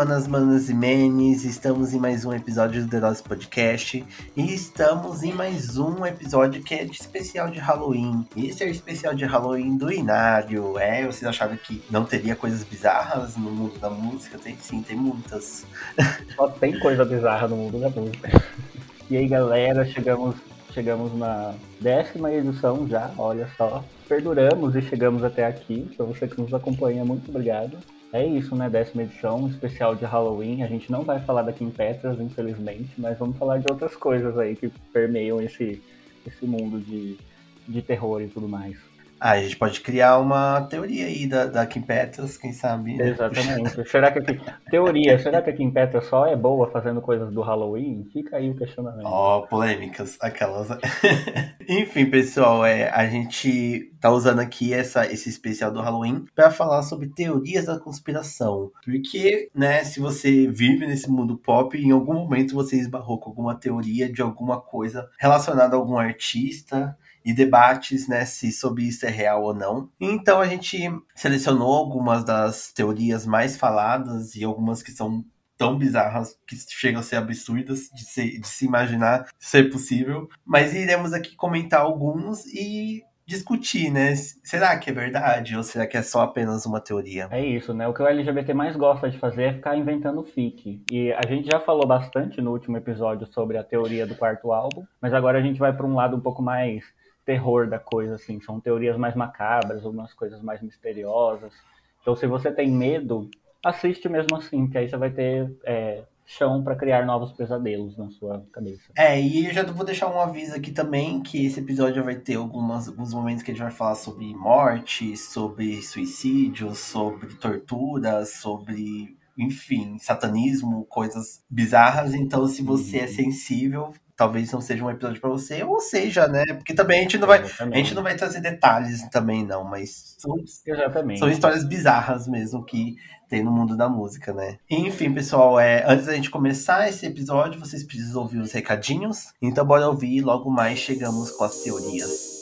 Manas, manas e menes, estamos em mais um episódio do The Lost Podcast e estamos em mais um episódio que é de especial de Halloween. Esse é o especial de Halloween do Inário. É, vocês acharam que não teria coisas bizarras no mundo da música? Tem sim, tem muitas. Só tem coisa bizarra no mundo da música. E aí, galera, chegamos, chegamos na décima edição já, olha só. Perduramos e chegamos até aqui. Para você que nos acompanha, muito obrigado. É isso, né? Décima edição, especial de Halloween. A gente não vai falar daqui em Petras, infelizmente, mas vamos falar de outras coisas aí que permeiam esse, esse mundo de, de terror e tudo mais. Ah, a gente pode criar uma teoria aí da, da Kim Petras, quem sabe? Né? Exatamente. será que aqui, teoria, será que a Kim Petras só é boa fazendo coisas do Halloween? Fica aí o questionamento. Ó, oh, polêmicas, aquelas. Enfim, pessoal, é, a gente tá usando aqui essa, esse especial do Halloween para falar sobre teorias da conspiração. Porque, né, se você vive nesse mundo pop, em algum momento você esbarrou com alguma teoria de alguma coisa relacionada a algum artista e debates, né, se sobre isso é real ou não. Então a gente selecionou algumas das teorias mais faladas e algumas que são tão bizarras que chegam a ser absurdas de se, de se imaginar ser possível. Mas iremos aqui comentar alguns e discutir, né? Será que é verdade ou será que é só apenas uma teoria? É isso, né? O que o LGBT mais gosta de fazer é ficar inventando fic. E a gente já falou bastante no último episódio sobre a teoria do quarto álbum, mas agora a gente vai para um lado um pouco mais terror da coisa, assim. São teorias mais macabras, algumas coisas mais misteriosas. Então, se você tem medo, assiste mesmo assim, que aí você vai ter é, chão para criar novos pesadelos na sua cabeça. É, e eu já vou deixar um aviso aqui também, que esse episódio vai ter algumas, alguns momentos que a gente vai falar sobre morte, sobre suicídio, sobre tortura, sobre enfim, satanismo, coisas bizarras. Então, se você é uhum. sensível, talvez não seja um episódio para você, ou seja, né? Porque também a gente não vai, a gente não vai trazer detalhes também não, mas são, são histórias bizarras mesmo que tem no mundo da música, né? Enfim, pessoal, é, antes da gente começar esse episódio, vocês precisam ouvir os recadinhos. Então bora ouvir e logo mais chegamos com as teorias.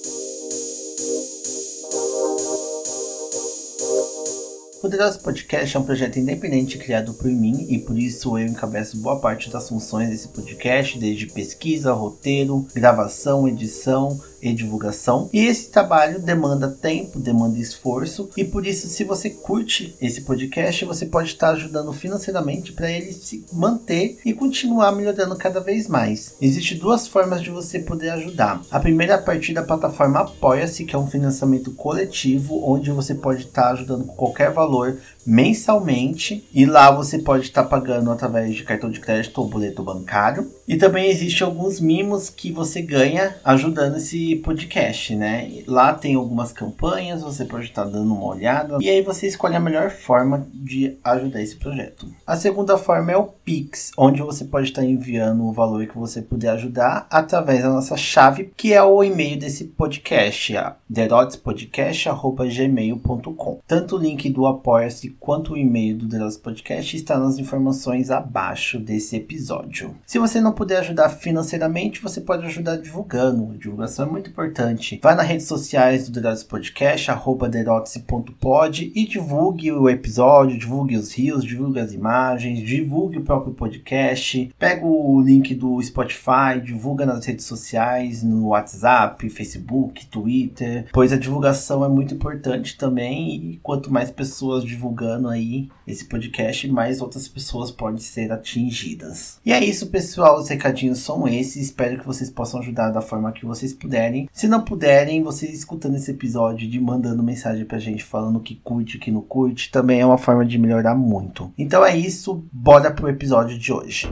O The Podcast é um projeto independente criado por mim e por isso eu encabeço boa parte das funções desse podcast, desde pesquisa, roteiro, gravação, edição, e divulgação. E esse trabalho demanda tempo, demanda esforço, e por isso, se você curte esse podcast, você pode estar ajudando financeiramente para ele se manter e continuar melhorando cada vez mais. Existem duas formas de você poder ajudar. A primeira é a partir da plataforma Apoia-se, que é um financiamento coletivo, onde você pode estar ajudando com qualquer valor mensalmente e lá você pode estar pagando através de cartão de crédito ou boleto bancário. E também existe alguns mimos que você ganha ajudando esse podcast, né? Lá tem algumas campanhas, você pode estar dando uma olhada e aí você escolhe a melhor forma de ajudar esse projeto. A segunda forma é o Pix, onde você pode estar enviando o valor que você puder ajudar através da nossa chave, que é o e-mail desse podcast, derodspodcast@gmail.com. Tanto o link do Apoia-se quanto o e-mail do The Podcast está nas informações abaixo desse episódio. Se você não puder ajudar financeiramente, você pode ajudar divulgando. A divulgação é muito importante. Vá nas redes sociais do The Podcast, arroba e divulgue o episódio, divulgue os rios, divulgue as imagens, divulgue o próprio podcast. Pega o link do Spotify, divulga nas redes sociais, no WhatsApp, Facebook, Twitter, pois a divulgação é muito importante também e quanto mais pessoas divulgando divulgando aí esse podcast, mais outras pessoas podem ser atingidas. E é isso, pessoal. Os recadinhos são esses. Espero que vocês possam ajudar da forma que vocês puderem. Se não puderem, vocês escutando esse episódio de mandando mensagem pra gente falando que curte, que não curte, também é uma forma de melhorar muito. Então é isso, bora pro episódio de hoje.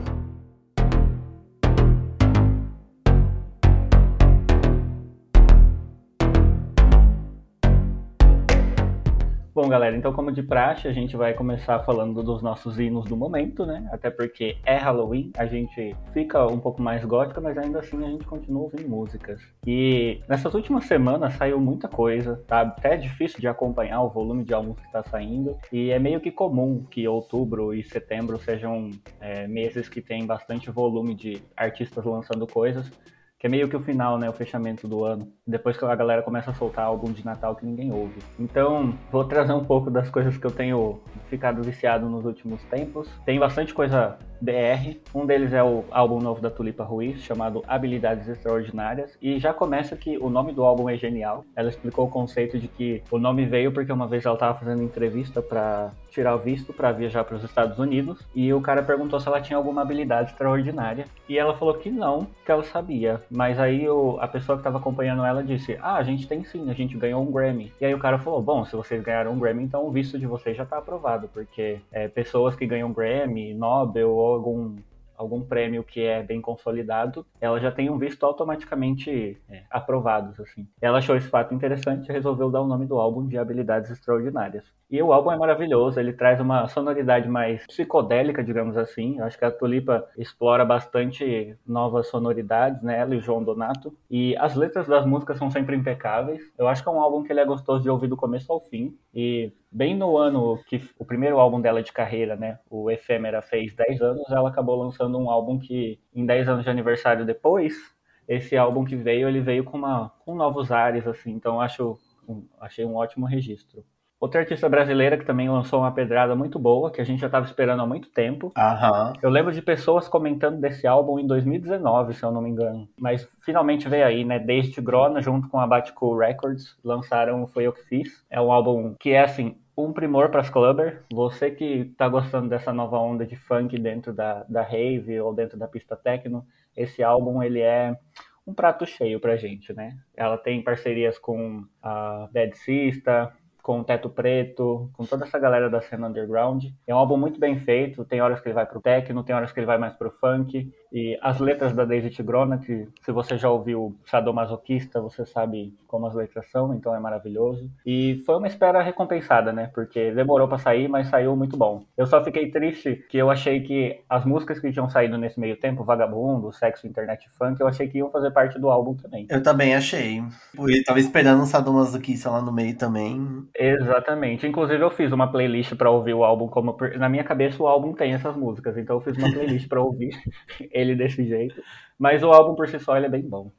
Bom, galera, então como de praxe, a gente vai começar falando dos nossos hinos do momento, né? Até porque é Halloween, a gente fica um pouco mais gótica, mas ainda assim a gente continua ouvindo músicas. E nessas últimas semanas saiu muita coisa, tá? Até é difícil de acompanhar o volume de álbuns que tá saindo. E é meio que comum que outubro e setembro sejam é, meses que tem bastante volume de artistas lançando coisas. Que é meio que o final, né, o fechamento do ano. Depois que a galera começa a soltar álbum de Natal que ninguém ouve. Então, vou trazer um pouco das coisas que eu tenho ficado viciado nos últimos tempos. Tem bastante coisa BR. Um deles é o álbum novo da Tulipa Ruiz, chamado Habilidades Extraordinárias. E já começa que o nome do álbum é genial. Ela explicou o conceito de que o nome veio porque uma vez ela estava fazendo entrevista para tirar o visto para viajar para os Estados Unidos e o cara perguntou se ela tinha alguma habilidade extraordinária e ela falou que não, que ela sabia. Mas aí o, a pessoa que estava acompanhando ela disse: Ah, a gente tem sim, a gente ganhou um Grammy. E aí o cara falou: Bom, se vocês ganharam um Grammy, então o visto de vocês já está aprovado, porque é, pessoas que ganham Grammy, Nobel algum algum prêmio que é bem consolidado, ela já tem um visto automaticamente é, aprovados, assim. Ela achou esse fato interessante e resolveu dar o nome do álbum de Habilidades Extraordinárias. E o álbum é maravilhoso, ele traz uma sonoridade mais psicodélica, digamos assim. Eu acho que a Tulipa explora bastante novas sonoridades, né? Ela e o João Donato. E as letras das músicas são sempre impecáveis. Eu acho que é um álbum que ele é gostoso de ouvir do começo ao fim. E bem no ano que o primeiro álbum dela de carreira, né, o Efêmera fez 10 anos, ela acabou lançando um álbum que em 10 anos de aniversário depois, esse álbum que veio, ele veio com uma com novos ares assim. Então acho achei um ótimo registro. Outra artista brasileira que também lançou uma pedrada muito boa, que a gente já estava esperando há muito tempo. Aham. Eu lembro de pessoas comentando desse álbum em 2019, se eu não me engano. Mas finalmente veio aí, né? Desde Grona, junto com a Batcool Records, lançaram Foi Eu Que Fiz. É um álbum que é, assim, um primor para as clubber. Você que está gostando dessa nova onda de funk dentro da, da rave ou dentro da pista techno, esse álbum, ele é um prato cheio pra gente, né? Ela tem parcerias com a Bad Sista, com o Teto Preto, com toda essa galera da cena underground. É um álbum muito bem feito, tem horas que ele vai pro techno, tem horas que ele vai mais pro funk. E as letras da Daisy Tigrona, que se você já ouviu Sadomasoquista, você sabe como as letras são, então é maravilhoso. E foi uma espera recompensada, né? Porque demorou para sair, mas saiu muito bom. Eu só fiquei triste que eu achei que as músicas que tinham saído nesse meio tempo, Vagabundo, Sexo, Internet Funk, eu achei que iam fazer parte do álbum também. Eu também achei. Eu tava esperando um Sadomasoquista lá no meio também. Exatamente. Inclusive eu fiz uma playlist para ouvir o álbum como na minha cabeça o álbum tem essas músicas, então eu fiz uma playlist para ouvir ele desse jeito. Mas o álbum por si só ele é bem bom.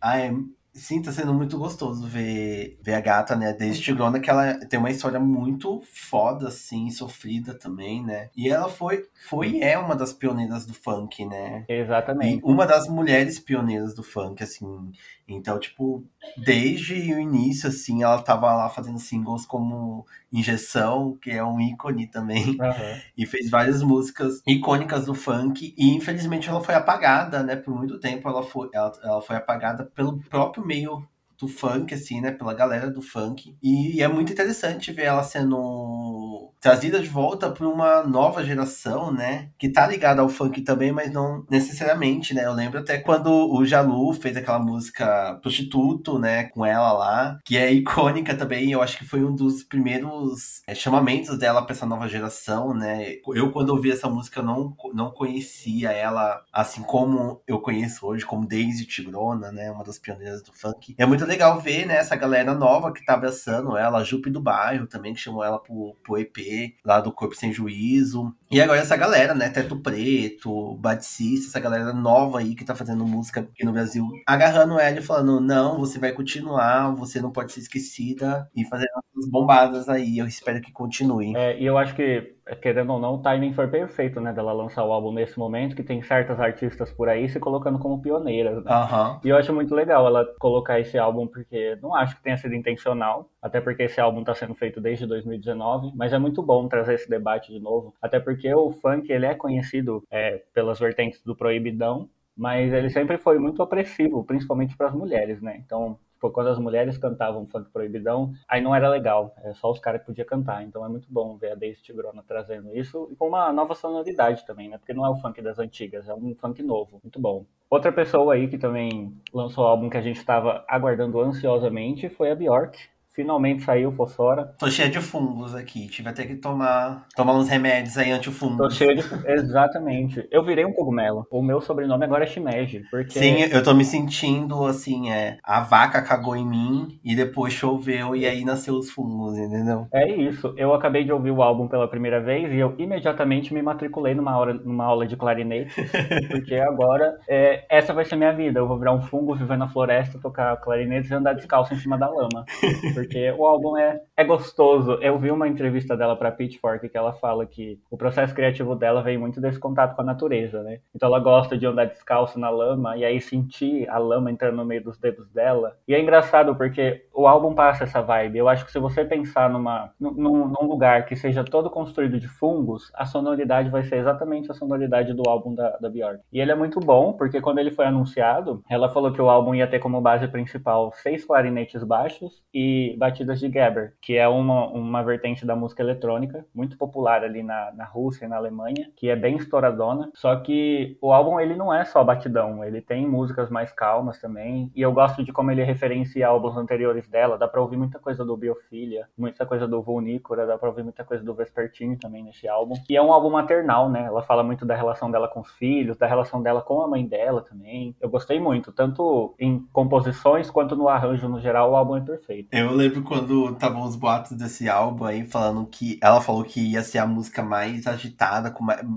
Ah, é, Sim, tá sendo muito gostoso ver, ver a gata, né? Desde Tigrona, que ela tem uma história muito foda, assim, sofrida também, né? E ela foi, foi e é uma das pioneiras do funk, né? Exatamente. E uma das mulheres pioneiras do funk, assim. Então, tipo, desde o início, assim, ela tava lá fazendo singles como Injeção, que é um ícone também, uhum. e fez várias músicas icônicas do funk, e infelizmente ela foi apagada, né? Por muito tempo ela foi, ela, ela foi apagada pelo próprio meio do funk, assim, né? Pela galera do funk. E é muito interessante ver ela sendo trazida de volta para uma nova geração, né? Que tá ligada ao funk também, mas não necessariamente, né? Eu lembro até quando o Jalu fez aquela música Prostituto, né? Com ela lá, que é icônica também. Eu acho que foi um dos primeiros é, chamamentos dela para essa nova geração, né? Eu, quando ouvi essa música, não, não conhecia ela assim como eu conheço hoje, como Daisy Tigrona, né? Uma das pioneiras do funk. É muito legal ver, né, essa galera nova que tá abraçando ela, a Jupe do Bairro também, que chamou ela pro, pro EP, lá do Corpo Sem Juízo. E agora essa galera, né, Teto Preto, Batista, essa galera nova aí que tá fazendo música aqui no Brasil, agarrando ela e falando, não, você vai continuar, você não pode ser esquecida, e fazendo essas bombadas aí, eu espero que continue. É, e eu acho que querendo ou não, o timing foi perfeito, né, dela lançar o álbum nesse momento, que tem certas artistas por aí se colocando como pioneiras, né? Uhum. E eu acho muito legal ela colocar esse álbum, porque não acho que tenha sido intencional, até porque esse álbum está sendo feito desde 2019, mas é muito bom trazer esse debate de novo, até porque o funk, ele é conhecido é, pelas vertentes do proibidão, mas ele sempre foi muito opressivo, principalmente para as mulheres, né? Então, Tipo, quando as mulheres cantavam funk proibidão, aí não era legal, é só os caras que podiam cantar. Então é muito bom ver a Daisy Tigrona trazendo isso e com uma nova sonoridade também, né? Porque não é o funk das antigas, é um funk novo, muito bom. Outra pessoa aí que também lançou o álbum que a gente estava aguardando ansiosamente foi a Bjork, Finalmente saiu Fossora. Tô cheia de fungos aqui. Tive até que tomar, tomar uns remédios aí antifungos. Tô cheia de. Exatamente. Eu virei um cogumelo. O meu sobrenome agora é Shimeji. Porque... Sim, eu tô me sentindo assim, é. A vaca cagou em mim e depois choveu e aí nasceu os fungos, entendeu? É isso. Eu acabei de ouvir o álbum pela primeira vez e eu imediatamente me matriculei numa, hora, numa aula de clarinete. porque agora é, essa vai ser minha vida. Eu vou virar um fungo, viver na floresta, tocar clarinete e andar descalço em cima da lama. Porque o álbum é, é gostoso. Eu vi uma entrevista dela pra Pitchfork que ela fala que o processo criativo dela vem muito desse contato com a natureza, né? Então ela gosta de andar descalço na lama e aí sentir a lama entrando no meio dos dedos dela. E é engraçado porque o álbum passa essa vibe. Eu acho que se você pensar numa, num, num lugar que seja todo construído de fungos, a sonoridade vai ser exatamente a sonoridade do álbum da, da Bjork. E ele é muito bom porque quando ele foi anunciado, ela falou que o álbum ia ter como base principal seis clarinetes baixos e batidas de Geber, que é uma, uma vertente da música eletrônica, muito popular ali na, na Rússia e na Alemanha, que é bem estouradona. Só que o álbum ele não é só batidão, ele tem músicas mais calmas também. E eu gosto de como ele referencia álbuns anteriores dela. Dá pra ouvir muita coisa do Biofilia, muita coisa do Vulnícora, dá pra ouvir muita coisa do Vespertine também nesse álbum. E é um álbum maternal, né? Ela fala muito da relação dela com os filhos, da relação dela com a mãe dela também. Eu gostei muito, tanto em composições quanto no arranjo no geral, o álbum é perfeito. Eu lembro quando estavam os boatos desse álbum aí, falando que ela falou que ia ser a música mais agitada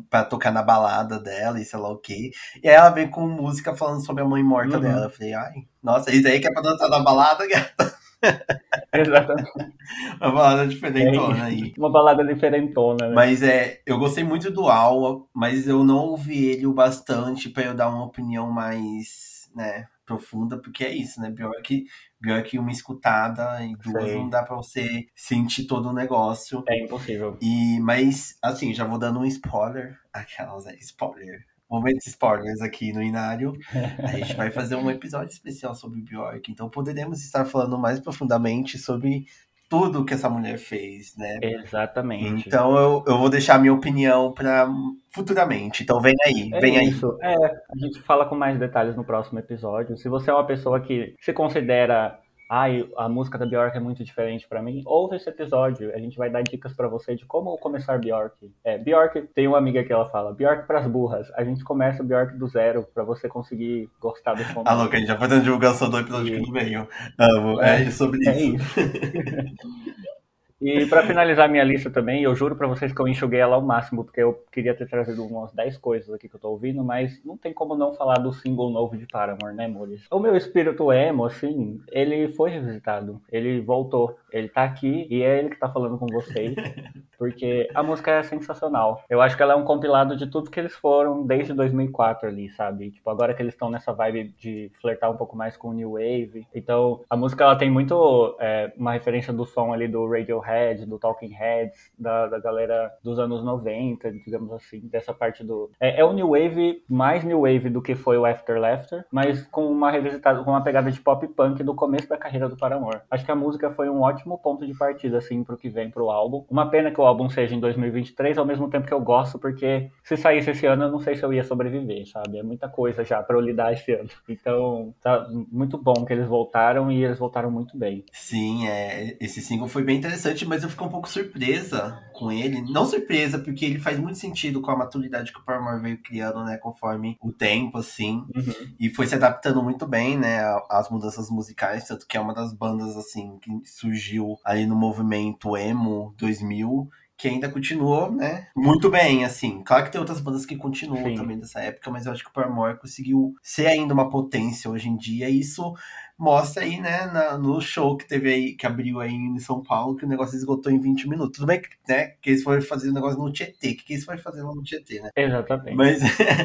para tocar na balada dela e sei lá o quê. E aí ela veio com música falando sobre a mãe morta uhum. dela. Eu falei, ai, nossa, isso aí que é pra dançar na balada, gata. Exatamente. Uma balada diferentona é aí. Uma balada diferentona, né? Mas é, eu gostei muito do álbum, mas eu não ouvi ele o bastante para eu dar uma opinião mais, né, profunda, porque é isso, né? Pior que, pior que uma escutada e duas não dá pra você sentir todo o negócio. É impossível. E, mas, assim, já vou dando um spoiler. Aquelas, né? Spoiler. Momentos spoilers aqui no Inário. A gente vai fazer um episódio especial sobre Bjork, então poderemos estar falando mais profundamente sobre tudo que essa mulher fez, né? Exatamente. Então eu, eu vou deixar a minha opinião para futuramente. Então vem aí, é vem isso. aí. É, a gente fala com mais detalhes no próximo episódio. Se você é uma pessoa que se considera ai, a música da Bjork é muito diferente para mim, ouve esse episódio, a gente vai dar dicas para você de como começar Bjork. É, Bjork, tem uma amiga que ela fala, Bjork pras burras, a gente começa Bjork do zero para você conseguir gostar do som. Ah, louca, a gente já fazendo divulgação do episódio e... que não veio. Amo, é, é sobre é isso. E para finalizar minha lista também, eu juro para vocês que eu enxuguei ela ao máximo, porque eu queria ter trazido umas 10 coisas aqui que eu tô ouvindo, mas não tem como não falar do single novo de Paramore, né, Mores? O meu espírito emo, assim, ele foi revisitado, ele voltou, ele tá aqui e é ele que tá falando com vocês, porque a música é sensacional. Eu acho que ela é um compilado de tudo que eles foram desde 2004 ali, sabe? Tipo, agora que eles estão nessa vibe de flertar um pouco mais com o New Wave. Então, a música ela tem muito é, uma referência do som ali do Radiohead do Talking Heads, da, da galera dos anos 90, digamos assim, dessa parte do. É, é, o New Wave, mais New Wave do que foi o After Laughter, mas com uma revisitada, com uma pegada de pop punk do começo da carreira do Paramore. Acho que a música foi um ótimo ponto de partida, assim, pro que vem pro álbum. Uma pena que o álbum seja em 2023, ao mesmo tempo que eu gosto, porque se saísse esse ano, eu não sei se eu ia sobreviver, sabe? É muita coisa já pra eu lidar esse ano. Então, tá muito bom que eles voltaram e eles voltaram muito bem. Sim, é, esse single foi bem interessante mas eu fico um pouco surpresa com ele. Não surpresa, porque ele faz muito sentido com a maturidade que o Paramore veio criando, né, conforme o tempo, assim. Uhum. E foi se adaptando muito bem, né, às mudanças musicais, tanto que é uma das bandas, assim, que surgiu ali no movimento emo 2000 que ainda continuou, né? Muito bem, assim. Claro que tem outras bandas que continuam Sim. também dessa época, mas eu acho que o Paramore conseguiu ser ainda uma potência hoje em dia. E isso mostra aí, né, na, no show que teve aí, que abriu aí em São Paulo, que o negócio esgotou em 20 minutos. Tudo bem que, né, que eles foram fazer o negócio no Tietê, que, que eles foram fazer lá no Tietê, né? Exatamente. Mas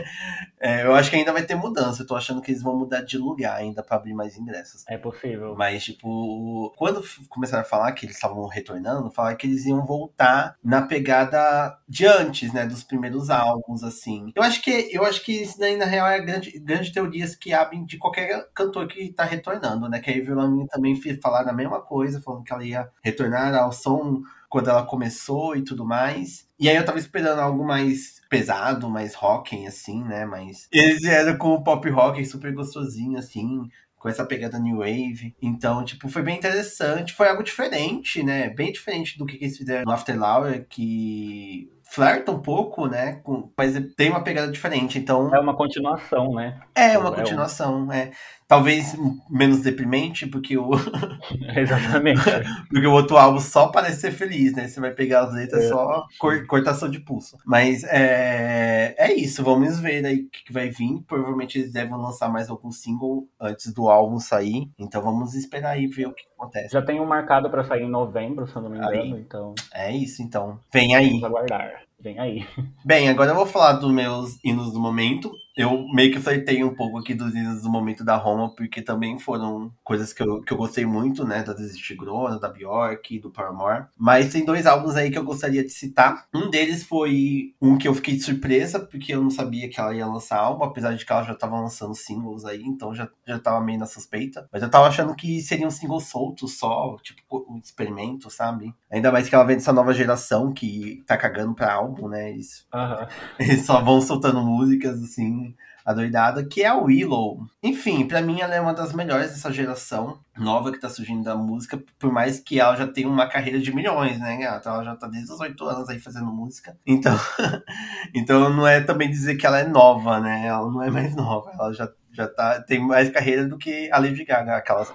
é, eu acho que ainda vai ter mudança. Eu tô achando que eles vão mudar de lugar ainda para abrir mais ingressos. É possível. Mas, tipo, quando começaram a falar que eles estavam retornando, falaram que eles iam voltar na pegada de antes, né, dos primeiros álbuns, assim. Eu acho que, eu acho que isso daí, na real, é grande, grande teorias que abrem de qualquer cantor que tá retornando né? Que a Avril Lavigne também falaram a mesma coisa, falando que ela ia retornar ao som quando ela começou e tudo mais. E aí eu tava esperando algo mais pesado, mais rock, assim, né? Mas eles vieram com o pop rock super gostosinho, assim, com essa pegada New Wave. Então, tipo, foi bem interessante. Foi algo diferente, né? Bem diferente do que eles fizeram no After Hour, que flerta um pouco, né? Com, mas tem uma pegada diferente, então... É uma continuação, né? É uma continuação, é. Talvez menos deprimente, porque o... Exatamente. porque o outro álbum só parece ser feliz, né? Você vai pegar as letras é. só cor, cortação de pulso. Mas é, é isso, vamos ver aí o que vai vir. Provavelmente eles devem lançar mais algum single antes do álbum sair. Então vamos esperar aí ver o que acontece. Já tem um marcado para sair em novembro, se eu não me engano, aí, então... É isso, então. Vem aí. Vamos aguardar. Vem aí. Bem, agora eu vou falar dos meus hinos do momento eu meio que flertei um pouco aqui dos dias do momento da Roma, porque também foram coisas que eu, que eu gostei muito, né? Da Desist Grona, da Bjork, do Paramore. Mas tem dois álbuns aí que eu gostaria de citar. Um deles foi um que eu fiquei de surpresa, porque eu não sabia que ela ia lançar álbum, apesar de que ela já tava lançando singles aí, então já, já tava meio na suspeita. Mas eu tava achando que seriam singles soltos só, tipo um experimento, sabe? Ainda mais que ela vem dessa nova geração que tá cagando pra álbum, né? Eles, uhum. eles só vão soltando músicas, assim, adoidada, que é a Willow. Enfim, para mim ela é uma das melhores dessa geração nova que tá surgindo da música, por mais que ela já tenha uma carreira de milhões, né, gata? Ela já tá desde os oito anos aí fazendo música. Então, então não é também dizer que ela é nova, né? Ela não é mais nova, ela já já tá, tem mais carreira do que a Lady Gaga, aquelas.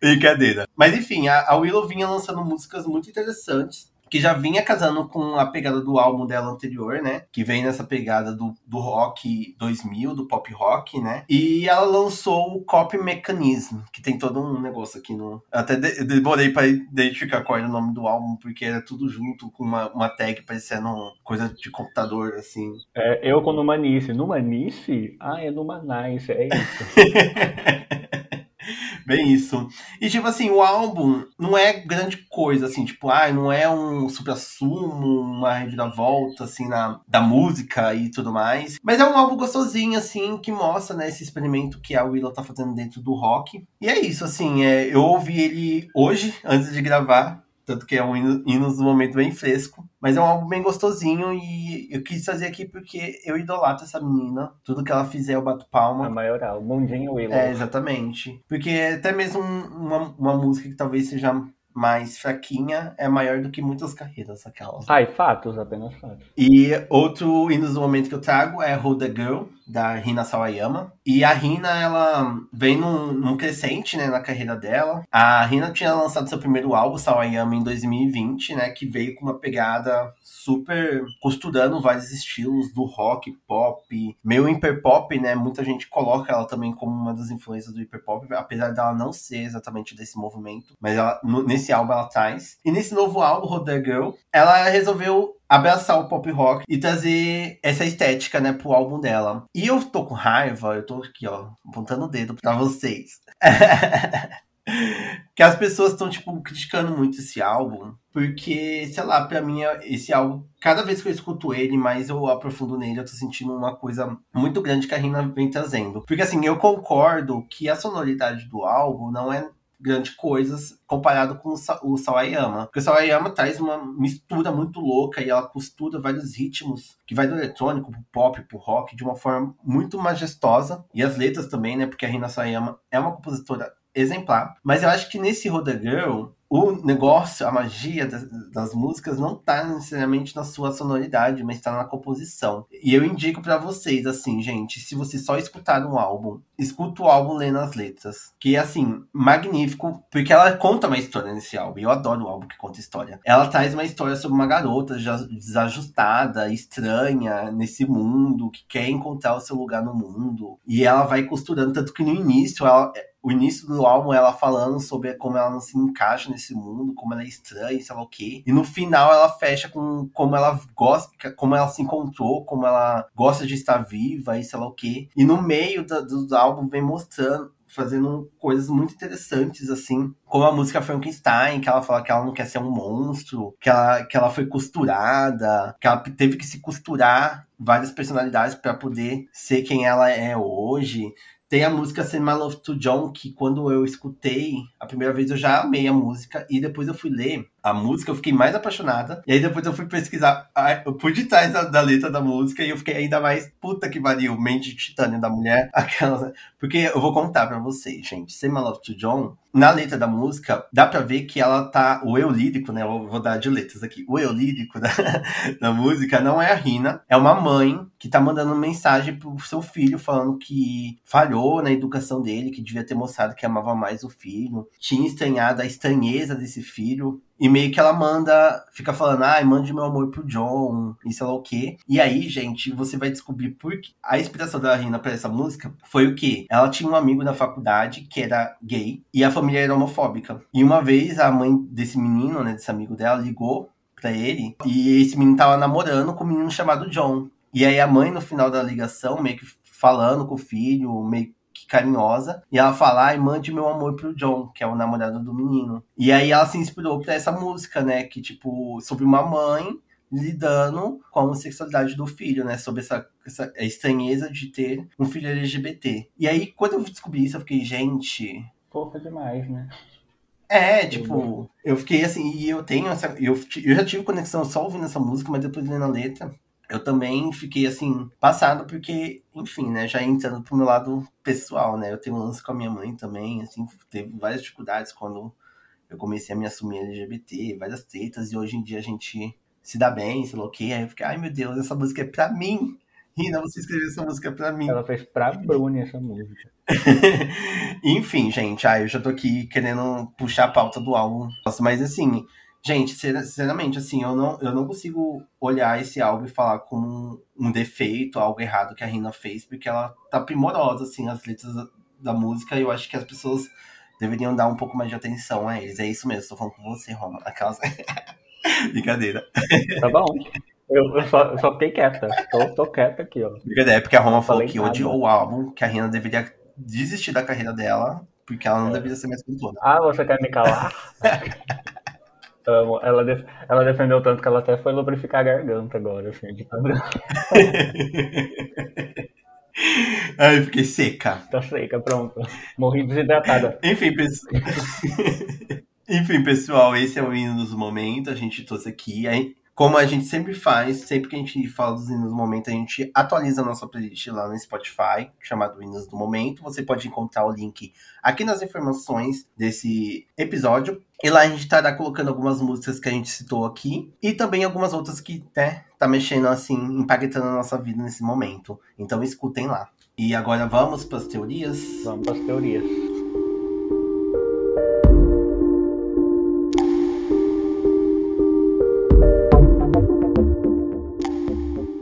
Brincadeira. Mas enfim, a, a Willow vinha lançando músicas muito interessantes que já vinha casando com a pegada do álbum dela anterior, né? Que vem nessa pegada do, do rock 2000, do pop rock, né? E ela lançou o Copy Mechanism, que tem todo um negócio aqui no. até de, demorei pra identificar qual era o nome do álbum, porque era tudo junto com uma, uma tag parecendo coisa de computador, assim. É, eu com Numanice. Numanice? Ah, é Numanice, é isso. Bem isso. E, tipo assim, o álbum não é grande coisa, assim, tipo, ah, não é um supra-sumo, uma reviravolta, assim, na, da música e tudo mais. Mas é um álbum gostosinho, assim, que mostra, né, esse experimento que a Willow tá fazendo dentro do rock. E é isso, assim, é, eu ouvi ele hoje, antes de gravar. Tanto que é um hino do momento bem fresco. Mas é um álbum bem gostosinho e eu quis fazer aqui porque eu idolatro essa menina. Tudo que ela fizer eu bato palma. A maioral, Mundinho Willow. É, exatamente. Porque até mesmo uma, uma música que talvez seja mais fraquinha é maior do que muitas carreiras aquelas. Ai, fatos, apenas fatos. E outro hino do momento que eu trago é Hold the Girl, da Rina Sawayama. E a Rina, ela vem num, num, crescente, né, na carreira dela. A Rina tinha lançado seu primeiro álbum, Sawayama, em 2020, né, que veio com uma pegada super costurando vários estilos do rock, pop, meio hyperpop, né? Muita gente coloca ela também como uma das influências do hyperpop, apesar dela não ser exatamente desse movimento, mas ela, nesse álbum ela traz. E nesse novo álbum, Roder Girl, ela resolveu abraçar o pop rock e trazer essa estética, né, pro álbum dela. E eu tô com raiva, eu tô aqui, ó, apontando o dedo pra vocês. que as pessoas estão, tipo, criticando muito esse álbum, porque, sei lá, pra mim, esse álbum, cada vez que eu escuto ele, mais eu aprofundo nele, eu tô sentindo uma coisa muito grande que a Rina vem trazendo. Porque, assim, eu concordo que a sonoridade do álbum não é grandes coisas comparado com o Sawayama. Porque o Sawayama traz uma mistura muito louca e ela costura vários ritmos que vai do eletrônico pro pop, pro rock, de uma forma muito majestosa. E as letras também, né? Porque a Rina Sawayama é uma compositora exemplar. Mas eu acho que nesse Roda Girl, o negócio, a magia das, das músicas não tá necessariamente na sua sonoridade, mas tá na composição. E eu indico para vocês, assim, gente, se você só escutar um álbum, escuta o álbum lendo as letras. Que é, assim, magnífico, porque ela conta uma história nesse álbum. Eu adoro o álbum que conta história. Ela traz uma história sobre uma garota desajustada, estranha nesse mundo, que quer encontrar o seu lugar no mundo. E ela vai costurando, tanto que no início ela o início do álbum ela falando sobre como ela não se encaixa nesse mundo, como ela é estranha, sei lá o quê. E no final ela fecha com como ela gosta, como ela se encontrou, como ela gosta de estar viva e sei lá o quê. E no meio do, do álbum vem mostrando fazendo coisas muito interessantes, assim, como a música Frankenstein, que ela fala que ela não quer ser um monstro, que ela, que ela foi costurada, que ela teve que se costurar várias personalidades para poder ser quem ela é hoje. Tem a música Send My Love to John, que quando eu escutei a primeira vez eu já amei a música, e depois eu fui ler a música, eu fiquei mais apaixonada. E aí depois eu fui pesquisar por detrás da, da, letra da música e eu fiquei ainda mais puta que varia o mente de titânio da mulher. Aquela. Porque eu vou contar pra vocês, gente. Say My Love to John, na letra da música, dá pra ver que ela tá. O eu lírico, né? Eu vou dar de letras aqui. O eu lírico da, da música não é a Rina, é uma mãe que tá mandando mensagem pro seu filho falando que falhou na educação dele, que devia ter mostrado que amava mais o filho, tinha estranhado a estranheza desse filho. E meio que ela manda, fica falando, ai, mande meu amor pro John, e sei lá o quê. E aí, gente, você vai descobrir por que a inspiração da Rina pra essa música foi o quê? Ela tinha um amigo na faculdade que era gay e a família era homofóbica. E uma vez a mãe desse menino, né, desse amigo dela, ligou pra ele e esse menino tava namorando com um menino chamado John. E aí a mãe, no final da ligação, meio que falando com o filho, meio carinhosa. E ela fala, ai, mande meu amor pro John, que é o namorado do menino. E aí ela se inspirou pra essa música, né? Que, tipo, sobre uma mãe lidando com a homossexualidade do filho, né? Sobre essa, essa estranheza de ter um filho LGBT. E aí, quando eu descobri isso, eu fiquei, gente. Fofa demais, né? É, tipo, eu fiquei assim, e eu tenho essa. Eu, eu já tive conexão só ouvindo essa música, mas depois lendo a letra, eu também fiquei assim, passado, porque, enfim, né, já entrando pro meu lado pessoal, né? Eu tenho um lance com a minha mãe também, assim, teve várias dificuldades quando eu comecei a me assumir LGBT, várias tretas, e hoje em dia a gente se dá bem, se bloqueia, aí eu fiquei, ai meu Deus, essa música é pra mim. Rina, você escreveu essa música pra mim. Ela fez pra Bruni essa música. Enfim, gente, ai, eu já tô aqui querendo puxar a pauta do álbum. Mas assim, Gente, sinceramente, assim, eu não, eu não consigo olhar esse álbum e falar como um, defeito, algo errado que a Rina fez, porque ela tá primorosa, assim, as letras da, música, e eu acho que as pessoas deveriam dar um pouco mais de atenção a eles. É isso mesmo, tô falando com você, Roma. Aquelas. Brincadeira. Tá bom. Eu, eu, só, eu só fiquei quieta. Tô, tô quieta aqui, ó. Brincadeira, é porque a Roma falou que nada. odiou o álbum, que a Rina deveria desistir da carreira dela, porque ela não é. deveria ser mais cantora. Ah, você quer me calar? Amo. Ela, def... ela defendeu tanto que ela até foi lubrificar a garganta agora, assim, de Ai, fiquei seca. Tá seca, pronto. Morri desidratada. Enfim, pessoal. Enfim, pessoal, esse é o hino dos momentos. A gente trouxe aqui. Como a gente sempre faz, sempre que a gente fala dos hinos do momento, a gente atualiza a nossa playlist lá no Spotify, chamado Hinos do Momento. Você pode encontrar o link aqui nas informações desse episódio. E lá a gente estará colocando algumas músicas que a gente citou aqui e também algumas outras que né, tá mexendo assim, impactando a nossa vida nesse momento. Então escutem lá. E agora vamos para as teorias? Vamos para as teorias.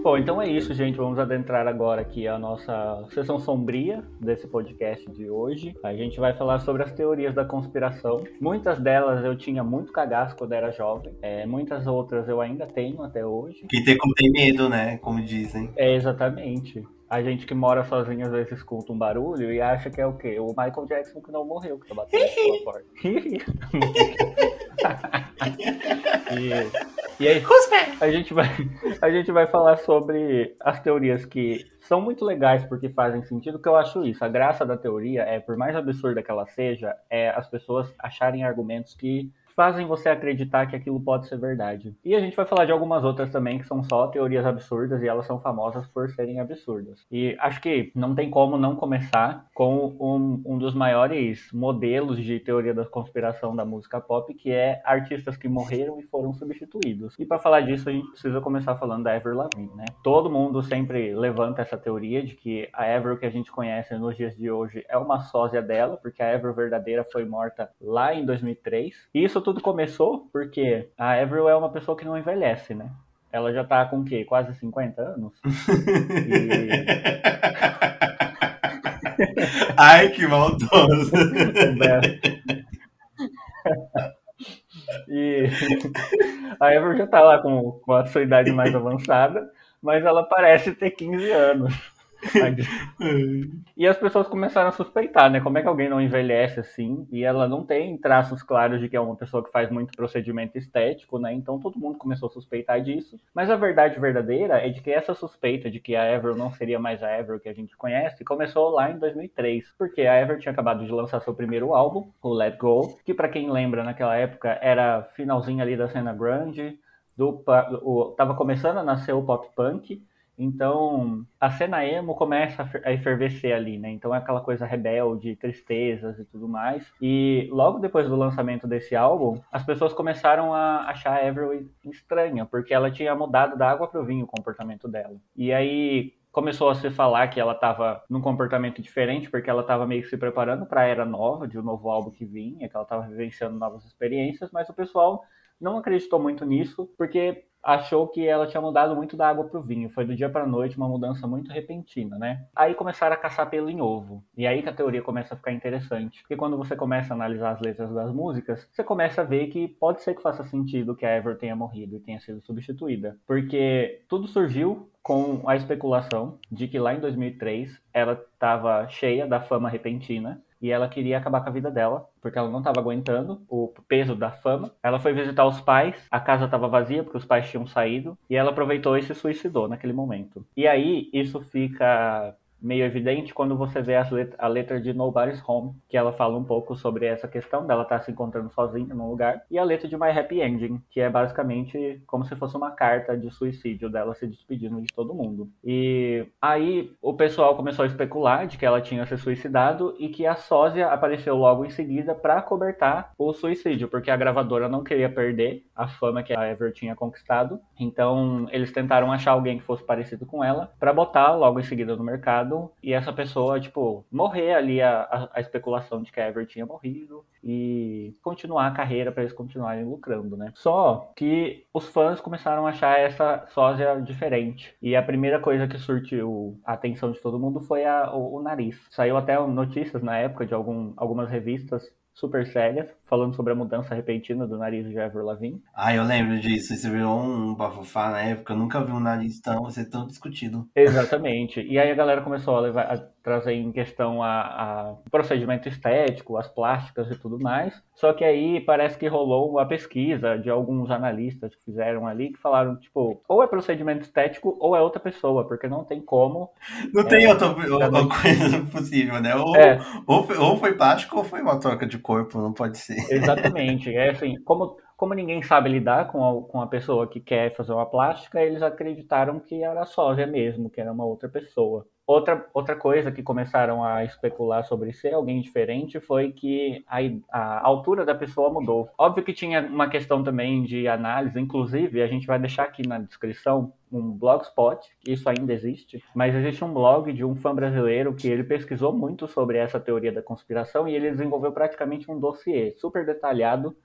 Bom, então é isso, gente. Vamos adentrar agora aqui a nossa sessão sombria desse podcast de hoje. A gente vai falar sobre as teorias da conspiração. Muitas delas eu tinha muito cagaço quando era jovem. É, muitas outras eu ainda tenho até hoje. Quem tem como tem medo, né? Como dizem. É, exatamente. A gente que mora sozinho às vezes escuta um barulho e acha que é o quê? O Michael Jackson que não morreu, que tá batendo na sua porta. e, e aí, a gente, vai, a gente vai falar sobre as teorias que são muito legais porque fazem sentido, que eu acho isso. A graça da teoria é, por mais absurda que ela seja, é as pessoas acharem argumentos que fazem você acreditar que aquilo pode ser verdade. E a gente vai falar de algumas outras também que são só teorias absurdas e elas são famosas por serem absurdas. E acho que não tem como não começar com um, um dos maiores modelos de teoria da conspiração da música pop, que é artistas que morreram e foram substituídos. E para falar disso, a gente precisa começar falando da Avril Lavigne, né? Todo mundo sempre levanta essa teoria de que a Avril que a gente conhece nos dias de hoje é uma sósia dela, porque a Avril verdadeira foi morta lá em 2003. E isso tudo começou porque a Avril é uma pessoa que não envelhece, né? Ela já tá com o quê? Quase 50 anos? E... Ai, que maldoso! e a Avril já tá lá com, com a sua idade mais avançada, mas ela parece ter 15 anos. E as pessoas começaram a suspeitar, né? Como é que alguém não envelhece assim? E ela não tem traços claros de que é uma pessoa que faz muito procedimento estético, né? Então todo mundo começou a suspeitar disso. Mas a verdade verdadeira é de que essa suspeita de que a Ever não seria mais a Ever que a gente conhece começou lá em 2003, porque a Ever tinha acabado de lançar seu primeiro álbum, o Let Go, que para quem lembra naquela época era finalzinho ali da cena grunge, do, o, tava começando a nascer o pop punk então, a cena emo começa a efervescer ali, né? Então é aquela coisa rebelde, tristezas e tudo mais. E logo depois do lançamento desse álbum, as pessoas começaram a achar a Avril estranha, porque ela tinha mudado da água para o vinho o comportamento dela. E aí começou a se falar que ela estava num comportamento diferente, porque ela estava meio que se preparando para a era nova, de um novo álbum que vinha, que ela estava vivenciando novas experiências, mas o pessoal não acreditou muito nisso, porque achou que ela tinha mudado muito da água para o vinho. Foi do dia para a noite uma mudança muito repentina, né? Aí começaram a caçar pelo em ovo. E aí que a teoria começa a ficar interessante. Porque quando você começa a analisar as letras das músicas, você começa a ver que pode ser que faça sentido que a Ever tenha morrido e tenha sido substituída. Porque tudo surgiu com a especulação de que lá em 2003 ela estava cheia da fama repentina e ela queria acabar com a vida dela, porque ela não estava aguentando o peso da fama. Ela foi visitar os pais, a casa estava vazia porque os pais tinham saído, e ela aproveitou e se suicidou naquele momento. E aí isso fica meio evidente quando você vê let a letra de Nobody's Home, que ela fala um pouco sobre essa questão dela estar tá se encontrando sozinha num lugar, e a letra de My Happy Ending, que é basicamente como se fosse uma carta de suicídio dela se despedindo de todo mundo. E aí o pessoal começou a especular de que ela tinha se suicidado e que a sósia apareceu logo em seguida para cobertar o suicídio, porque a gravadora não queria perder a fama que a Ever tinha conquistado. Então eles tentaram achar alguém que fosse parecido com ela para botar logo em seguida no mercado e essa pessoa, tipo, morrer ali a, a, a especulação de que a Ever tinha morrido e continuar a carreira para eles continuarem lucrando, né? Só que os fãs começaram a achar essa sósia diferente. E a primeira coisa que surtiu a atenção de todo mundo foi a, o, o, nariz. Saiu até notícias na época de algum, algumas revistas super sérias, falando sobre a mudança repentina do nariz de Avril Lavigne. Ah, eu lembro disso. Isso virou um bafafá na época. Eu nunca vi um nariz tão, ser tão discutido. Exatamente. E aí a galera começou a, levar, a trazer em questão a, a procedimento estético, as plásticas e tudo mais. Só que aí parece que rolou uma pesquisa de alguns analistas que fizeram ali, que falaram, tipo, ou é procedimento estético ou é outra pessoa, porque não tem como... Não é, tem outra, outra coisa possível, né? Ou, é. ou, foi, ou foi plástico ou foi uma troca de corpo, não pode ser. Exatamente. É assim, como, como ninguém sabe lidar com a, com a pessoa que quer fazer uma plástica, eles acreditaram que era sósia mesmo, que era uma outra pessoa. Outra, outra coisa que começaram a especular sobre ser alguém diferente foi que a, a altura da pessoa mudou. Óbvio que tinha uma questão também de análise, inclusive a gente vai deixar aqui na descrição um blogspot, isso ainda existe, mas existe um blog de um fã brasileiro que ele pesquisou muito sobre essa teoria da conspiração e ele desenvolveu praticamente um dossiê super detalhado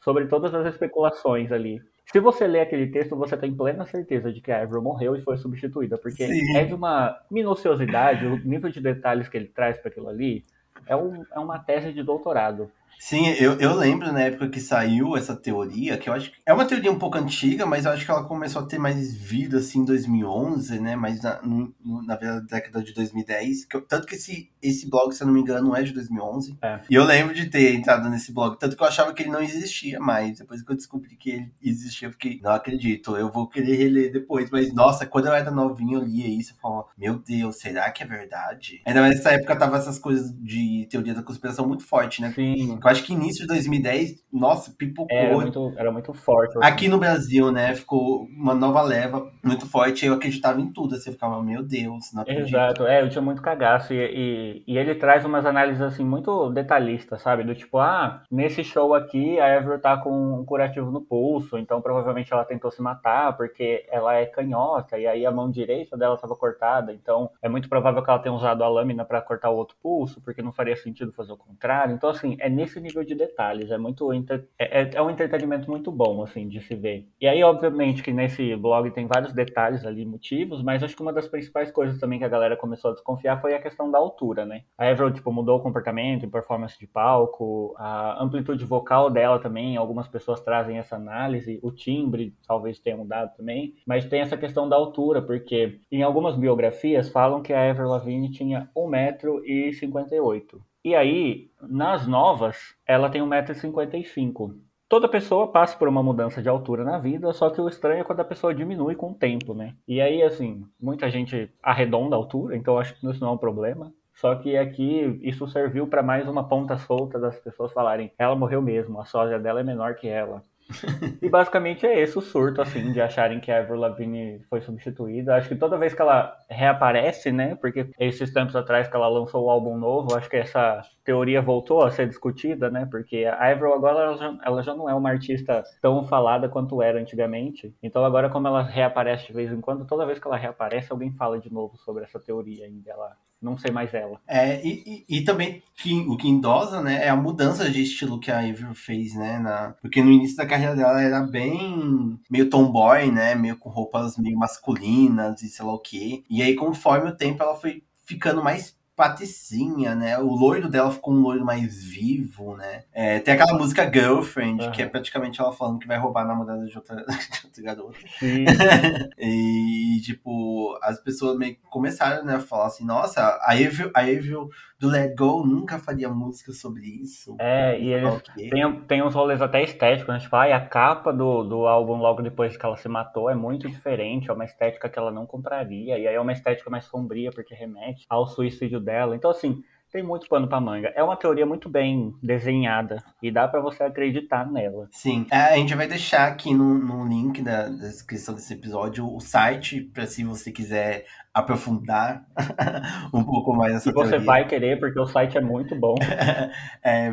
sobre todas as especulações ali. Se você ler aquele texto, você tem plena certeza de que a Avril morreu e foi substituída, porque Sim. é de uma minuciosidade, o nível de detalhes que ele traz para aquilo ali é, um, é uma tese de doutorado. Sim, eu, eu lembro na época que saiu essa teoria, que eu acho que é uma teoria um pouco antiga, mas eu acho que ela começou a ter mais vida assim em 2011, né? Mas na, no, na década de 2010. Que eu, tanto que esse, esse blog, se eu não me engano, não é de 2011. É. E eu lembro de ter entrado nesse blog, tanto que eu achava que ele não existia mais. Depois que eu descobri que ele existia, eu fiquei, não acredito, eu vou querer reler depois. Mas nossa, quando eu era novinho, eu lia isso e falava, meu Deus, será que é verdade? Ainda mais nessa época tava essas coisas de teoria da conspiração muito forte, né? Sim acho que início de 2010, nossa, pipocou. Era muito, era muito forte. Assim. Aqui no Brasil, né, ficou uma nova leva muito forte. Eu acreditava em tudo. Você ficava, meu Deus, não acredito. Exato, é, eu tinha muito cagaço. E, e, e, ele traz umas análises, assim, muito detalhistas, sabe? Do tipo, ah, nesse show aqui, a Ever tá com um curativo no pulso, então provavelmente ela tentou se matar porque ela é canhota, e aí a mão direita dela estava cortada, então é muito provável que ela tenha usado a lâmina para cortar o outro pulso, porque não faria sentido fazer o contrário. Então, assim, é nesse nível de detalhes. É muito é, é, é, um entretenimento muito bom, assim, de se ver. E aí, obviamente, que nesse blog tem vários detalhes ali, motivos, mas acho que uma das principais coisas também que a galera começou a desconfiar foi a questão da altura, né? A Avril, tipo, mudou o comportamento em performance de palco, a amplitude vocal dela também, algumas pessoas trazem essa análise, o timbre talvez tenha mudado também, mas tem essa questão da altura, porque em algumas biografias falam que a Avril Lavigne tinha 1,58m. E aí, nas novas, ela tem 1,55m. Toda pessoa passa por uma mudança de altura na vida, só que o estranho é quando a pessoa diminui com o tempo, né? E aí, assim, muita gente arredonda a altura, então acho que isso não é um problema. Só que aqui isso serviu para mais uma ponta solta das pessoas falarem: ela morreu mesmo, a sósia dela é menor que ela e basicamente é esse o surto, assim, de acharem que a Avril Lavigne foi substituída. Acho que toda vez que ela reaparece, né, porque esses tempos atrás que ela lançou o álbum novo, acho que essa teoria voltou a ser discutida, né, porque a Avril agora ela já, ela já não é uma artista tão falada quanto era antigamente. Então agora como ela reaparece de vez em quando, toda vez que ela reaparece, alguém fala de novo sobre essa teoria ainda. Ela não sei mais ela. É, e, e, e também que, o que endosa, né, é a mudança de estilo que a Avril fez, né, na... porque no início da carreira dela era bem meio tomboy, né, meio com roupas meio masculinas e sei lá o quê. E aí, conforme o tempo, ela foi ficando mais patricinha, né? O loiro dela ficou um loiro mais vivo, né? É, tem aquela música Girlfriend, uhum. que é praticamente ela falando que vai roubar a namorada de outra, de outra garota. e, tipo, as pessoas meio que começaram né, a falar assim, nossa, a Evil, a Evil do Let Go nunca faria música sobre isso. É, e eles tem, tem uns rolês até estéticos, né? Tipo, ah, a capa do, do álbum logo depois que ela se matou é muito diferente, é uma estética que ela não compraria, e aí é uma estética mais sombria, porque remete ao suicídio dela. Então, assim, tem muito pano para manga. É uma teoria muito bem desenhada e dá para você acreditar nela. Sim, é, a gente vai deixar aqui no, no link da, da descrição desse episódio o site para se você quiser aprofundar um pouco mais essa e você teoria. vai querer, porque o site é muito bom. é,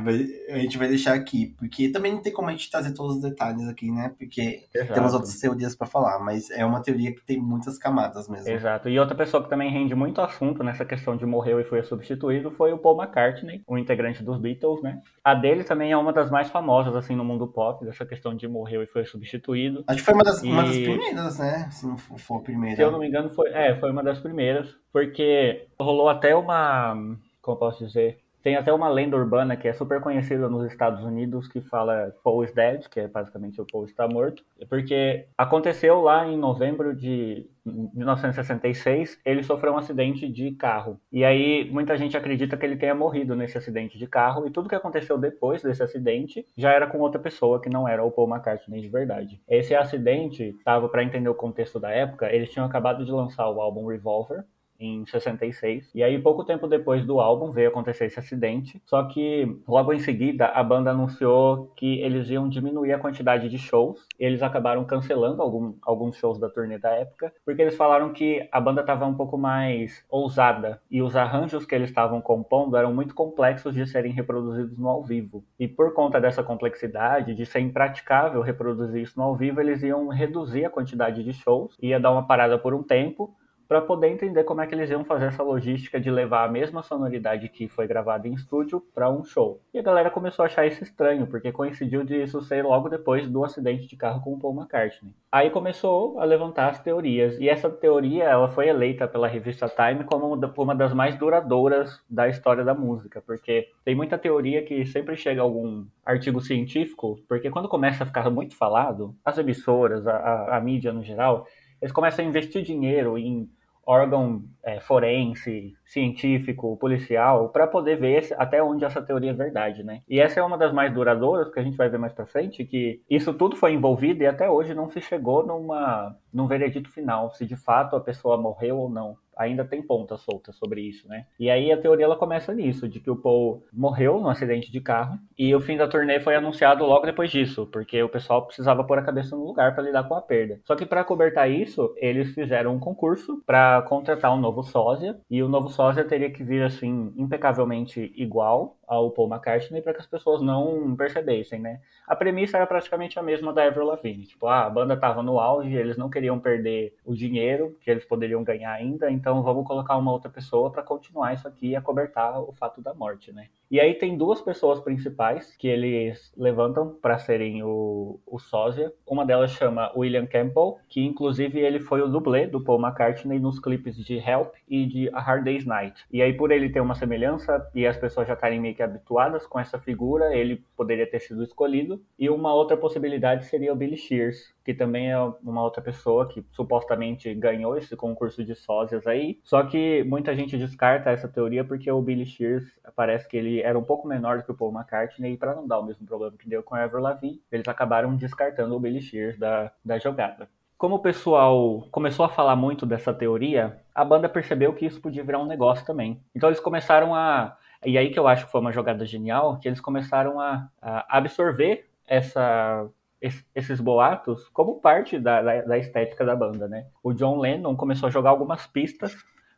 a gente vai deixar aqui, porque também não tem como a gente trazer todos os detalhes aqui, né? Porque Exato. temos outras teorias para falar, mas é uma teoria que tem muitas camadas mesmo. Exato. E outra pessoa que também rende muito assunto nessa questão de morreu e foi substituído foi o Paul McCartney, o integrante dos Beatles, né? A dele também é uma das mais famosas, assim, no mundo pop, dessa questão de morreu e foi substituído. Acho que foi uma das, e... uma das primeiras, né? Se não for a primeira. Se eu não me engano, foi, é, foi uma das primeiras, porque rolou até uma. Como posso dizer? Tem até uma lenda urbana que é super conhecida nos Estados Unidos que fala Paul is dead, que é basicamente o Paul está morto, porque aconteceu lá em novembro de 1966, ele sofreu um acidente de carro. E aí muita gente acredita que ele tenha morrido nesse acidente de carro e tudo que aconteceu depois desse acidente já era com outra pessoa que não era o Paul McCartney de verdade. Esse acidente, estava para entender o contexto da época, eles tinham acabado de lançar o álbum Revolver, em 66. E aí, pouco tempo depois do álbum, veio acontecer esse acidente. Só que logo em seguida, a banda anunciou que eles iam diminuir a quantidade de shows. Eles acabaram cancelando algum, alguns shows da turnê da época, porque eles falaram que a banda estava um pouco mais ousada e os arranjos que eles estavam compondo eram muito complexos de serem reproduzidos no ao vivo. E por conta dessa complexidade, de ser impraticável reproduzir isso no ao vivo, eles iam reduzir a quantidade de shows, ia dar uma parada por um tempo para poder entender como é que eles iam fazer essa logística de levar a mesma sonoridade que foi gravada em estúdio para um show. E a galera começou a achar isso estranho, porque coincidiu de isso ser logo depois do acidente de carro com o Paul McCartney. Aí começou a levantar as teorias, e essa teoria ela foi eleita pela revista Time como uma das mais duradouras da história da música, porque tem muita teoria que sempre chega algum artigo científico, porque quando começa a ficar muito falado, as emissoras, a, a, a mídia no geral, eles começam a investir dinheiro em órgão é, forense, científico, policial, para poder ver até onde essa teoria é verdade, né? E essa é uma das mais duradouras, que a gente vai ver mais para frente, que isso tudo foi envolvido e até hoje não se chegou numa, num veredito final, se de fato a pessoa morreu ou não ainda tem ponta solta sobre isso, né? E aí a teoria ela começa nisso, de que o Paul morreu num acidente de carro e o fim da turnê foi anunciado logo depois disso, porque o pessoal precisava pôr a cabeça no lugar para lidar com a perda. Só que para cobertar isso, eles fizeram um concurso para contratar um novo sósia e o novo sósia teria que vir assim impecavelmente igual ao Paul McCartney para que as pessoas não percebessem, né? A premissa era praticamente a mesma da Avril Lavigne, tipo, ah, a banda estava no auge, eles não queriam perder o dinheiro que eles poderiam ganhar ainda, então vamos colocar uma outra pessoa para continuar isso aqui e acobertar o fato da morte, né? E aí tem duas pessoas principais que eles levantam para serem o, o sósia. Uma delas chama William Campbell, que inclusive ele foi o dublê do Paul McCartney nos clipes de Help e de A Hard Day's Night. E aí por ele ter uma semelhança e as pessoas já estarem meio que habituadas com essa figura, ele poderia ter sido escolhido. E uma outra possibilidade seria o Billy Shears, que também é uma outra pessoa que supostamente ganhou esse concurso de sósias aí. Só que muita gente descarta essa teoria porque o Billy Shears parece que ele era um pouco menor do que o Paul McCartney e para não dar o mesmo problema que deu com a Avril Lavigne, eles acabaram descartando o Billy Shears da, da jogada. Como o pessoal começou a falar muito dessa teoria, a banda percebeu que isso podia virar um negócio também. Então eles começaram a. E aí que eu acho que foi uma jogada genial, que eles começaram a, a absorver essa esses boatos como parte da, da, da, estética da banda, né? O John Lennon começou a jogar algumas pistas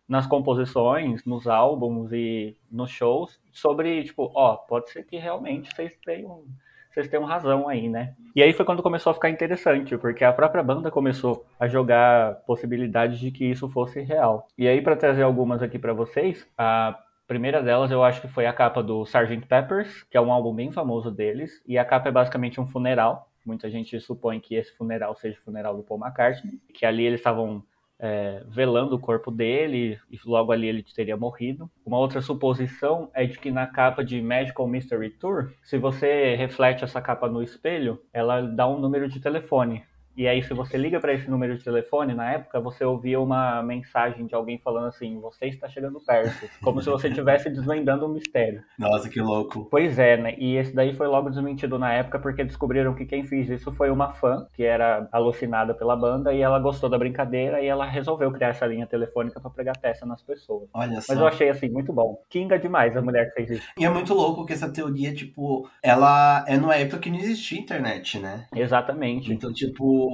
nas composições, nos álbuns e nos shows sobre, tipo, ó, pode ser que realmente vocês tenham, vocês tenham razão aí, né? E aí foi quando começou a ficar interessante, porque a própria banda começou a jogar possibilidades de que isso fosse real. E aí, para trazer algumas aqui para vocês, a primeira delas eu acho que foi a capa do Sgt. Peppers, que é um álbum bem famoso deles, e a capa é basicamente um funeral Muita gente supõe que esse funeral seja o funeral do Paul McCartney, que ali eles estavam é, velando o corpo dele e logo ali ele teria morrido. Uma outra suposição é de que na capa de Magical Mystery Tour, se você reflete essa capa no espelho, ela dá um número de telefone. E aí, se você liga para esse número de telefone, na época, você ouvia uma mensagem de alguém falando assim: você está chegando perto. Como se você estivesse desvendando um mistério. Nossa, que louco. Pois é, né? E esse daí foi logo desmentido na época, porque descobriram que quem fez isso foi uma fã, que era alucinada pela banda, e ela gostou da brincadeira e ela resolveu criar essa linha telefônica para pregar peça nas pessoas. Olha só. Mas eu achei assim, muito bom. Kinga demais a mulher que fez isso. E é muito louco que essa teoria, tipo, ela é numa época que não existia internet, né? Exatamente. Então, tipo,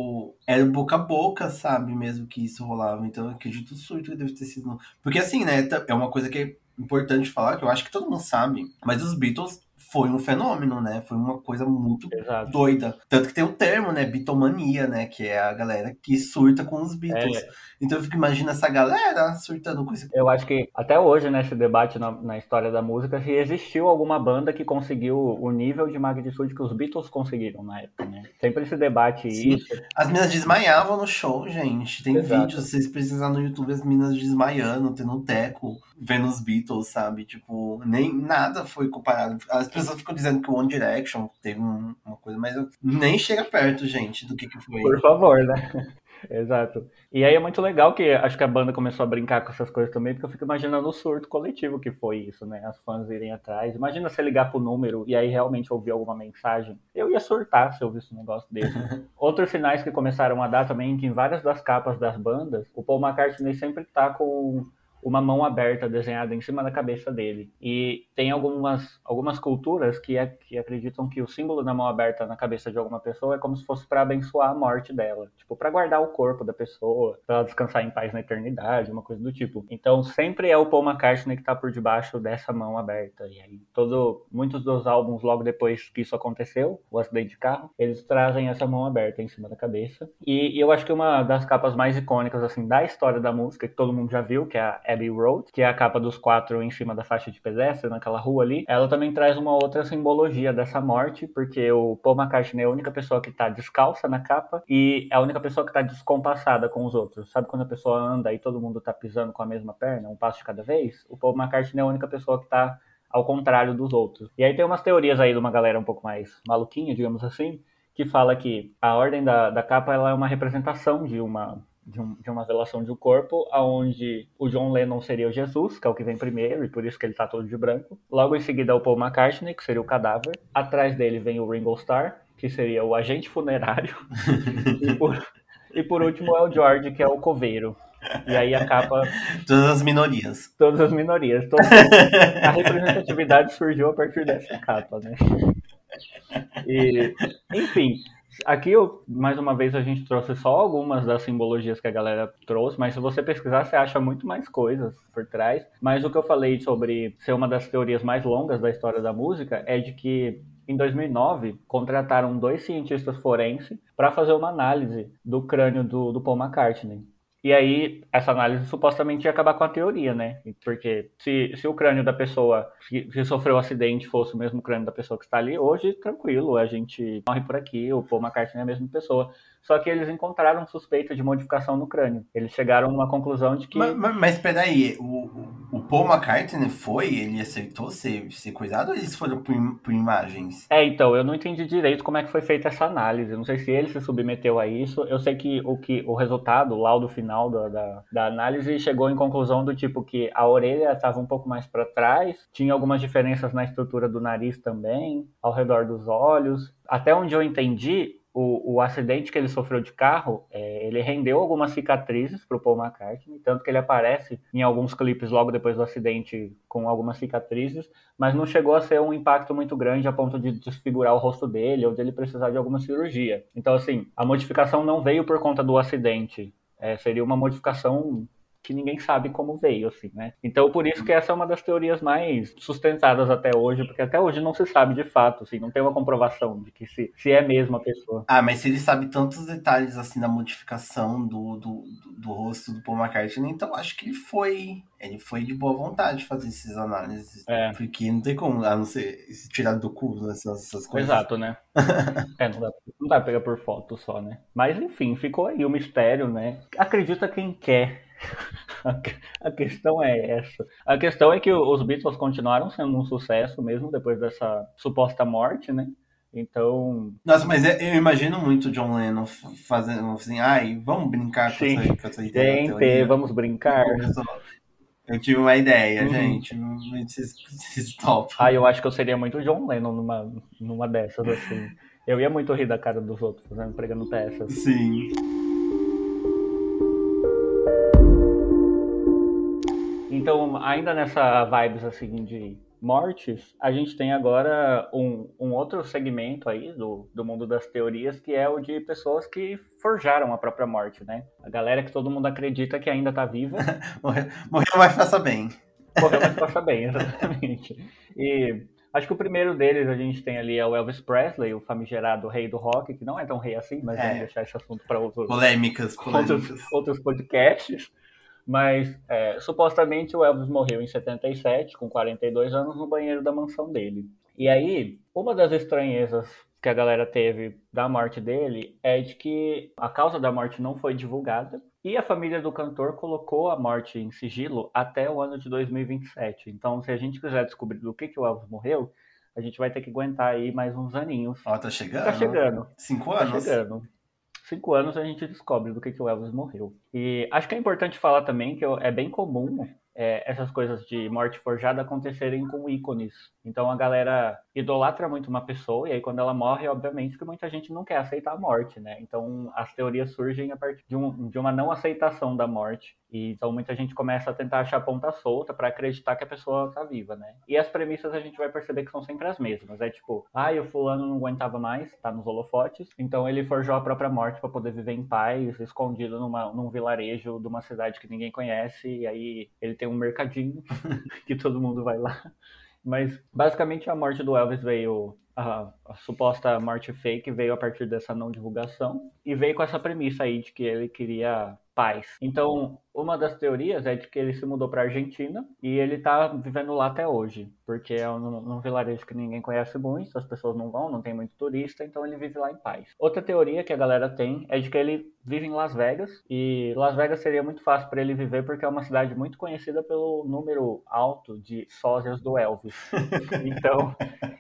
era boca a boca, sabe, mesmo que isso rolava. Então eu acredito o surto que deve ter sido. Porque assim, né, é uma coisa que é importante falar, que eu acho que todo mundo sabe, mas os Beatles foi um fenômeno, né? Foi uma coisa muito Exato. doida. Tanto que tem o termo, né? Bitomania, né? Que é a galera que surta com os Beatles. É. Então eu fico imaginando essa galera surtando com esse. Eu acho que até hoje, nesse debate na, na, história da música, se existiu alguma banda que conseguiu o nível de magnitude que os Beatles conseguiram na época, né? Sempre esse debate Sim. isso. As meninas desmaiavam no show, gente. Tem Exato. vídeos, vocês precisam no YouTube, as meninas desmaiando, tendo um teco, vendo os Beatles, sabe? Tipo, nem nada foi comparado. As pessoas pessoas ficam dizendo que o One Direction teve um, uma coisa, mas eu, nem chega perto, gente, do que, que foi. Por favor, né? Exato. E aí é muito legal que acho que a banda começou a brincar com essas coisas também, porque eu fico imaginando o surto coletivo que foi isso, né? As fãs irem atrás. Imagina você ligar pro número e aí realmente ouvir alguma mensagem. Eu ia surtar se eu visse um negócio desse. Outros sinais que começaram a dar também, que em várias das capas das bandas, o Paul McCartney sempre tá com uma mão aberta desenhada em cima da cabeça dele. E tem algumas, algumas culturas que, é, que acreditam que o símbolo da mão aberta na cabeça de alguma pessoa é como se fosse para abençoar a morte dela, tipo, para guardar o corpo da pessoa, para ela descansar em paz na eternidade, uma coisa do tipo. Então, sempre é o Paul McCartney que tá por debaixo dessa mão aberta. E aí, todo, muitos dos álbuns, logo depois que isso aconteceu, o acidente de carro, eles trazem essa mão aberta em cima da cabeça. E, e eu acho que uma das capas mais icônicas, assim, da história da música, que todo mundo já viu, que é a Abbey Road, que é a capa dos quatro em cima da faixa de pedestre, naquela rua ali, ela também traz uma outra simbologia dessa morte, porque o Paul McCartney é a única pessoa que tá descalça na capa e é a única pessoa que tá descompassada com os outros. Sabe quando a pessoa anda e todo mundo tá pisando com a mesma perna, um passo de cada vez? O Paul McCartney é a única pessoa que tá ao contrário dos outros. E aí tem umas teorias aí de uma galera um pouco mais maluquinha, digamos assim, que fala que a ordem da, da capa ela é uma representação de uma de, um, de, uma relação de um corpo, aonde o John Lennon seria o Jesus, que é o que vem primeiro, e por isso que ele tá todo de branco. Logo em seguida o Paul McCartney, que seria o cadáver. Atrás dele vem o Ringo Starr, que seria o agente funerário. e, por, e por último é o George, que é o coveiro. E aí a capa. Todas as minorias. Todas as minorias. Todas... a representatividade surgiu a partir dessa capa, né? E, enfim, Aqui, eu, mais uma vez, a gente trouxe só algumas das simbologias que a galera trouxe, mas se você pesquisar, você acha muito mais coisas por trás. Mas o que eu falei sobre ser uma das teorias mais longas da história da música é de que em 2009, contrataram dois cientistas forenses para fazer uma análise do crânio do, do Paul McCartney. E aí, essa análise supostamente ia acabar com a teoria, né? Porque se, se o crânio da pessoa que, que sofreu o um acidente fosse o mesmo crânio da pessoa que está ali, hoje, tranquilo, a gente morre por aqui, o Paul McCartney é a mesma pessoa. Só que eles encontraram suspeita de modificação no crânio. Eles chegaram numa conclusão de que. Mas, mas, mas peraí, o, o Paul McCartney foi? Ele aceitou ser, ser coisado ou eles foram por, por imagens? É, então, eu não entendi direito como é que foi feita essa análise. Não sei se ele se submeteu a isso. Eu sei que o, que, o resultado, o laudo final da, da, da análise, chegou em conclusão do tipo que a orelha estava um pouco mais para trás, tinha algumas diferenças na estrutura do nariz também, ao redor dos olhos. Até onde eu entendi, o, o acidente que ele sofreu de carro, é, ele rendeu algumas cicatrizes para o Paul McCartney, tanto que ele aparece em alguns clipes logo depois do acidente com algumas cicatrizes, mas não chegou a ser um impacto muito grande a ponto de desfigurar o rosto dele ou de ele precisar de alguma cirurgia. Então, assim, a modificação não veio por conta do acidente, é, seria uma modificação que ninguém sabe como veio, assim, né? Então, por isso que essa é uma das teorias mais sustentadas até hoje, porque até hoje não se sabe de fato, assim, não tem uma comprovação de que se, se é mesmo a pessoa. Ah, mas se ele sabe tantos detalhes, assim, da modificação do, do, do, do rosto do Paul McCartney, então acho que ele foi ele foi de boa vontade fazer essas análises. É. Porque não tem como, a não ser se tirar do cu essas, essas coisas. Exato, né? é, não dá, não dá pra pegar por foto só, né? Mas enfim, ficou aí o mistério, né? Acredita quem quer. A questão é essa. A questão é que os Beatles continuaram sendo um sucesso mesmo depois dessa suposta morte, né? Então. Nossa, mas é, eu imagino muito John Lennon fazendo assim, ai, vamos brincar com, Sim. essa, com essa ideia. Gente, vamos brincar. Eu tive uma ideia, uhum. gente. Stop. Ah, eu acho que eu seria muito John Lennon numa, numa dessas, assim. Eu ia muito rir da cara dos outros fazendo, pregando peças. Sim. Então, ainda nessa vibes assim de mortes, a gente tem agora um, um outro segmento aí do, do mundo das teorias, que é o de pessoas que forjaram a própria morte, né? A galera que todo mundo acredita que ainda tá viva. morreu, morreu, mas faça bem. Morreu, mas faça bem, exatamente. E Acho que o primeiro deles a gente tem ali é o Elvis Presley, o famigerado rei do rock, que não é tão rei assim, mas é. vamos deixar esse assunto para outros, polêmicas, polêmicas. Outros, outros podcasts. Mas é, supostamente o Elvis morreu em 77, com 42 anos, no banheiro da mansão dele. E aí, uma das estranhezas que a galera teve da morte dele é de que a causa da morte não foi divulgada e a família do cantor colocou a morte em sigilo até o ano de 2027. Então, se a gente quiser descobrir do que, que o Elvis morreu, a gente vai ter que aguentar aí mais uns aninhos. Ó, tá chegando? Tá chegando. Cinco tá anos? Tá chegando cinco anos a gente descobre do que, que o Elvis morreu. E acho que é importante falar também que é bem comum é, essas coisas de morte forjada acontecerem com ícones. Então a galera idolatra muito uma pessoa e aí quando ela morre, obviamente que muita gente não quer aceitar a morte, né? Então as teorias surgem a partir de, um, de uma não aceitação da morte. E, então muita gente começa a tentar achar ponta solta para acreditar que a pessoa tá viva, né? E as premissas a gente vai perceber que são sempre as mesmas. É tipo, ah, o fulano não aguentava mais, tá nos holofotes, então ele forjou a própria morte para poder viver em paz, escondido numa, num vilarejo de uma cidade que ninguém conhece, e aí ele tem um mercadinho que todo mundo vai lá. Mas basicamente a morte do Elvis veio, a, a, suposta morte fake veio a partir dessa não divulgação e veio com essa premissa aí de que ele queria paz. Então, uma das teorias é de que ele se mudou para Argentina e ele tá vivendo lá até hoje, porque é um, um, vilarejo que ninguém conhece muito, as pessoas não vão, não tem muito turista, então ele vive lá em paz. Outra teoria que a galera tem é de que ele vive em Las Vegas e Las Vegas seria muito fácil para ele viver porque é uma cidade muito conhecida pelo número alto de sósias do Elvis. Então,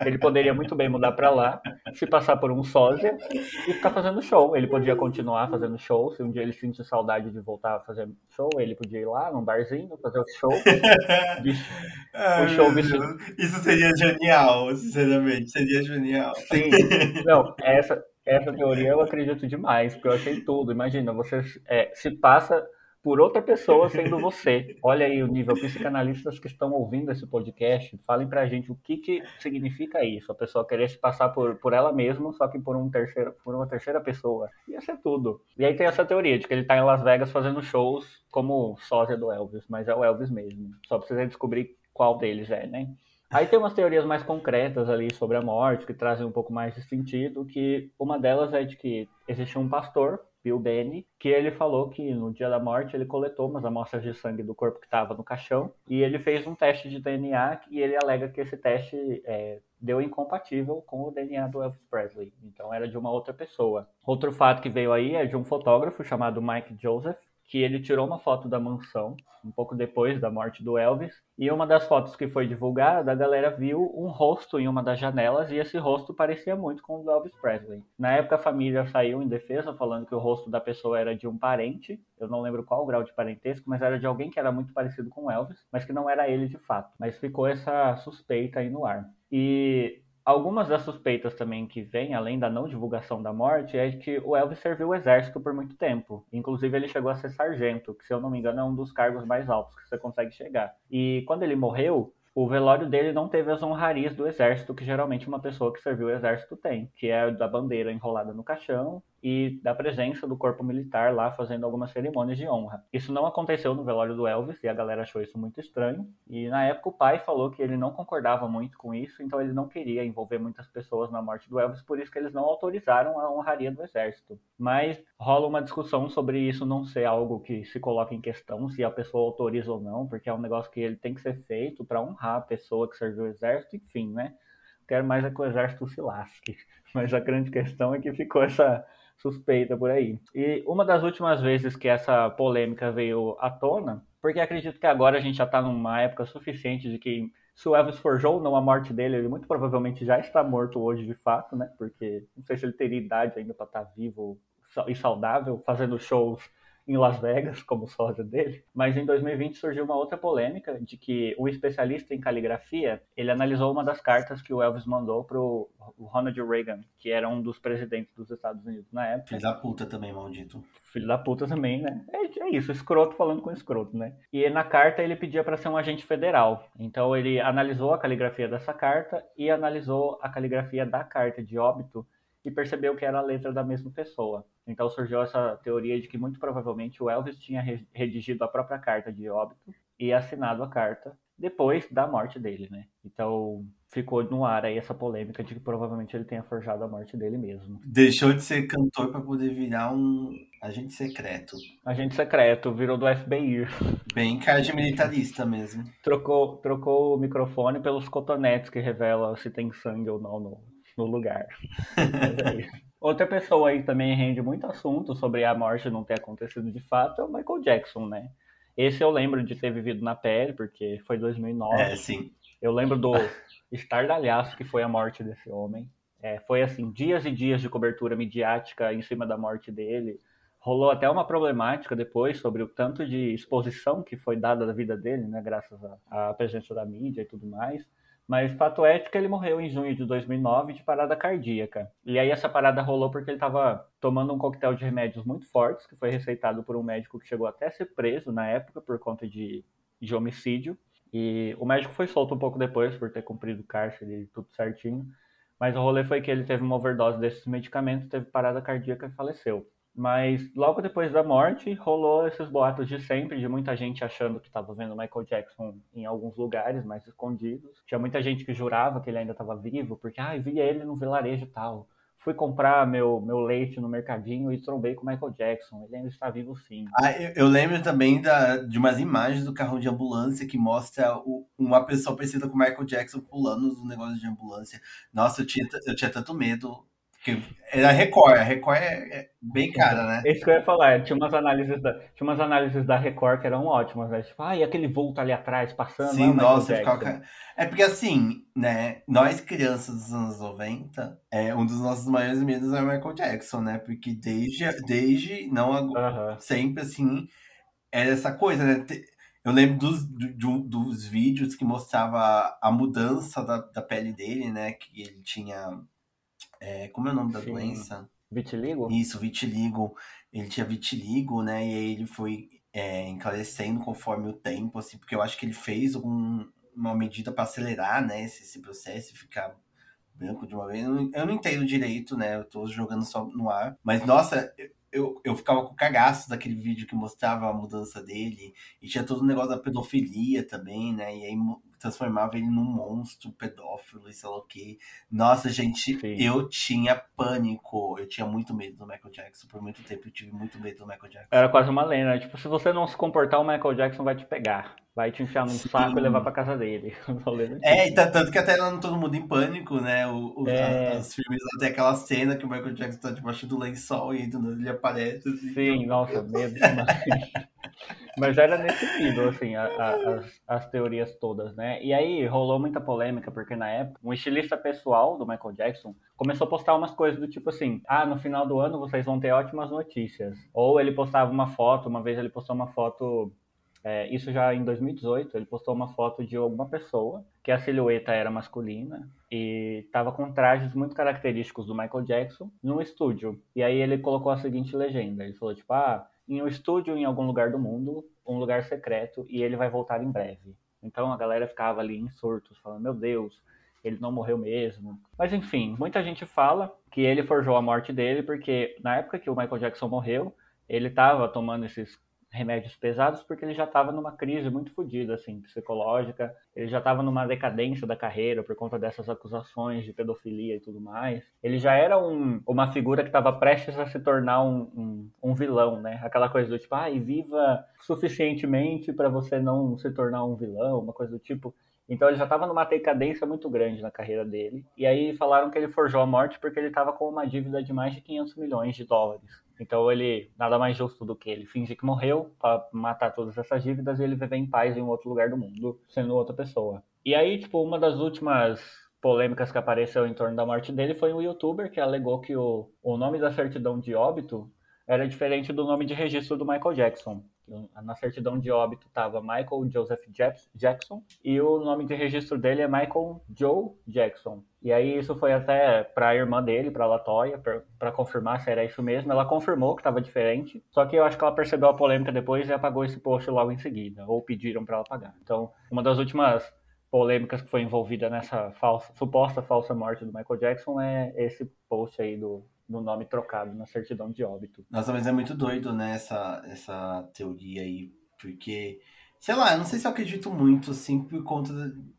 ele poderia muito bem mudar para lá, se passar por um sósia e ficar fazendo show. Ele podia continuar fazendo show se um dia ele sentir saudade de voltar a fazer show ele podia ir lá num barzinho fazer o show. o show vestido. Isso seria genial, sinceramente, seria genial. Sim, não, essa, essa teoria eu acredito demais, porque eu achei tudo. Imagina, você é, se passa por outra pessoa sendo você. Olha aí o nível. Psicanalistas que estão ouvindo esse podcast, falem pra gente o que, que significa isso. A pessoa querer se passar por, por ela mesma, só que por, um terceiro, por uma terceira pessoa. Ia ser tudo. E aí tem essa teoria de que ele tá em Las Vegas fazendo shows como sósia do Elvis, mas é o Elvis mesmo. Só precisa descobrir qual deles é, né? Aí tem umas teorias mais concretas ali sobre a morte, que trazem um pouco mais de sentido, que uma delas é de que existe um pastor Bill Benny, que ele falou que no dia da morte ele coletou umas amostras de sangue do corpo que estava no caixão e ele fez um teste de DNA e ele alega que esse teste é, deu incompatível com o DNA do Elvis Presley. Então era de uma outra pessoa. Outro fato que veio aí é de um fotógrafo chamado Mike Joseph, que ele tirou uma foto da mansão um pouco depois da morte do Elvis. E uma das fotos que foi divulgada, a galera viu um rosto em uma das janelas e esse rosto parecia muito com o do Elvis Presley. Na época a família saiu em defesa falando que o rosto da pessoa era de um parente, eu não lembro qual o grau de parentesco, mas era de alguém que era muito parecido com o Elvis, mas que não era ele de fato. Mas ficou essa suspeita aí no ar. E Algumas das suspeitas também que vêm, além da não divulgação da morte, é que o Elvis serviu o exército por muito tempo. Inclusive, ele chegou a ser sargento, que, se eu não me engano, é um dos cargos mais altos que você consegue chegar. E quando ele morreu, o velório dele não teve as honrarias do exército que geralmente uma pessoa que serviu o exército tem, que é da bandeira enrolada no caixão e da presença do corpo militar lá fazendo algumas cerimônias de honra. Isso não aconteceu no velório do Elvis e a galera achou isso muito estranho. E na época o pai falou que ele não concordava muito com isso, então ele não queria envolver muitas pessoas na morte do Elvis, por isso que eles não autorizaram a honraria do exército. Mas rola uma discussão sobre isso não ser algo que se coloca em questão, se a pessoa autoriza ou não, porque é um negócio que ele tem que ser feito para honrar a pessoa que serviu o exército, enfim, né? Quero mais é que o exército se lasque. Mas a grande questão é que ficou essa suspeita por aí. E uma das últimas vezes que essa polêmica veio à tona, porque acredito que agora a gente já está numa época suficiente de que se o Elvis forjou ou não a morte dele, ele muito provavelmente já está morto hoje de fato, né? Porque não sei se ele teria idade ainda para estar tá vivo e saudável, fazendo shows em Las Vegas como sósia dele. Mas em 2020 surgiu uma outra polêmica de que o especialista em caligrafia ele analisou uma das cartas que o Elvis mandou pro Ronald Reagan, que era um dos presidentes dos Estados Unidos na época. Filho da puta também, maldito. Filho da puta também, né? É, é isso, escroto falando com escroto, né? E na carta ele pedia para ser um agente federal. Então ele analisou a caligrafia dessa carta e analisou a caligrafia da carta de óbito e percebeu que era a letra da mesma pessoa. Então surgiu essa teoria de que muito provavelmente o Elvis tinha redigido a própria carta de óbito e assinado a carta depois da morte dele, né? Então ficou no ar aí essa polêmica de que provavelmente ele tenha forjado a morte dele mesmo. Deixou de ser cantor para poder virar um agente secreto. Agente secreto, virou do FBI. Bem cara de militarista mesmo. Trocou, trocou o microfone pelos cotonetes que revela se tem sangue ou não no, no lugar. Outra pessoa aí também rende muito assunto sobre a morte não ter acontecido de fato é o Michael Jackson, né? Esse eu lembro de ter vivido na pele, porque foi 2009. É, sim. Eu lembro do estardalhaço que foi a morte desse homem. É, foi assim, dias e dias de cobertura midiática em cima da morte dele. Rolou até uma problemática depois sobre o tanto de exposição que foi dada da vida dele, né? Graças à presença da mídia e tudo mais. Mas fato é que ele morreu em junho de 2009 de parada cardíaca. E aí essa parada rolou porque ele estava tomando um coquetel de remédios muito fortes, que foi receitado por um médico que chegou até a ser preso na época por conta de, de homicídio. E o médico foi solto um pouco depois por ter cumprido cárcere e tudo certinho. Mas o rolê foi que ele teve uma overdose desses medicamentos, teve parada cardíaca e faleceu. Mas logo depois da morte, rolou esses boatos de sempre, de muita gente achando que estava vendo Michael Jackson em alguns lugares mais escondidos. Tinha muita gente que jurava que ele ainda estava vivo, porque, ah, via ele no vilarejo tal. Fui comprar meu, meu leite no mercadinho e trombei com o Michael Jackson. Ele ainda está vivo sim. Ah, eu, eu lembro também da, de umas imagens do carro de ambulância que mostra o, uma pessoa parecida com o Michael Jackson pulando no negócio de ambulância. Nossa, eu tinha, eu tinha tanto medo porque era Record, a Record é, é bem cara, né? Isso que eu ia falar, tinha umas análises da, tinha umas análises da Record que eram ótimas, né? Tipo, ah, e aquele vulto ali atrás passando. Sim, nossa, ficava... É porque assim, né? Nós crianças dos anos 90, é, um dos nossos maiores medos é o Michael Jackson, né? Porque desde, desde não agora, sempre assim, era essa coisa, né? Eu lembro dos, do, dos vídeos que mostrava a mudança da, da pele dele, né? Que ele tinha é, como é o nome da Sim. doença? Vitiligo? Isso, vitiligo. Ele tinha vitiligo, né? E aí ele foi é, encarecendo conforme o tempo, assim, porque eu acho que ele fez algum, uma medida para acelerar, né, esse, esse, processo e ficar branco de uma vez. Eu não, eu não entendo direito, né? Eu tô jogando só no ar. Mas, nossa, eu, eu ficava com cagaço daquele vídeo que mostrava a mudança dele. E tinha todo o negócio da pedofilia também, né? E aí transformava ele num monstro pedófilo e sei lá o quê. Nossa, gente, Sim. eu tinha pânico. Eu tinha muito medo do Michael Jackson. Por muito tempo eu tive muito medo do Michael Jackson. Era quase uma lenda, né? Tipo, se você não se comportar, o Michael Jackson vai te pegar. Vai te enfiar num Sim. saco e levar pra casa dele. É, e tá- tanto que até lá no Todo Mundo em Pânico, né? O, o- É. os filmes tem aquela cena que o Michael Jackson tá debaixo do lençol e do nada ele aparece. Assim. Sim, nossa, medo demais. Mas era nesse nível, assim, a- a- as, as teorias todas, né? E aí rolou muita polêmica, porque na época, um estilista pessoal do Michael Jackson começou a postar umas coisas do tipo assim: ah, no final do ano vocês vão ter ótimas notícias. Ou ele postava uma foto, uma vez ele postou uma foto. É, isso já em 2018, ele postou uma foto de alguma pessoa que a silhueta era masculina e estava com trajes muito característicos do Michael Jackson no estúdio. E aí ele colocou a seguinte legenda: ele falou tipo, ah, em um estúdio em algum lugar do mundo, um lugar secreto, e ele vai voltar em breve. Então a galera ficava ali em surtos, falando, meu Deus, ele não morreu mesmo. Mas enfim, muita gente fala que ele forjou a morte dele porque na época que o Michael Jackson morreu, ele estava tomando esses remédios pesados porque ele já estava numa crise muito fodida, assim, psicológica. Ele já estava numa decadência da carreira por conta dessas acusações de pedofilia e tudo mais. Ele já era um- uma figura que estava prestes a se tornar um, um- um vilão, né? Aquela coisa do tipo, ah, e viva suficientemente para você não se tornar um vilão, uma coisa do tipo. Então ele já estava numa decadência muito grande na carreira dele. E aí falaram que ele forjou a morte porque ele estava com uma dívida de mais de 500 milhões de dólares. Então ele, nada mais justo do que ele fingir que morreu para matar todas essas dívidas e ele viver em paz em um outro lugar do mundo, sendo outra pessoa. E aí, tipo, uma das últimas polêmicas que apareceu em torno da morte dele foi um youtuber que alegou que o, o nome da certidão de óbito era diferente do nome de registro do Michael Jackson. Na certidão de óbito estava Michael Joseph Jack- Jackson e o nome de registro dele é Michael Joe Jackson. E aí isso foi até para a irmã dele, para Latoya, para confirmar se era isso mesmo. Ela confirmou que estava diferente, só que eu acho que ela percebeu a polêmica depois e apagou esse post logo em seguida, ou pediram para ela apagar. Então, uma das últimas polêmicas que foi envolvida nessa falsa, suposta falsa morte do Michael Jackson é esse post aí do, do nome trocado na certidão de óbito. Nossa, mas é muito doido, né, essa, essa teoria aí, porque, sei lá, eu não sei se eu acredito muito, assim, por conta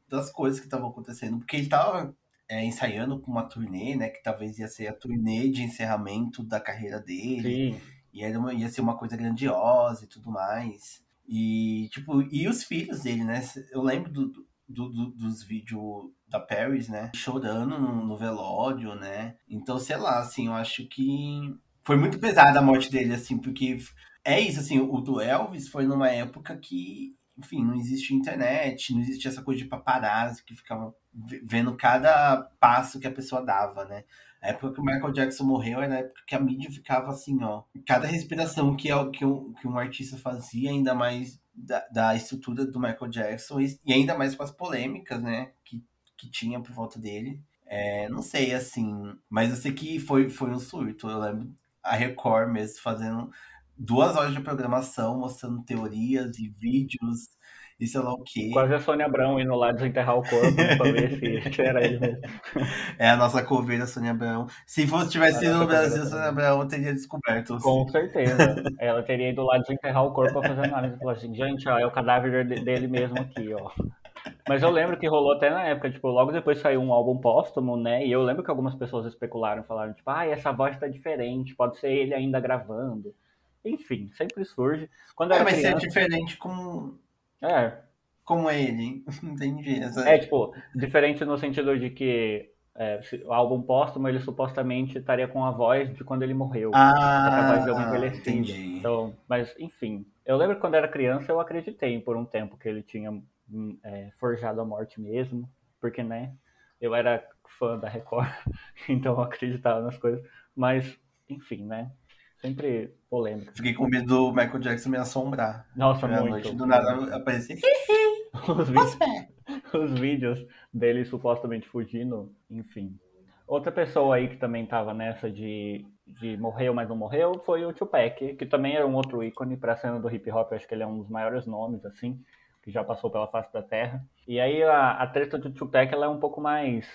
das coisas que estavam acontecendo, porque ele tava é, ensaiando com uma turnê, né, que talvez ia ser a turnê de encerramento da carreira dele, Sim, e era uma- ia ser uma coisa grandiosa e tudo mais, e, tipo, e os filhos dele, né, eu lembro do, do- do- dos vídeos da Paris, né, chorando no, no velório, né, então, sei lá, assim, eu acho que foi muito pesada a morte dele, assim, porque é isso, assim, o do Elvis foi numa época que, enfim, não existia internet, não existia essa coisa de paparazzi que ficava ve- vendo cada passo que a pessoa dava, né? A época que o Michael Jackson morreu era a época que a mídia ficava assim, ó, cada respiração que, que, um, que um artista fazia, ainda mais da, da estrutura do Michael Jackson, e, e ainda mais com as polêmicas, né, que, que tinha por volta dele. É, não sei, assim, mas eu sei que foi, foi um surto. Eu lembro a Record mesmo fazendo duas horas de programação, mostrando teorias e vídeos e sei lá o quê. quase a Sônia Abrão indo lá desenterrar o corpo pra ver se era ele mesmo. É a nossa coveira Sônia Abrão. Se fosse tivesse A sido no Brasil, coveira Sônia Abrão teria descoberto. Com certeza. Ela teria ido lá desenterrar o corpo pra fazer análise falar assim, gente, ó, é o cadáver de- dele mesmo aqui, ó. Mas eu lembro que rolou até na época, tipo, logo depois saiu um álbum póstumo, né? E eu lembro que algumas pessoas especularam, falaram, tipo, ah, essa voz tá diferente, pode ser ele ainda gravando. Enfim, sempre surge. Quando É, mas ser criança, diferente como, é, como ele. Entendi. Essa... é, tipo, diferente no sentido de que é, o álbum póstumo, ele supostamente estaria com a voz de quando ele morreu. A voz deu Ah, envelhecida. entendi. Então, mas, enfim. Eu lembro que quando era criança eu acreditei por um tempo que ele tinha hum, é, forjado a morte mesmo. Porque, né? Eu era fã da Record, então eu acreditava nas coisas. Mas, enfim, né? Sempre polêmica. Fiquei com medo do Michael Jackson me assombrar. Nossa, à muito. noite do nada aparecer. Os vídeos, os vídeos dele supostamente fugindo, enfim. Outra pessoa aí que também tava nessa de, de morreu, mas não morreu, foi o Tupac, que também era um outro ícone pra cena do hip hop, acho que ele é um dos maiores nomes, assim, que já passou pela face da terra. E aí a, a treta do Tupac, ela é um pouco mais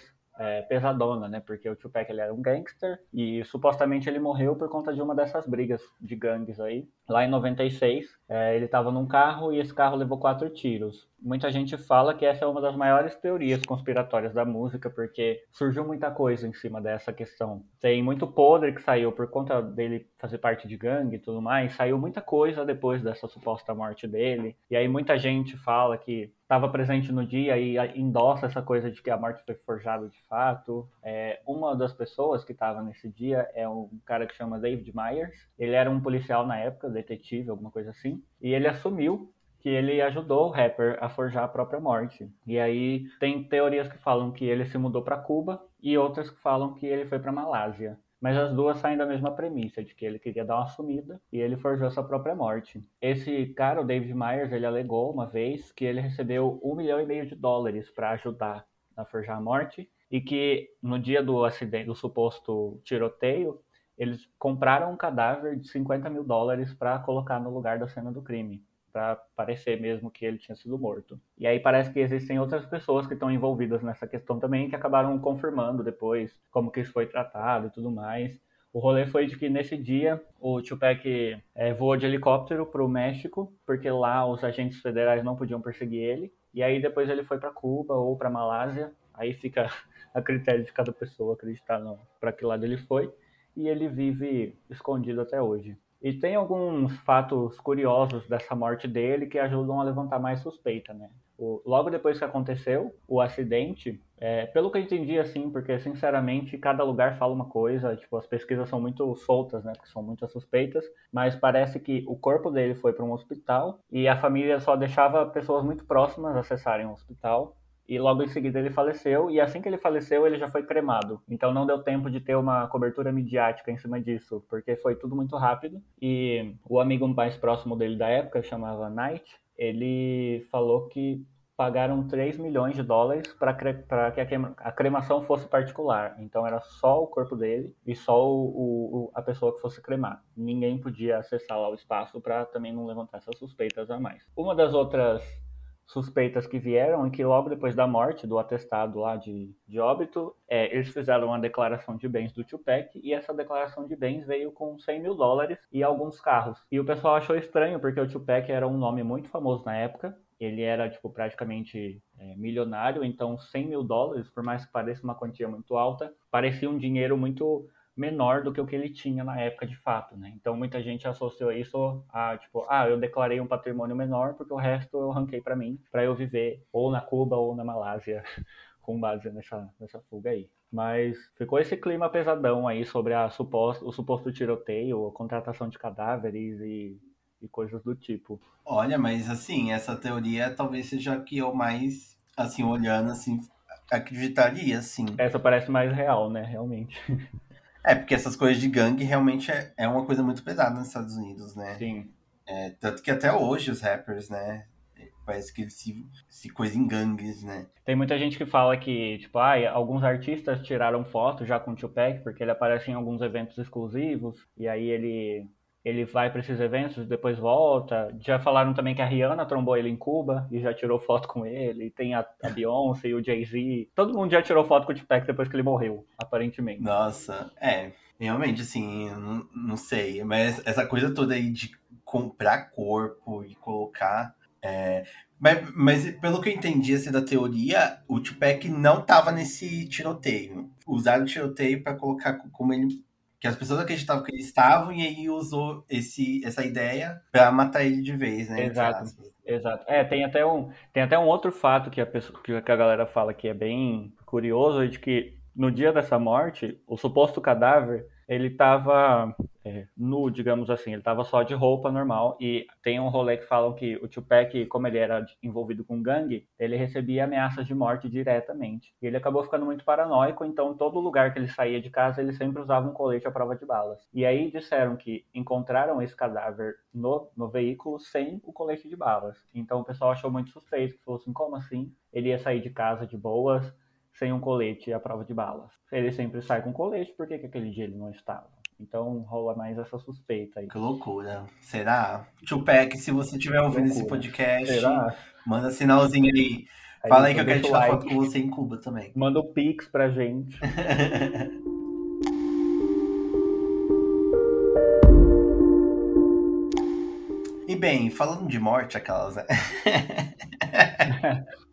é, pesadona, né, porque o Tupac ele era um gangster e supostamente ele morreu por conta de uma dessas brigas de gangues aí. Lá em 96, é, ele tava num carro e esse carro levou quatro tiros. Muita gente fala que essa é uma das maiores teorias conspiratórias da música, porque surgiu muita coisa em cima dessa questão. Tem muito podre que saiu por conta dele fazer parte de gangue e tudo mais, saiu muita coisa depois dessa suposta morte dele. E aí muita gente fala que estava presente no dia e endossa essa coisa de que a morte foi forjada de fato. É, uma das pessoas que estava nesse dia é um cara que chama David Myers. Ele era um policial na época, detetive, alguma coisa assim. E ele assumiu que ele ajudou o rapper a forjar a própria morte. E aí tem teorias que falam que ele se mudou para Cuba e outras que falam que ele foi para Malásia. Mas as duas saem da mesma premissa, de que ele queria dar uma sumida e ele forjou sua própria morte. Esse cara, o David Myers, ele alegou uma vez que ele recebeu um milhão e meio de dólares para ajudar a forjar a morte e que no dia do acidente, do suposto tiroteio, eles compraram um cadáver de 50 mil dólares para colocar no lugar da cena do crime para parecer mesmo que ele tinha sido morto. E aí parece que existem outras pessoas que estão envolvidas nessa questão também, que acabaram confirmando depois como que isso foi tratado e tudo mais. O rolê foi de que nesse dia o Tupac é, voou de helicóptero para o México, porque lá os agentes federais não podiam perseguir ele. E aí depois ele foi para Cuba ou para Malásia. Aí fica a critério de cada pessoa acreditar para que lado ele foi. E ele vive escondido até hoje. E tem alguns fatos curiosos dessa morte dele que ajudam a levantar mais suspeita, né? O, logo depois que aconteceu o acidente, é, pelo que eu entendi, assim, porque sinceramente cada lugar fala uma coisa, tipo, as pesquisas são muito soltas, né? Porque são muitas suspeitas, mas parece que o corpo dele foi para um hospital e a família só deixava pessoas muito próximas acessarem o hospital e logo em seguida ele faleceu, e assim que ele faleceu, ele já foi cremado. Então não deu tempo de ter uma cobertura midiática em cima disso, porque foi tudo muito rápido. E o amigo mais próximo dele da época, chamava Knight, ele falou que pagaram 3 milhões de dólares para que a cremação fosse particular. Então era só o corpo dele e só o, o, a pessoa que fosse cremar. Ninguém podia acessar lá o espaço para também não levantar essas suspeitas a mais. Uma das outras suspeitas que vieram e que logo depois da morte do atestado lá de, de óbito, é, eles fizeram uma declaração de bens do Tupac e essa declaração de bens veio com 100 mil dólares e alguns carros. E o pessoal achou estranho porque o Tupac era um nome muito famoso na época, ele era tipo praticamente é, milionário, então 100 mil dólares, por mais que pareça uma quantia muito alta, parecia um dinheiro muito menor do que o que ele tinha na época de fato, né? Então muita gente associou isso a tipo, ah, eu declarei um patrimônio menor porque o resto eu ranquei para mim, para eu viver ou na Cuba ou na Malásia, com base nessa nessa fuga aí. Mas ficou esse clima pesadão aí sobre a suposto, o suposto tiroteio, a contratação de cadáveres e, e coisas do tipo. Olha, mas assim, essa teoria talvez seja a que eu mais, assim, olhando assim, acreditaria, assim. Essa parece mais real, né, realmente. É, porque essas coisas de gangue realmente é, é uma coisa muito pesada nos Estados Unidos, né? Sim. É, tanto que até hoje os rappers, né? Parece que eles se, se coisam em gangues, né? Tem muita gente que fala que, tipo, ah, alguns artistas tiraram foto já com o Tupac, porque ele aparece em alguns eventos exclusivos, e aí ele ele vai para esses eventos, depois volta. Já falaram também que a Rihanna trombou ele em Cuba e já tirou foto com ele. tem a, a Beyoncé e o Jay-Z. Todo mundo já tirou foto com o Tupac depois que ele morreu, aparentemente. Nossa, é. Realmente, assim, não, não sei. Mas essa coisa toda aí de comprar corpo e colocar. É, mas, mas, pelo que eu entendi assim, da teoria, o Tupac não tava nesse tiroteio. Usaram o tiroteio para colocar como ele que as pessoas acreditavam que eles estavam e aí usou esse, essa ideia para matar ele de vez, né? Exato. Exato. É, tem até um, tem até um outro fato que a, pessoa, que a galera fala que é bem curioso, de que no dia dessa morte, o suposto cadáver ele estava é, nu, digamos assim, ele estava só de roupa normal. E tem um rolê que falam que o Tupac, como ele era envolvido com gangue, ele recebia ameaças de morte diretamente. E ele acabou ficando muito paranoico, então todo lugar que ele saía de casa, ele sempre usava um colete à prova de balas. E aí disseram que encontraram esse cadáver no, no veículo sem o colete de balas. Então o pessoal achou muito suspeito, falou assim, como assim? Ele ia sair de casa de boas, sem um colete à prova de balas. Ele sempre sai com colete, por que, que aquele dia ele não estava? Então rola mais essa suspeita aí. Que loucura. Será? Tupac, se você estiver ouvindo esse podcast, Será? manda sinalzinho aí. aí Fala aí que eu quero tirar like. foto com você em Cuba também. Manda o Pix pra gente. e bem, falando de morte, aquelas, né?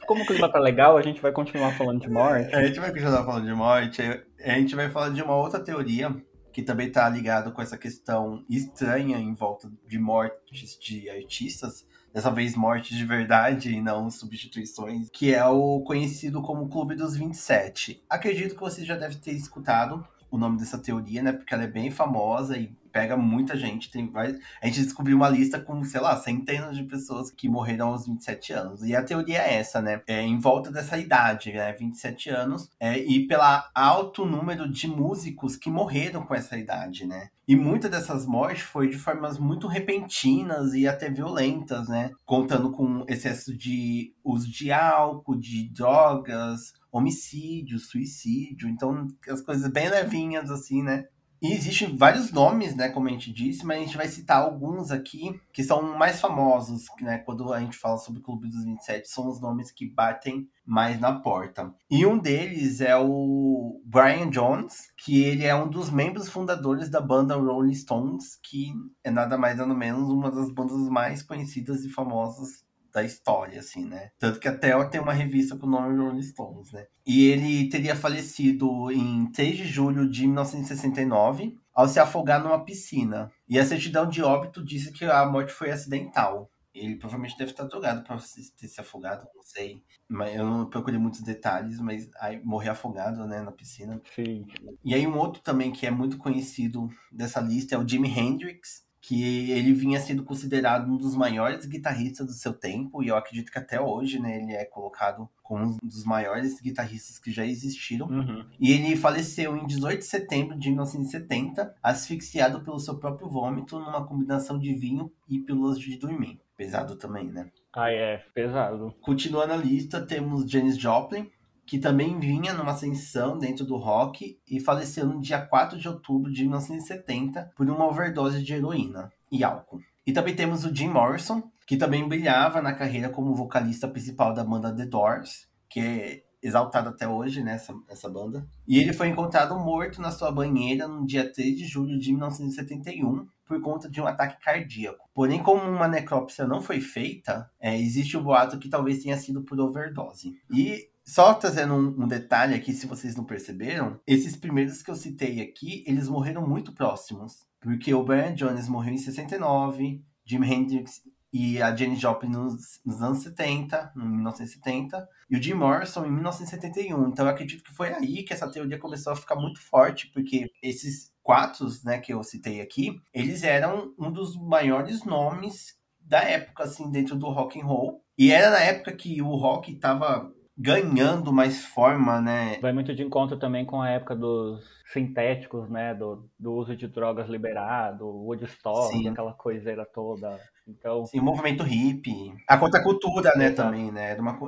Como o clima tá legal, a gente vai continuar falando de morte. A gente vai continuar falando de morte. A gente vai falar de uma outra teoria que também tá ligado com essa questão estranha em volta de mortes de artistas, dessa vez mortes de verdade e não substituições, que é o conhecido como Clube dos 27. Acredito que você já deve ter escutado o nome dessa teoria, né? Porque ela é bem famosa e pega muita gente. Tem várias... A gente descobriu uma lista com, sei lá, centenas de pessoas que morreram aos 27 anos. E a teoria é essa, né? É em volta dessa idade, né? 27 anos, é, e pela alto número de músicos que morreram com essa idade, né? E muitas dessas mortes foi de formas muito repentinas e até violentas, né? Contando com excesso de uso de álcool, de drogas, homicídio, suicídio. Então, as coisas bem levinhas, assim, né? E existem vários nomes, né, como a gente disse, mas a gente vai citar alguns aqui que são mais famosos, né, quando a gente fala sobre o Clube dos 27, são os nomes que batem mais na porta. E um deles é o Brian Jones, que ele é um dos membros fundadores da banda Rolling Stones, que é nada mais nada menos uma das bandas mais conhecidas e famosas da história, assim, né? Tanto que até tem uma revista com o nome Rolling Stones, né? E ele teria falecido em 3 de julho de 1969 ao se afogar numa piscina. E a certidão de óbito disse que a morte foi acidental. Ele provavelmente deve estar drogado para ter se afogado, não sei. Mas eu não procurei muitos detalhes, mas aí morrer afogado, né, na piscina. Sim. E aí um outro também que é muito conhecido dessa lista é o Jimi Hendrix, que ele vinha sendo considerado um dos maiores guitarristas do seu tempo, e eu acredito que até hoje, né, ele é colocado como um dos maiores guitarristas que já existiram. Uhum. E ele faleceu em 18 de setembro de 1970, asfixiado pelo seu próprio vômito numa combinação de vinho e pílulas de dormir. Pesado também, né? Ah, é, pesado. Continuando a lista, temos Janis Joplin, que também vinha numa ascensão dentro do rock e faleceu no dia 4 de outubro de 1970 por uma overdose de heroína e álcool. E também temos o Jim Morrison, que também brilhava na carreira como vocalista principal da banda The Doors, que é exaltado até hoje nessa né, essa banda. E ele foi encontrado morto na sua banheira no dia 3 de julho de 1971 por conta de um ataque cardíaco. Porém, como uma necrópsia não foi feita, é, existe o boato que talvez tenha sido por overdose. E só trazendo um, um, detalhe aqui, se vocês não perceberam, esses primeiros que eu citei aqui, eles morreram muito próximos. Porque o Brian Jones morreu em 69, Jimi Hendrix e a Janis Joplin nos, nos, anos 70, em 1970, e o Jim Morrison em 1971. Então eu acredito que foi aí que essa teoria começou a ficar muito forte, porque esses quatro né, que eu citei aqui, eles eram um dos maiores nomes da época, assim, dentro do rock and roll. E era na época que o rock estava ganhando mais forma, né? Vai muito de encontro também com a época dos sintéticos, né? Do, do uso de drogas liberado, Woodstock, aquela coiseira toda. Então... Sim, o movimento hippie. A contracultura, né, Exato. também, né? Era, uma,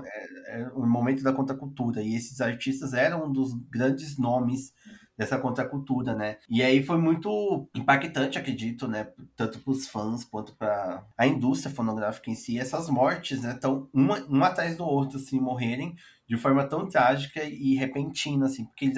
era é, um momento da contracultura. E esses artistas eram um dos grandes nomes dessa contracultura, né? E aí foi muito impactante, acredito, né? Tanto para os fãs quanto para a indústria fonográfica em si, essas mortes, né? Tão uma, uma atrás do outro, assim, morrerem de forma tão trágica e repentina, assim, porque eles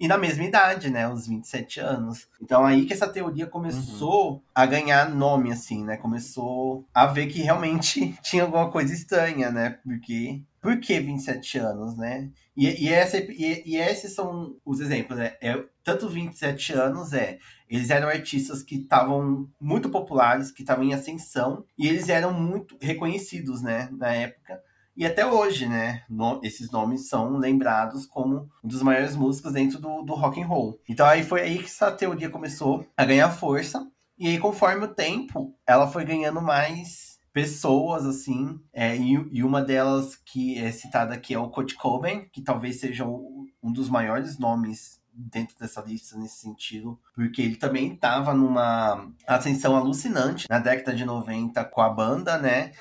e na mesma idade, né? Os 27 anos. Então aí que essa teoria começou uhum. a ganhar nome, assim, né? Começou a ver que realmente tinha alguma coisa estranha, né? Porque. Por que 27 anos, né? E, e, essa, e, e esses são os exemplos, né? É, tanto 27 anos é. Eles eram artistas que estavam muito populares, que estavam em ascensão, e eles eram muito reconhecidos, né? Na época. E até hoje, né, no, esses nomes são lembrados como um dos maiores músicos dentro do, do rock and roll. Então aí foi aí que essa teoria começou a ganhar força. E aí, conforme o tempo, ela foi ganhando mais pessoas, assim, é, e, e, uma delas que é citada aqui é o Kurt Cobain, que talvez seja o, um dos maiores nomes dentro dessa lista nesse sentido, porque ele também estava numa ascensão alucinante na década de 90 com a banda, né?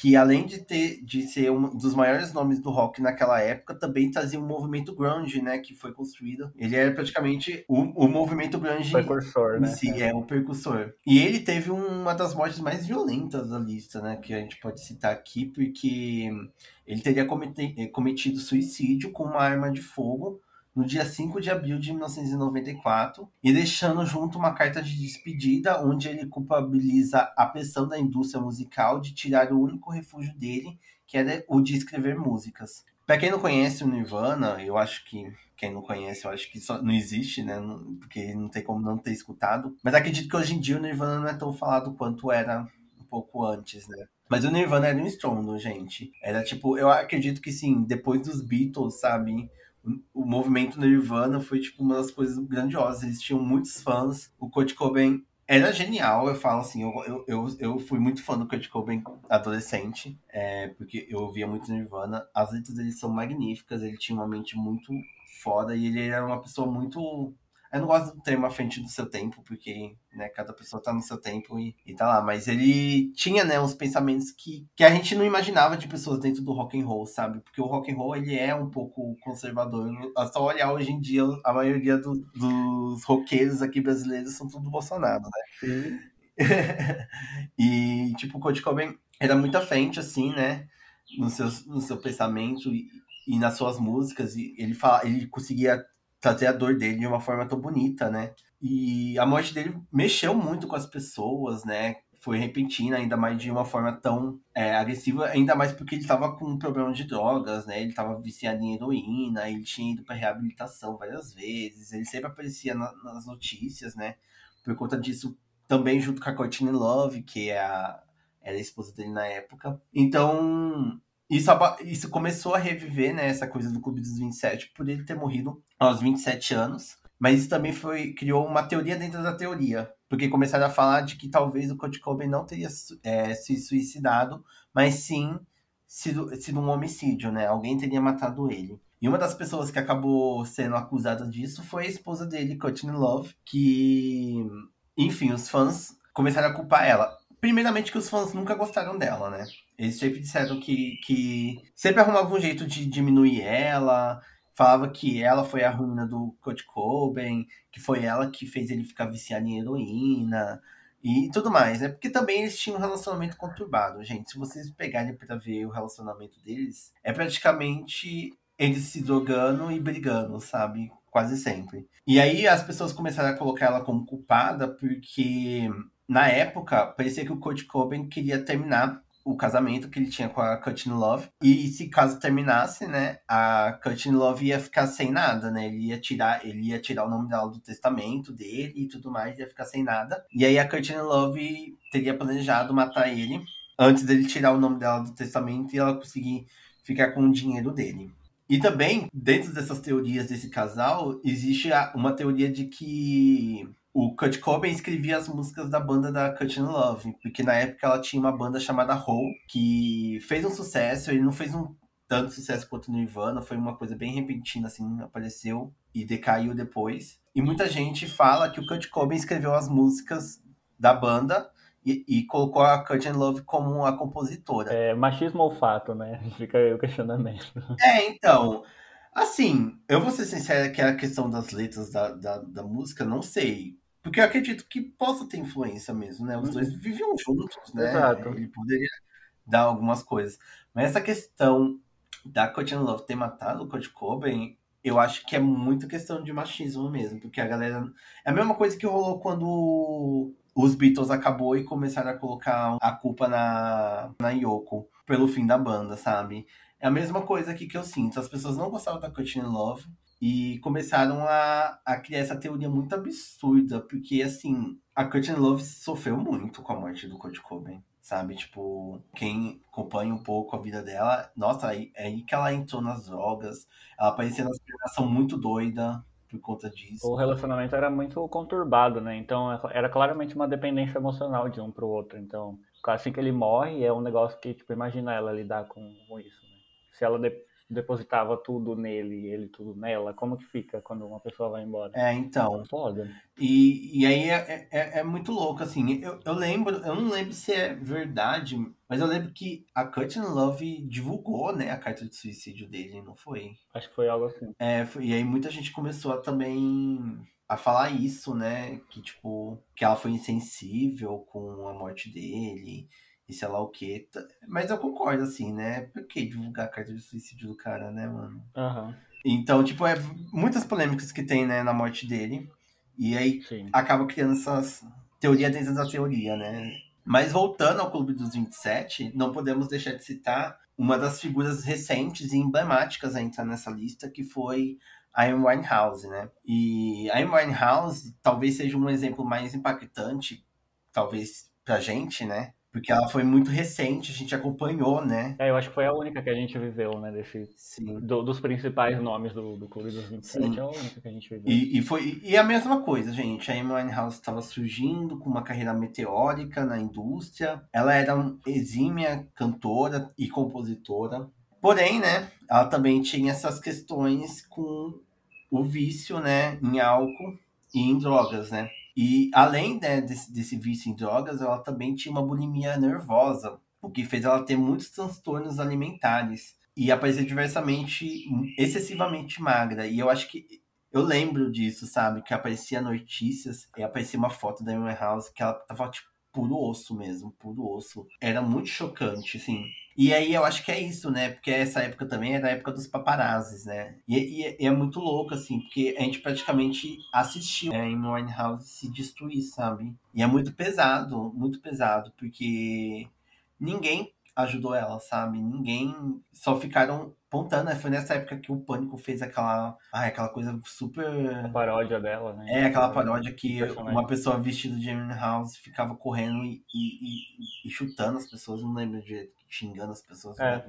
Que além de ter de ser um dos maiores nomes do rock naquela época, também trazia um movimento grunge, né, que foi construído. Ele era praticamente o, o movimento grunge precursor, né? si, é o precursor. E ele teve uma das mortes mais violentas da lista, né, que a gente pode citar aqui, porque ele teria cometido suicídio com uma arma de fogo no dia 5 de abril de 1994 e deixando junto uma carta de despedida onde ele culpabiliza a pressão da indústria musical de tirar o único refúgio dele, que era o de escrever músicas. Para quem não conhece o Nirvana, eu acho que quem não conhece, eu acho que só não existe, né? Porque não tem como não ter escutado. Mas acredito que hoje em dia o Nirvana não é tão falado quanto era um pouco antes, né? Mas o Nirvana era um estrondo, gente. Era tipo, eu acredito que sim, depois dos Beatles, sabe? O movimento Nirvana foi tipo uma das coisas grandiosas. Eles tinham muitos fãs. O Kurt Cobain era genial, eu falo assim, eu, eu, eu, fui muito fã do Kurt Cobain adolescente, é, porque eu ouvia muito Nirvana. As letras dele são magníficas, ele tinha uma mente muito foda e ele era uma pessoa muito eu não gosto do termo à frente do seu tempo, porque né, cada pessoa tá no seu tempo e, e tá lá. Mas ele tinha né, uns pensamentos que, que a gente não imaginava de pessoas dentro do rock and roll, sabe? Porque o rock and roll ele é um pouco conservador. É só olhar hoje em dia, a maioria do, dos roqueiros aqui brasileiros são tudo Bolsonaro, né? e tipo, o Kurt Cobain era muito à frente, assim, né? No seu, no seu pensamento e, e nas suas músicas. E ele, fala, ele conseguia trazer a dor dele de uma forma tão bonita, né? E a morte dele mexeu muito com as pessoas, né? Foi repentina, ainda mais de uma forma tão é, agressiva, ainda mais porque ele estava com um problema de drogas, né? Ele estava viciado em heroína, ele tinha ido para reabilitação várias vezes, ele sempre aparecia na, nas notícias, né? Por conta disso, também junto com a Courtney Love, que é a, era a esposa dele na época. Então, isso, isso começou a reviver, né, essa coisa do Clube dos 27, por ele ter morrido aos 27 anos. Mas isso também foi criou uma teoria dentro da teoria. Porque começaram a falar de que talvez o Kurt Cobain não teria é, se suicidado, mas sim sido, sido um homicídio, né? Alguém teria matado ele. E uma das pessoas que acabou sendo acusada disso foi a esposa dele, Courtney Love, que, enfim, os fãs começaram a culpar ela. Primeiramente que os fãs nunca gostaram dela, né? Eles sempre disseram que, que sempre arrumavam um jeito de diminuir ela, falava que ela foi a ruína do Kurt Cobain, que foi ela que fez ele ficar viciado em heroína e tudo mais, né? Porque também eles tinham um relacionamento conturbado, gente. Se vocês pegarem para ver o relacionamento deles, é praticamente eles se drogando e brigando, sabe? Quase sempre. E aí as pessoas começaram a colocar ela como culpada porque na época parecia que o Kurt Cobain queria terminar o casamento que ele tinha com a Courtney Love. E se caso terminasse, né, a Courtney Love ia ficar sem nada, né? Ele ia tirar, ele ia tirar o nome dela do testamento dele e tudo mais, ia ficar sem nada. E aí a Courtney Love teria planejado matar ele antes dele tirar o nome dela do testamento e ela conseguir ficar com o dinheiro dele. E também, dentro dessas teorias desse casal, existe uma teoria de que o Kurt Cobain escrevia as músicas da banda da Courtney Love, porque na época ela tinha uma banda chamada Hole, que fez um sucesso, ele não fez um tanto sucesso quanto o Nirvana, foi uma coisa bem repentina, assim, apareceu e decaiu depois. E muita gente fala que o Kurt Cobain escreveu as músicas da banda e, e colocou a Courtney Love como a compositora. É, machismo ou fato, né? Fica aí o questionamento. É, então... Assim, eu vou ser sincero que a questão das letras da, da, da música, não sei. Porque eu acredito que possa ter influência mesmo, né? Os dois uhum. viviam juntos, né? Exato. Ele poderia dar algumas coisas. Mas essa questão da Courtney Love ter matado o Kurt Cobain, eu acho que é muito questão de machismo mesmo. Porque a galera... É a mesma coisa que rolou quando os Beatles acabou e começaram a colocar a culpa na, na Yoko pelo fim da banda, sabe? É a mesma coisa aqui que eu sinto. As pessoas não gostavam da Courtney Love. E começaram a, a criar essa teoria muito absurda, porque assim, a Courtney Love sofreu muito com a morte do Kurt Cobain, sabe? Tipo, quem acompanha um pouco a vida dela, nossa, aí, é aí que ela entrou nas drogas, ela parecia uma explicação muito doida por conta disso. O relacionamento era muito conturbado, né? Então era claramente uma dependência emocional de um pro outro. Então, assim que ele morre, é um negócio que, tipo, imagina ela lidar com, com isso, né? Se ela de depositava tudo nele e ele tudo nela, como que fica quando uma pessoa vai embora? É, então. Foda. E, e aí é, é, é muito louco, assim. Eu, eu lembro, eu não lembro se é verdade, mas eu lembro que a Courtney Love divulgou, né, a carta de suicídio dele, não foi? Acho que foi algo assim. É, foi, e aí muita gente começou a também a falar isso, né, que tipo, que ela foi insensível com a morte dele e sei lá o que. Mas eu concordo, assim, né? Por que divulgar a carta de suicídio do cara, né, mano? Uhum. Então, tipo, é muitas polêmicas que tem, né, na morte dele. E aí Sim. acaba criando essas teoria dentro da teoria, né? Mas voltando ao Clube dos 27, não podemos deixar de citar uma das figuras recentes e emblemáticas a entrar nessa lista, que foi a Amy Winehouse, né? E a Amy Winehouse talvez seja um exemplo mais impactante, talvez pra gente, né? Porque ela foi muito recente, a gente acompanhou, né? É, eu acho que foi a única que a gente viveu, né? Desse, Sim. do- dos principais nomes do, do Clube dos 27, Sim. é a única que a gente viveu. E, e foi e a mesma coisa, gente. A Amy Winehouse estava surgindo com uma carreira meteórica na indústria. Ela era uma exímia cantora e compositora. Porém, né, ela também tinha essas questões com o vício, né, em álcool e em drogas, né? E além né, desse, desse vício em drogas, ela também tinha uma bulimia nervosa, o que fez ela ter muitos transtornos alimentares e aparecer diversamente, excessivamente magra. E eu acho que eu lembro disso, sabe? Que aparecia notícias e aparecia uma foto da Amy House que ela tava, tipo, puro osso mesmo, puro osso. Era muito chocante, assim. E aí eu acho que é isso, né? Porque essa época também era a época dos paparazzis, né? E, e- e é muito louco, assim, porque a gente praticamente assistiu né, a Amy Winehouse se destruir, sabe? E é muito pesado, muito pesado, porque ninguém ajudou ela, sabe? Ninguém. Só ficaram apontando, né? Foi nessa época que o Pânico fez aquela. Ai, aquela coisa super. A paródia dela, né? É, aquela paródia que uma pessoa vestida de Amy House ficava correndo e, e- e- e chutando as pessoas, não lembro direito, xingando as pessoas, É.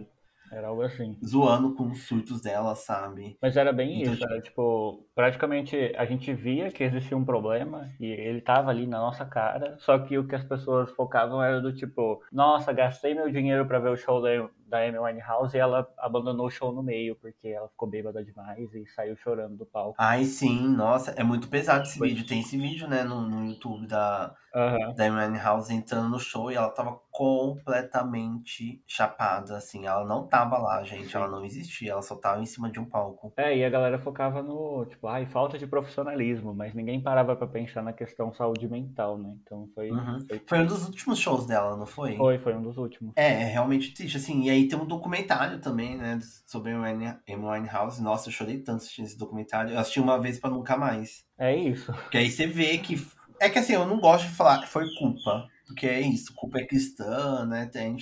Era algo assim. zoando com os surtos dela, sabe? Mas era bem Então, isso, era tipo, praticamente a gente via que existia um problema e ele tava ali na nossa cara, só que o que as pessoas focavam era do tipo, nossa, gastei meu dinheiro pra ver o show da, da Amy Winehouse e ela abandonou o show no meio porque ela ficou bêbada demais e saiu chorando do palco. Ai, sim, nossa, é muito pesado esse Foi. vídeo. Tem esse vídeo, né, no, no YouTube da, Aham. da House entrando no show e ela tava completamente chapada, assim. Ela não tava lá, gente. Ela não existia, ela só tava em cima de um palco. É, e a galera focava no, tipo, ai, falta de profissionalismo, mas ninguém parava pra pensar na questão saúde mental, né? Então foi, Uhum. foi, Foi um dos últimos shows dela, não foi? foi, foi um dos últimos. É, é realmente triste, assim. E aí tem um documentário também, né, sobre Amy Winehouse. Nossa, eu chorei tanto assistindo esse documentário. Eu assisti uma vez pra nunca mais. É isso. Porque aí você vê que. É que assim, eu não gosto de falar que foi culpa. Porque é isso, culpa é cristã, né? Tem,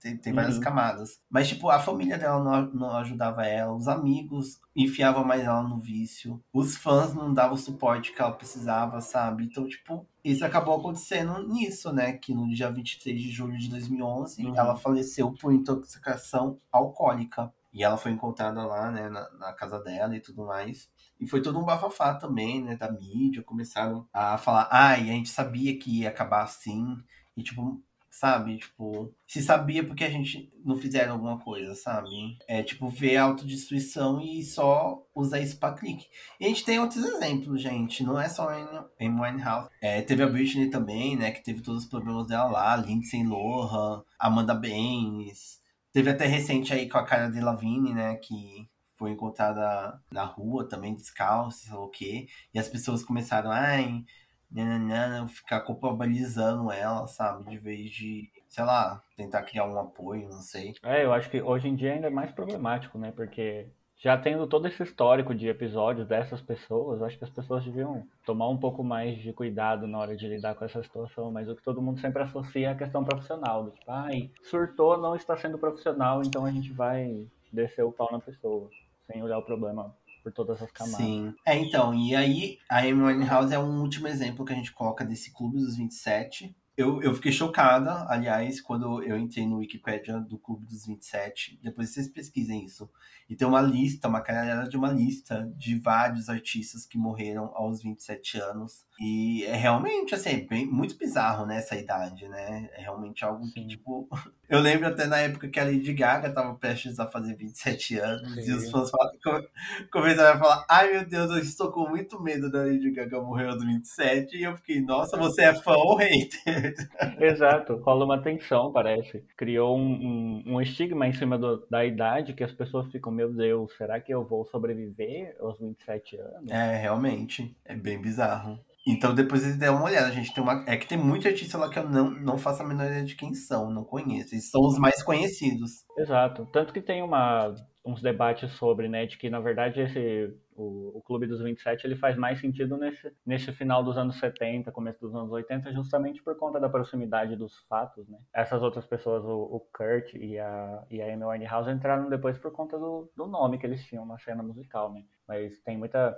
tem, tem várias Uhum. camadas. Mas, tipo, a família dela não, não ajudava ela, os amigos enfiavam mais ela no vício, os fãs não davam o suporte que ela precisava, sabe? Então, tipo, isso acabou acontecendo nisso, né? Que no dia 23 de julho de 2011, Uhum. ela faleceu por intoxicação alcoólica. E ela foi encontrada lá, né, na, na casa dela e tudo mais. E foi todo um bafafá também, né, da mídia. Começaram a falar, ai, a gente sabia que ia acabar assim. E, tipo, sabe, tipo, se sabia porque a gente não fizeram alguma coisa, sabe? É, tipo, ver a autodestruição e só usar isso pra clique. E a gente tem outros exemplos, gente. Não é só a Amy Winehouse. É, teve a Britney também, né, que teve todos os problemas dela lá. Lindsay Lohan, Amanda Baines. Teve até recente aí com a cara de Lavigne, né, que foi encontrada na rua também, descalço, sei lá o quê. E as pessoas começaram, ai, nananana, ficar culpabilizando ela, sabe? De vez de, sei lá, tentar criar um apoio, não sei. É, eu acho que hoje em dia ainda é mais problemático, né? Porque já tendo todo esse histórico de episódios dessas pessoas, acho que as pessoas deviam tomar um pouco mais de cuidado na hora de lidar com essa situação. Mas o que todo mundo sempre associa é a questão profissional. Do tipo, ai, surtou, não está sendo profissional, então a gente vai descer o pau na pessoa, sem olhar o problema por todas as camadas. Sim. É, então, e aí a Amy Winehouse é um último exemplo que a gente coloca desse Clube dos 27. Eu, eu fiquei chocada, aliás, quando eu entrei no Wikipedia do Clube dos 27. Depois vocês pesquisem isso. E tem uma lista, uma caralhada de uma lista de vários artistas que morreram aos 27 anos. E é realmente, assim, é bem, muito bizarro, né, essa idade, né? É realmente algo que, Sim. tipo... Eu lembro até na época que a Lady Gaga tava prestes a fazer 27 anos. E os Sim. fãs falavam, começaram a falar: Ai meu Deus, eu estou com muito medo da Lady Gaga morrer aos 27. E eu fiquei: Nossa, você é fã ou hater? Exato, rola uma tensão, parece. Criou um, um, um estigma em cima do- da idade que as pessoas ficam, meu Deus, será que eu vou sobreviver aos 27 anos? É, realmente. É bem bizarro. Então depois eles deram uma olhada. A gente tem uma. É que tem muita artista lá que eu não, não faço a menor ideia de quem são, não conheço. Eles são os mais conhecidos. Exato. Tanto que tem uma uns debates sobre, né, de que na verdade esse o, o Clube dos 27 ele faz mais sentido nesse, nesse final dos anos 70, começo dos anos 80, justamente por conta da proximidade dos fatos, né? Essas outras pessoas, o, o Kurt e a, e a Amy Winehouse entraram depois por conta do, do nome que eles tinham na cena musical, né? Mas tem muita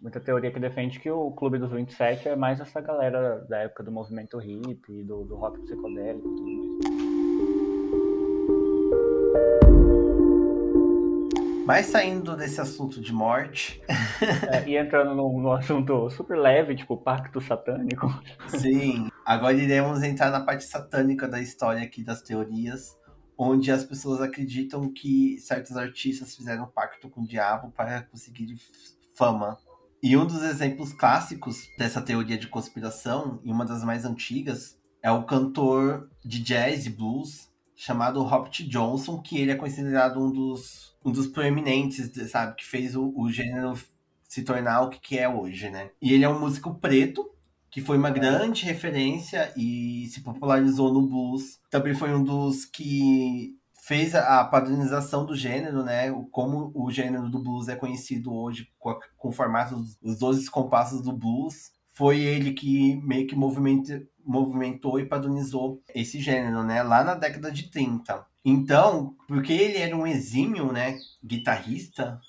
muita teoria que defende que o Clube dos 27 é mais essa galera da época do movimento hippie, do, do rock psicodélico e tudo mais. Mas saindo desse assunto de morte. É, e entrando no, no, assunto super leve, tipo pacto satânico. Sim, agora iremos entrar na parte satânica da história aqui das teorias, onde as pessoas acreditam que certos artistas fizeram pacto com o diabo para conseguir fama. E um dos exemplos clássicos dessa teoria de conspiração, e uma das mais antigas, é o cantor de jazz e blues chamado Robert Johnson, que ele é considerado um dos um dos proeminentes, sabe, que fez o, o gênero se tornar o que, que é hoje, né? E ele é um músico preto, que foi uma grande referência e se popularizou no blues. Também foi um dos que fez a padronização do gênero, né? Como o gênero do blues é conhecido hoje com, com o formato dos 12 compassos do blues. Foi ele que meio que movimentou e padronizou esse gênero, né? Lá na década de 30. Então, porque ele era um exímio, né, guitarrista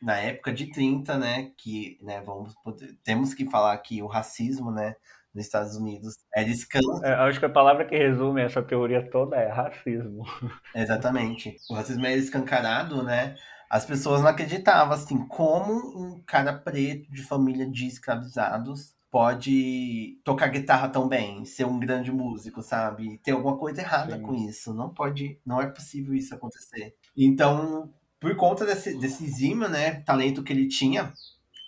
na época de 30, né, que, né, vamos poder, temos que falar que o racismo, né, nos Estados Unidos era escândalo. É, acho que a palavra que resume essa teoria toda é racismo. Exatamente. O racismo era escancarado, né? As pessoas não acreditavam, assim, como um cara preto de família de escravizados pode tocar guitarra tão bem, ser um grande músico, sabe? Tem alguma coisa errada Sim. com isso. Não pode, não é possível isso acontecer. Então, por conta desse, desse exímio, né, talento que ele tinha,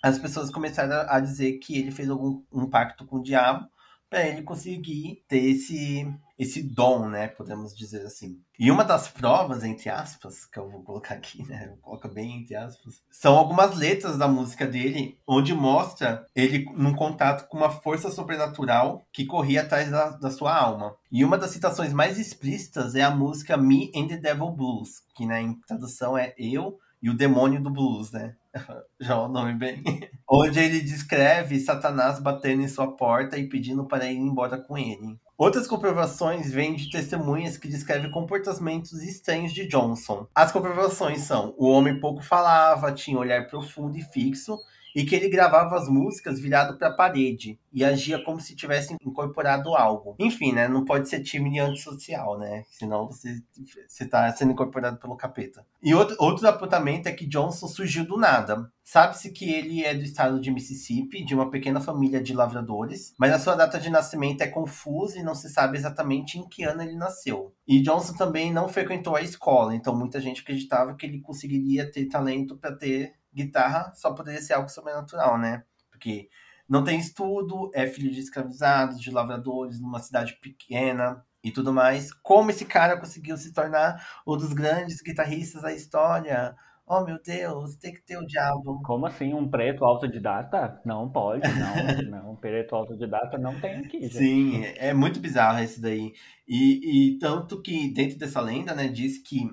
as pessoas começaram a dizer que ele fez algum um pacto com o diabo para ele conseguir ter esse esse dom, né, podemos dizer assim. E uma das provas, entre aspas, que eu vou colocar aqui, né, eu coloco bem entre aspas, são algumas letras da música dele, onde mostra ele num contato com uma força sobrenatural que corria atrás da, da sua alma. E uma das citações mais explícitas é a música Me and the Devil Blues, que né, em tradução é Eu e o Demônio do Blues, né? Já o nome bem. Onde ele descreve Satanás batendo em sua porta e pedindo para ir embora com ele. Outras comprovações vêm de testemunhas que descrevem comportamentos estranhos de Johnson. As comprovações são: o homem pouco falava, tinha um olhar profundo e fixo, e que ele gravava as músicas virado para a parede e agia como se tivesse incorporado algo. Enfim, né? Não pode ser tímido e antissocial, né? Senão você está sendo incorporado pelo capeta. E outro, outro apontamento é que Johnson surgiu do nada. Sabe-se que ele é do estado de Mississippi, de uma pequena família de lavradores, mas a sua data de nascimento é confusa e não se sabe exatamente em que ano ele nasceu. E Johnson também não frequentou a escola, então muita gente acreditava que ele conseguiria ter talento para ter guitarra só poderia ser algo sobrenatural, né? Porque não tem estudo, é filho de escravizados, de lavradores, numa cidade pequena e tudo mais. Como esse cara conseguiu se tornar um dos grandes guitarristas da história? Oh, meu Deus, tem que ter o diabo. Como assim? Um preto autodidata? Não pode, não. não, um preto autodidata não tem aqui. Gente. Sim, é muito bizarro esse daí. E, e tanto que dentro dessa lenda, né, diz que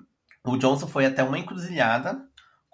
o Johnson foi até uma encruzilhada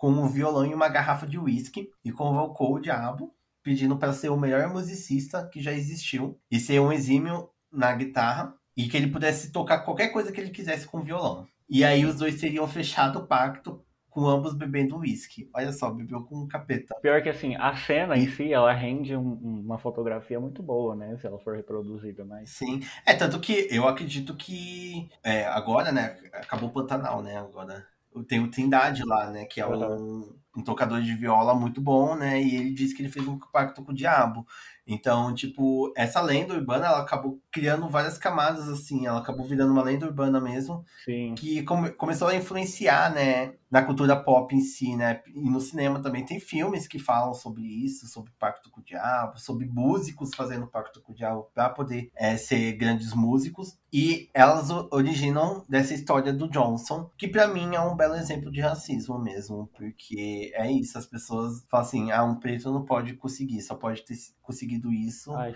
com um violão e uma garrafa de uísque e convocou o diabo, pedindo para ser o melhor musicista que já existiu e ser um exímio na guitarra e que ele pudesse tocar qualquer coisa que ele quisesse com o violão. E aí os dois teriam fechado o pacto com ambos bebendo uísque. Olha só, bebeu com um capeta. Pior que assim, a cena em si, ela rende um, uma fotografia muito boa, né? Se ela for reproduzida, mas... Sim. É, tanto que eu acredito que é, agora, né, acabou o Pantanal, né, agora tem o Trindade lá, né? Que é um, um, tocador de viola muito bom, né? E ele disse que ele fez um pacto com o diabo. Então, tipo, essa lenda urbana, ela acabou criando várias camadas, assim. Ela acabou virando uma lenda urbana mesmo. Sim. Que come, começou a influenciar, né? Na cultura pop em si, né? E no cinema também tem filmes que falam sobre isso, sobre pacto com o diabo, sobre músicos fazendo pacto com o diabo para poder é, ser grandes músicos. E elas originam dessa história do Johnson, que para mim é um belo exemplo de racismo mesmo. Porque é isso, as pessoas falam assim, ah, um preto não pode conseguir, só pode ter conseguido isso Ai,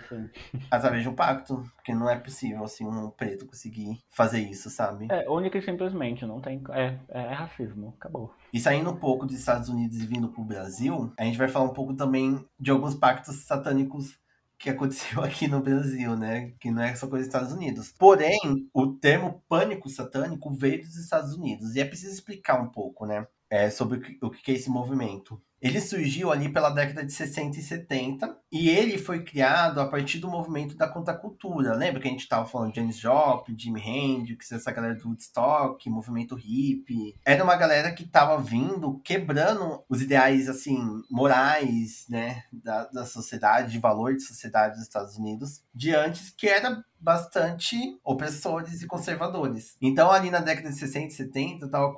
através de um pacto. Porque não é possível, assim, um preto conseguir fazer isso, sabe? É, única e simplesmente, não tem. É, é racismo, acabou. E saindo um pouco dos Estados Unidos e vindo pro Brasil, a gente vai falar um pouco também de alguns pactos satânicos que aconteceu aqui no Brasil, né? Que não é só coisa dos Estados Unidos. Porém, o termo pânico satânico veio dos Estados Unidos. E é preciso explicar um pouco, né? É, sobre o que é esse movimento. Ele surgiu ali pela década de 60 e 70 e ele foi criado a partir do movimento da contracultura. Lembra que a gente estava falando de Janis Joplin, Jimi Hendrix, essa galera do Woodstock, movimento hippie. Era uma galera que estava vindo quebrando os ideais assim morais, né, da, da sociedade, de valor de sociedade dos Estados Unidos, de antes que era bastante opressores e conservadores. Então ali na década de 60 e 70 estava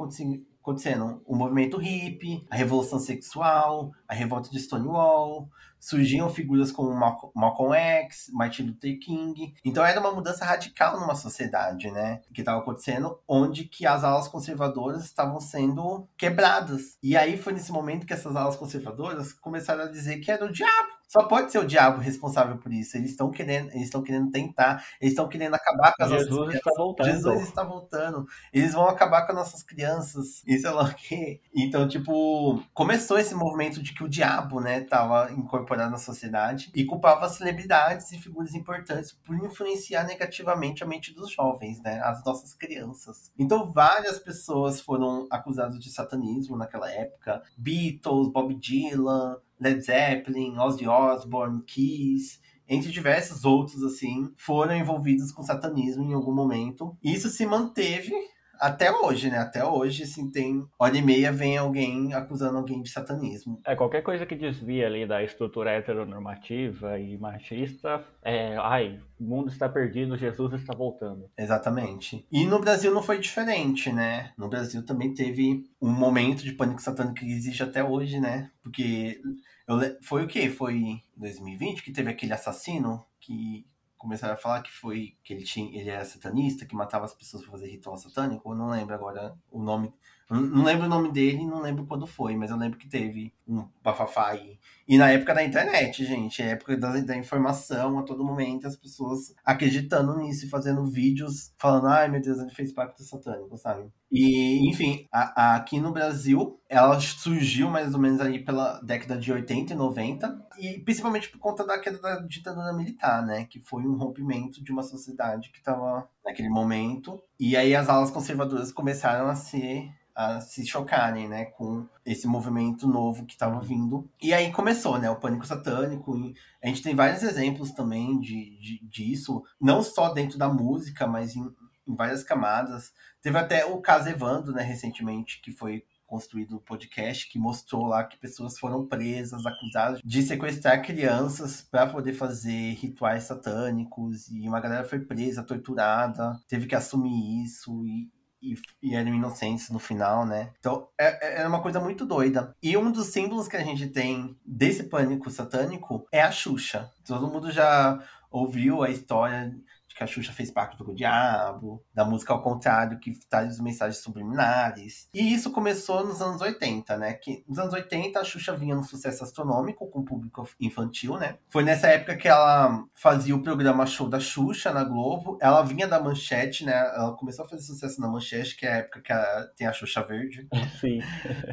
acontecendo o movimento hippie, a revolução sexual, a revolta de Stonewall, surgiam figuras como Malcolm X, Martin Luther King. Então era uma mudança radical numa sociedade, né, que estava acontecendo, onde que as alas conservadoras estavam sendo quebradas. E aí foi nesse momento que essas alas conservadoras começaram a dizer que era o diabo. Só pode ser o diabo responsável por isso. Eles estão querendo, eles estão querendo tentar, eles estão querendo acabar com as Jesus nossas está voltando. Jesus está voltando. Eles vão acabar com as nossas crianças. Isso é lá o quê? Então, tipo, começou esse movimento de que o diabo, né, tava incorporado na sociedade e culpava celebridades e figuras importantes por influenciar negativamente a mente dos jovens, né, as nossas crianças. Então, várias pessoas foram acusadas de satanismo naquela época. Beatles, Bob Dylan, Led Zeppelin, Ozzy Osbourne, Kiss, entre diversos outros, assim, foram envolvidos com satanismo em algum momento. Isso se manteve até hoje, né? Até hoje, assim, tem hora e meia vem alguém acusando alguém de satanismo. É, qualquer coisa que desvia ali da estrutura heteronormativa e machista, é, ai, o mundo está perdido, Jesus está voltando. Exatamente. E no Brasil não foi diferente, né? No Brasil também teve um momento de pânico satânico que existe até hoje, né? Porque eu, foi o quê? Foi em 2020 que teve aquele assassino que começaram a falar que foi que ele tinha ele era satanista, que matava as pessoas para fazer ritual satânico. Eu não lembro agora o nome não lembro o nome dele, não lembro quando foi, mas eu lembro que teve um bafafá aí. E na época da internet, gente, época da, da informação a todo momento, as pessoas acreditando nisso e fazendo vídeos falando, ai meu Deus, ele fez pacto satânico, sabe? E, enfim, a, a, aqui no Brasil, ela surgiu mais ou menos ali pela década de 80 e 90, e principalmente por conta da queda da ditadura militar, né? Que foi um rompimento de uma sociedade que estava naquele momento. E aí as alas conservadoras começaram a ser a se chocarem, né, com esse movimento novo que estava vindo. E aí começou, né, o pânico satânico. a gente tem vários exemplos também de, de, disso, não só dentro da música, mas em, em várias camadas. Teve até o caso Evandro, né, recentemente, que foi construído o podcast que mostrou lá que pessoas foram presas, acusadas de sequestrar crianças para poder fazer rituais satânicos e uma galera foi presa, torturada, teve que assumir isso e, e, e eram inocentes no final, né? Então é, é, é uma coisa muito doida. E um dos símbolos que a gente tem desse pânico satânico é a Xuxa. Todo mundo já ouviu a história que a Xuxa fez pacto com o diabo, da música ao contrário, que traz mensagens subliminares. E isso começou nos anos 80, né? Que nos anos 80 a Xuxa vinha num sucesso astronômico com o público infantil, né? Foi nessa época que ela fazia o programa Show da Xuxa na Globo. Ela vinha da Manchete, né? Ela começou a fazer sucesso na Manchete, que é a época que tem a Xuxa Verde. Sim.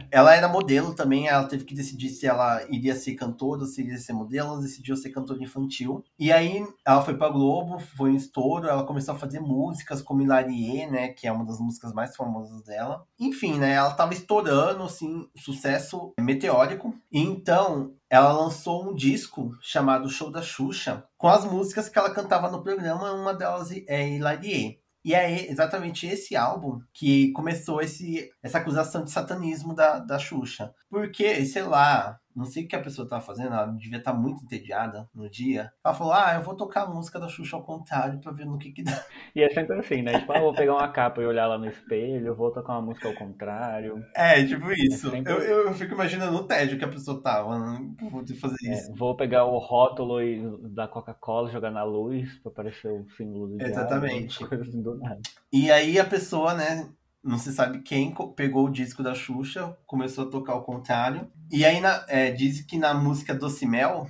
ela era modelo também, ela teve que decidir se ela iria ser cantora ou se iria ser modelo. Ela decidiu ser cantora infantil. E aí ela foi pra Globo, foi um estouro, ela começou a fazer músicas como Hilarie, né, que é uma das músicas mais famosas dela. Enfim, né, ela tava estourando, assim, sucesso meteórico. E então, ela lançou um disco chamado Show da Xuxa, com as músicas que ela cantava no programa, uma delas é Hilarie. E é exatamente esse álbum que começou esse, essa acusação de satanismo da, da Xuxa. Porque, sei lá, não sei o que a pessoa tava fazendo, ela devia estar tá muito entediada no dia. Ela falou: Ah, eu vou tocar a música da Xuxa ao contrário pra ver no que que dá. E é sempre assim, né? Tipo, ah, vou pegar uma capa e olhar lá no espelho, vou tocar uma música ao contrário. É, tipo isso. É sempre... eu, eu, fico imaginando o tédio que a pessoa tava né, poder fazer é, isso. Vou pegar o rótulo da Coca-Cola, jogar na luz pra aparecer o símbolo do Exatamente. Diabo, coisas do nada. E aí a pessoa, né, não se sabe quem pegou o disco da Xuxa, começou a tocar ao contrário. E aí na, é, diz que na música Doce Mel,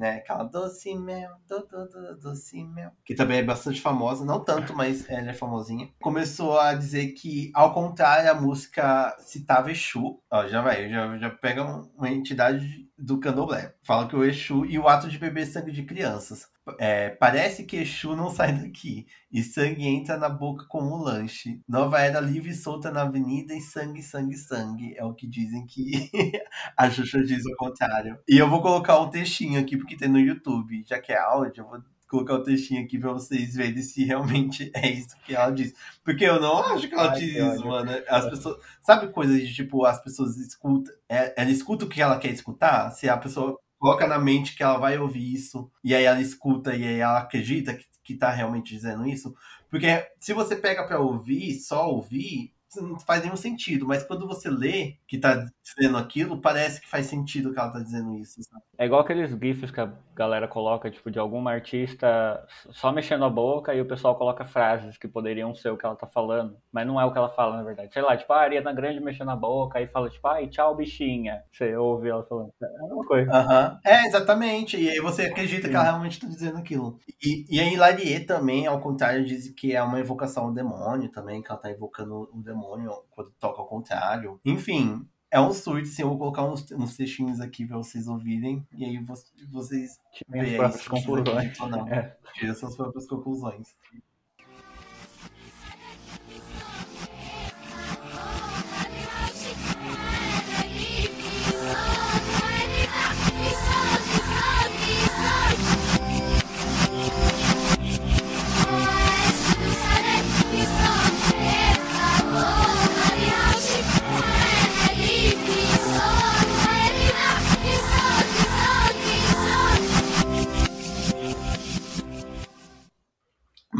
né? Aquela doce mel, do, do, do, doce mel. Que também é bastante famosa, não tanto, mas ela é famosinha. Começou a dizer que, ao contrário, a música citava Exu. Ó, já vai, já, já pega uma entidade do candomblé. Fala que o Exu e o ato de beber sangue de crianças. É, parece que Exu não sai daqui e sangue entra na boca como um lanche. Nova era livre e solta na avenida e sangue, sangue, sangue. É o que dizem que a Xuxa diz o contrário. E eu vou colocar um textinho aqui porque tem no YouTube, já que é áudio, eu vou colocar o textinho aqui pra vocês verem se realmente é isso que ela diz. Porque eu não acho que ela Ai, diz isso, mano. As pessoas. Sabe coisas de tipo, as pessoas escutam. É, ela escuta o que ela quer escutar? Se a pessoa coloca na mente que ela vai ouvir isso, e aí ela escuta e aí ela acredita que, que tá realmente dizendo isso. Porque se você pega para ouvir, só ouvir, não faz nenhum sentido, mas quando você lê que tá dizendo aquilo, parece que faz sentido que ela tá dizendo isso. Sabe? É igual aqueles gifs que a galera coloca, tipo, de alguma artista só mexendo a boca e o pessoal coloca frases que poderiam ser o que ela tá falando, mas não é o que ela fala, na verdade. Sei lá, tipo, a Ariana Grande mexendo a boca, aí fala, tipo, ai, tchau, bichinha. Você ouve ela falando. É uma coisa. Uhum. É, exatamente. E aí você acredita Sim. que ela realmente tá dizendo aquilo. E, e a Hilarie também, ao contrário, diz que é uma evocação ao demônio também, que ela tá evocando um demônio demônio quando toca ao contrário. Enfim, é um surto, assim, eu vou colocar uns, uns textinhos aqui pra vocês ouvirem, e aí vocês tirem as próprias conclusões. É. Suas próprias conclusões.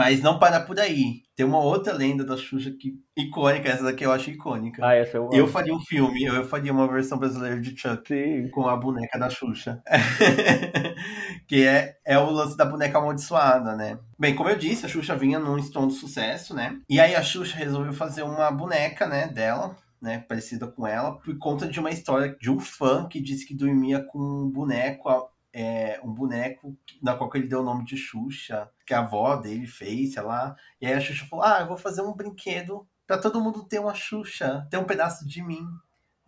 Mas não para por aí. Tem uma outra lenda da Xuxa que icônica, essa daqui eu acho icônica. Ah, essa eu, eu faria um filme, eu faria uma versão brasileira de Chuck Sim. com a boneca da Xuxa. que é, é o lance da boneca amaldiçoada, né? Bem, como eu disse, a Xuxa vinha num estrondo sucesso, né? E aí a Xuxa resolveu fazer uma boneca, né, dela, né, parecida com ela, por conta de uma história de um fã que disse que dormia com um boneco é, um boneco na qual ele deu o nome de Xuxa, que a avó dele fez, sei lá. E aí a Xuxa falou: Ah, eu vou fazer um brinquedo para todo mundo ter uma Xuxa, ter um pedaço de mim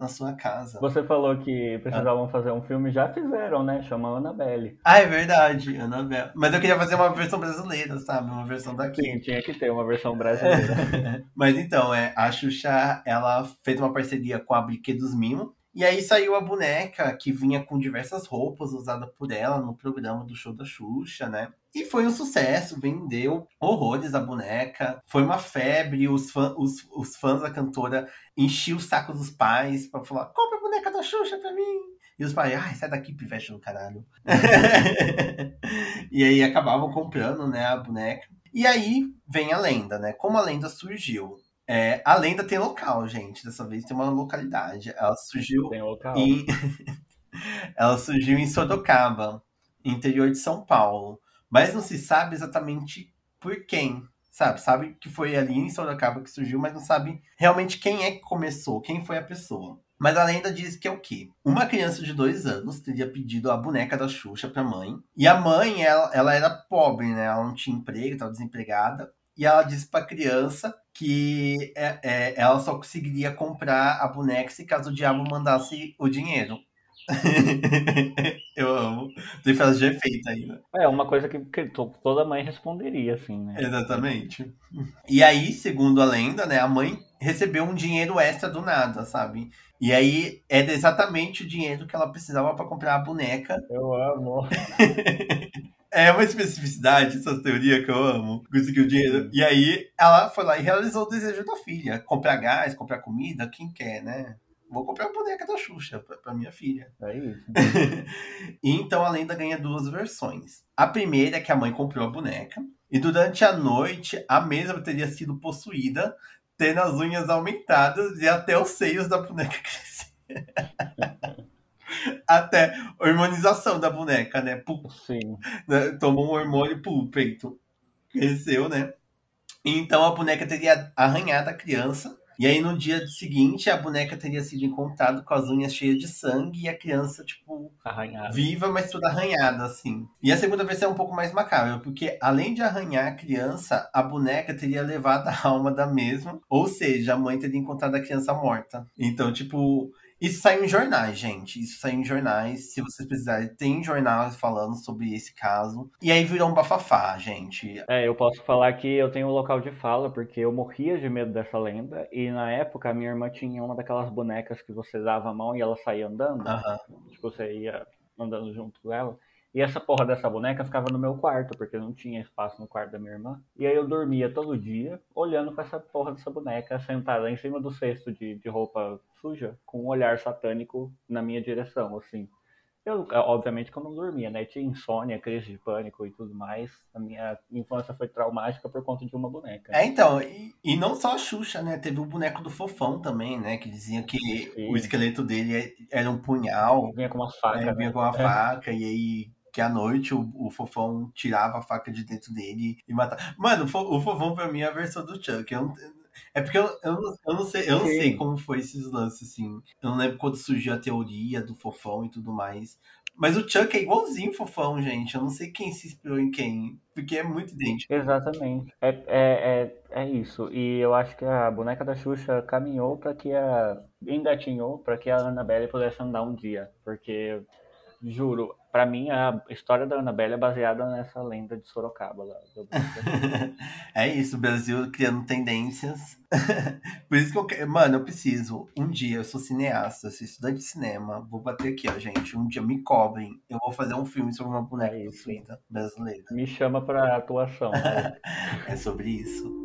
na sua casa. Você falou que precisavam ah. fazer um filme, já fizeram, né? Chama Annabelle. Ah, é verdade, Annabelle. Mas eu queria fazer uma versão brasileira, sabe? Uma versão daqui. Sim, tinha que ter uma versão brasileira. Mas então, é, a Xuxa, ela fez uma parceria com a Brinquedos Mimo, e aí saiu a boneca que vinha com diversas roupas usada por ela no programa do show da Xuxa, né? E foi um sucesso, vendeu horrores a boneca. Foi uma febre, os, fã, os, os fãs da cantora enchiam o saco dos pais para falar: compra a boneca da Xuxa pra mim. E os pais, ai, sai daqui, pivete do caralho. e aí acabavam comprando, né, a boneca. E aí vem a lenda, né? Como a lenda surgiu? É, a lenda tem local, gente. Dessa vez tem uma localidade. Ela surgiu em. Ela surgiu em Sorocaba, interior de São Paulo. Mas não se sabe exatamente por quem. Sabe? Sabe que foi ali em Sorocaba que surgiu, mas não sabe realmente quem é que começou, quem foi a pessoa. Mas a lenda diz que é o quê? Uma criança de dois anos teria pedido a boneca da Xuxa pra mãe. E a mãe, ela, ela era pobre, né? Ela não tinha emprego, estava desempregada. E ela disse pra criança que é, é, ela só conseguiria comprar a boneca se caso o diabo mandasse o dinheiro. eu amo. Tem frase de efeito ainda. É, uma coisa que, que, toda mãe responderia, assim, né? Exatamente. E aí, segundo a lenda, né, a mãe recebeu um dinheiro extra do nada, sabe? E aí é exatamente o dinheiro que ela precisava para comprar a boneca. Eu amo. É uma especificidade essa teoria que eu amo. Conseguiu dinheiro. E aí ela foi lá e realizou o desejo da filha. Comprar gás, comprar comida, quem quer, né? Vou comprar a boneca da Xuxa pra, pra minha filha. É isso. e então a lenda ganha duas versões. A primeira é que a mãe comprou a boneca. E durante a noite, a mesma teria sido possuída, tendo as unhas aumentadas e até os seios da boneca crescer. até hormonização da boneca, né? Pum, Sim. Né? Tomou um hormônio, pum, peito. Cresceu, né? Então a boneca teria arranhado a criança E aí no dia seguinte a boneca teria sido encontrada com as unhas cheias de sangue e a criança, tipo, Arranhado. viva, mas toda arranhada, assim. E a segunda versão é um pouco mais macabra, porque além de arranhar a criança, a boneca teria levado a alma da mesma, ou seja, a mãe teria encontrado a criança morta. Então, tipo, isso saiu em jornais, gente. Isso saiu em jornais. Se vocês precisarem, tem jornais falando sobre esse caso. E aí virou um bafafá, gente. É, eu posso falar que eu tenho um local de fala, porque eu morria de medo dessa lenda. E na época, a minha irmã tinha uma daquelas bonecas que você dava a mão e ela saía andando. Uhum. Tipo, você ia andando junto com ela. E essa porra dessa boneca ficava no meu quarto, porque não tinha espaço no quarto da minha irmã. E aí eu dormia todo dia, olhando para essa porra dessa boneca, sentada em cima do cesto de, de roupa suja, com um olhar satânico na minha direção, assim. Eu, obviamente que eu não dormia, né? Tinha insônia, crise de pânico e tudo mais. A minha infância foi traumática por conta de uma boneca. É, então, e, e não só a Xuxa, né? Teve o boneco do Fofão também, né? Que dizia que Sim. o esqueleto dele era um punhal. Vinha com uma faca. É, vinha né? com uma É. faca, e aí que à noite o, o Fofão tirava a faca de dentro dele e matava. Mano, o, Fo- o Fofão pra mim é a versão do Chuck. Eu é porque eu, eu, não, eu não sei, eu não Sim. sei como foi esses lances, assim. Eu não lembro quando surgiu a teoria do Fofão e tudo mais. Mas o Chuck é igualzinho Fofão, gente. Eu não sei quem se inspirou em quem. Porque é muito idêntico. Exatamente. É, é, é, é isso. E eu acho que a boneca da Xuxa caminhou para que a. engatinhou para que a Annabelle pudesse andar um dia. Porque, juro, para mim a história da Annabelle é baseada nessa lenda de Sorocaba lá. é isso, o Brasil criando tendências. Por isso que eu quero. Mano, eu preciso. Um dia, eu sou cineasta, sou estudante de cinema. Vou bater aqui, ó, gente. Um dia me cobrem. Eu vou fazer um filme sobre uma boneca É brasileira. Me chama pra atuação. né? É sobre isso.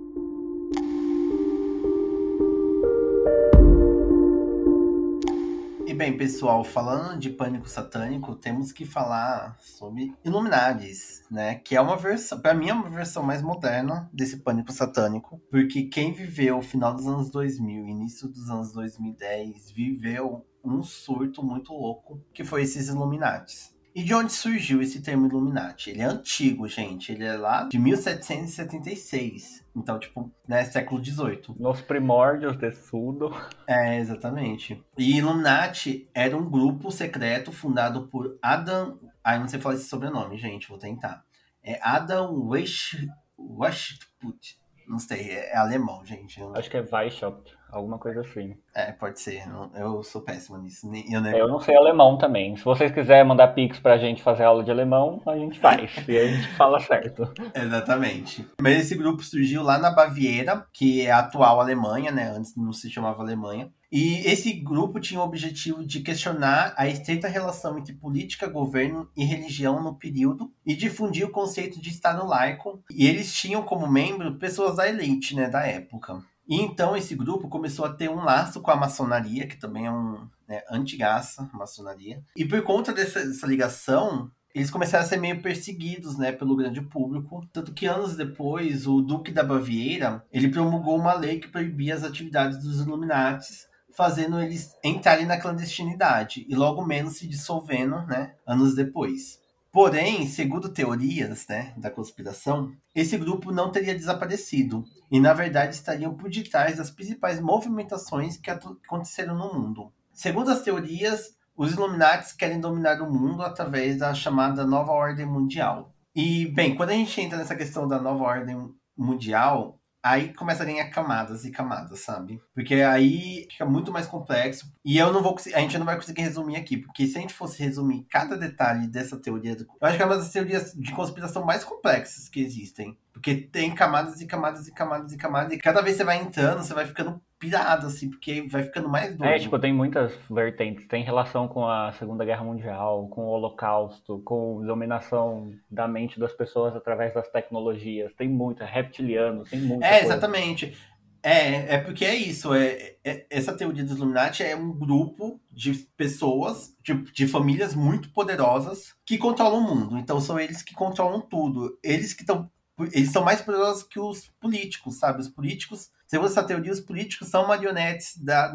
Bem, pessoal, falando de pânico satânico, temos que falar sobre Illuminatis, né? Que é uma versão, para mim é uma versão mais moderna desse pânico satânico, porque quem viveu o final dos anos 2000, início dos anos 2010, viveu um surto muito louco, que foi esses Illuminatis. E de onde surgiu esse termo Illuminati? Ele é antigo, gente. Ele é lá de 1776. Então, tipo, né, século XVIII. Nos primórdios desse tudo. É, exatamente. E Illuminati era um grupo secreto fundado por Adam. Ai, não sei falar esse sobrenome, gente, vou tentar. É Adam. Weishaupt. Não sei, é, é alemão, gente. Acho que é Weishaupt, alguma coisa assim. É, pode ser. Eu, sou péssimo nisso. Eu, nem- Eu não sei alemão também. Se vocês quiserem mandar pix pra gente fazer aula de alemão, a gente faz. e a gente fala certo. Exatamente. Mas esse grupo surgiu lá na Baviera, que é a atual Alemanha, né? Antes não se chamava Alemanha. E esse grupo tinha o objetivo de questionar a estreita relação entre política, governo e religião no período e difundir o conceito de Estado laico. E eles tinham como membro pessoas da elite, né, da época. E então esse grupo começou a ter um laço com a maçonaria, que também é um né, antigaça maçonaria. E por conta dessa, dessa ligação, eles começaram a ser meio perseguidos, né, pelo grande público. Tanto que anos depois, o Duque da Baviera, ele promulgou uma lei que proibia as atividades dos Illuminatis, fazendo eles entrarem na clandestinidade e logo menos se dissolvendo, né, anos depois. Porém, segundo teorias né, da conspiração, esse grupo não teria desaparecido e, na verdade, estariam por detrás das principais movimentações que aconteceram no mundo. Segundo as teorias, os Illuminatis querem dominar o mundo através da chamada Nova Ordem Mundial. E, bem, quando a gente entra nessa questão da Nova Ordem Mundial, aí começa a ganhar camadas e camadas, sabe? Porque aí fica muito mais complexo. E eu não vou a gente não vai conseguir resumir aqui, porque se a gente fosse resumir cada detalhe dessa teoria, do- eu acho que é uma das teorias de conspiração mais complexas que existem. Porque tem camadas e camadas e camadas e camadas, e cada vez você vai entrando, você vai ficando pirado, assim, porque vai ficando mais doido. É, tipo, tem muitas vertentes. Tem relação com a Segunda Guerra Mundial, com o Holocausto, com dominação da mente das pessoas através das tecnologias. Tem muita, reptilianos, tem muita É, coisa. exatamente. É, é porque é isso. É, é- essa teoria dos Illuminati é um grupo de pessoas, de, de famílias muito poderosas que controlam o mundo. Então são eles que controlam tudo. Eles que estão. Eles são mais poderosos que os políticos, sabe? Os políticos, segundo essa teoria, os políticos são marionetes da,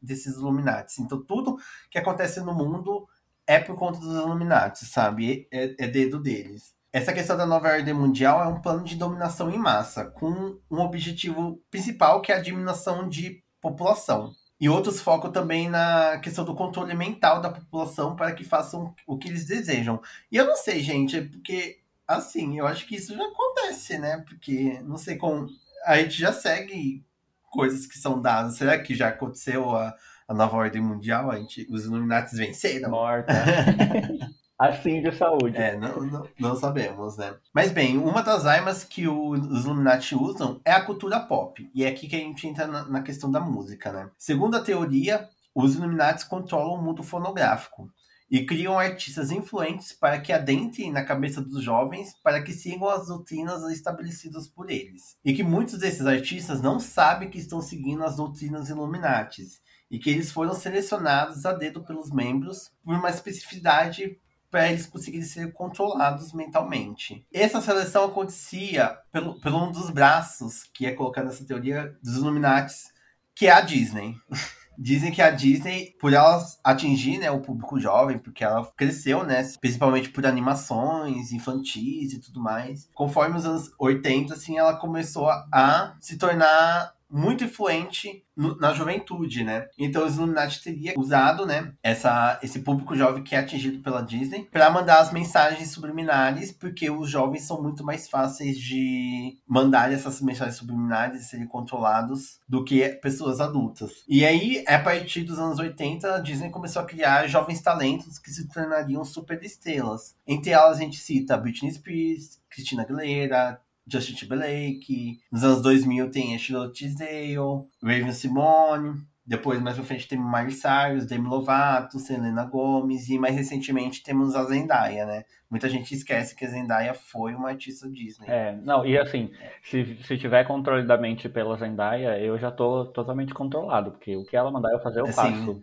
desses Illuminati. Então tudo que acontece no mundo é por conta dos Illuminati, sabe? É, é dedo deles. essa questão da nova ordem mundial é um plano de dominação em massa, com um objetivo principal que é a diminuição de população. E outros focam também na questão do controle mental da população para que façam o que eles desejam. E eu não sei, gente, é porque, assim, eu acho que isso já acontece, né? Porque, não sei como. A gente já segue coisas que são dadas. Será que já aconteceu a, a nova ordem mundial? A gente, os Illuminati venceram? Morta. assim de saúde. É, não, não, não, sabemos, né? Mas bem, uma das armas que o, os Illuminati usam é a cultura pop. E é aqui que a gente entra na, na questão da música, né? Segundo a teoria, os Illuminati controlam o mundo fonográfico e criam artistas influentes para que adentrem na cabeça dos jovens para que sigam as doutrinas estabelecidas por eles. E que muitos desses artistas não sabem que estão seguindo as doutrinas Illuminatis e que eles foram selecionados a dedo pelos membros por uma especificidade para eles conseguirem ser controlados mentalmente. Essa seleção acontecia pelo, pelo um dos braços que é colocado nessa teoria dos Illuminatis, que é a Disney. Dizem que a Disney, por ela atingir né, o público jovem, porque ela cresceu, né? Principalmente por animações infantis e tudo mais. Conforme os anos 80, assim, ela começou a se tornar muito influente no, na juventude, né? Então os Illuminati teria usado, né, essa, esse público jovem que é atingido pela Disney para mandar as mensagens subliminares, porque os jovens são muito mais fáceis de mandar essas mensagens subliminares e serem controlados do que pessoas adultas. E aí, a partir dos anos 80, a Disney começou a criar jovens talentos que se tornariam super estrelas. Entre elas a gente cita Britney Spears, Christina Aguilera, Justin Timberlake. Nos anos 2000 tem a Charlotte Tisdale, Raven Simone. Depois, mais pra frente, tem Miley Cyrus, Demi Lovato, Selena Gomez. E mais recentemente temos a Zendaya, né? Muita gente esquece que a Zendaya foi uma artista Disney. É, não, e assim, se, se tiver controle da mente pela Zendaya, eu já tô totalmente controlado. Porque o que ela mandar eu fazer, eu assim, faço.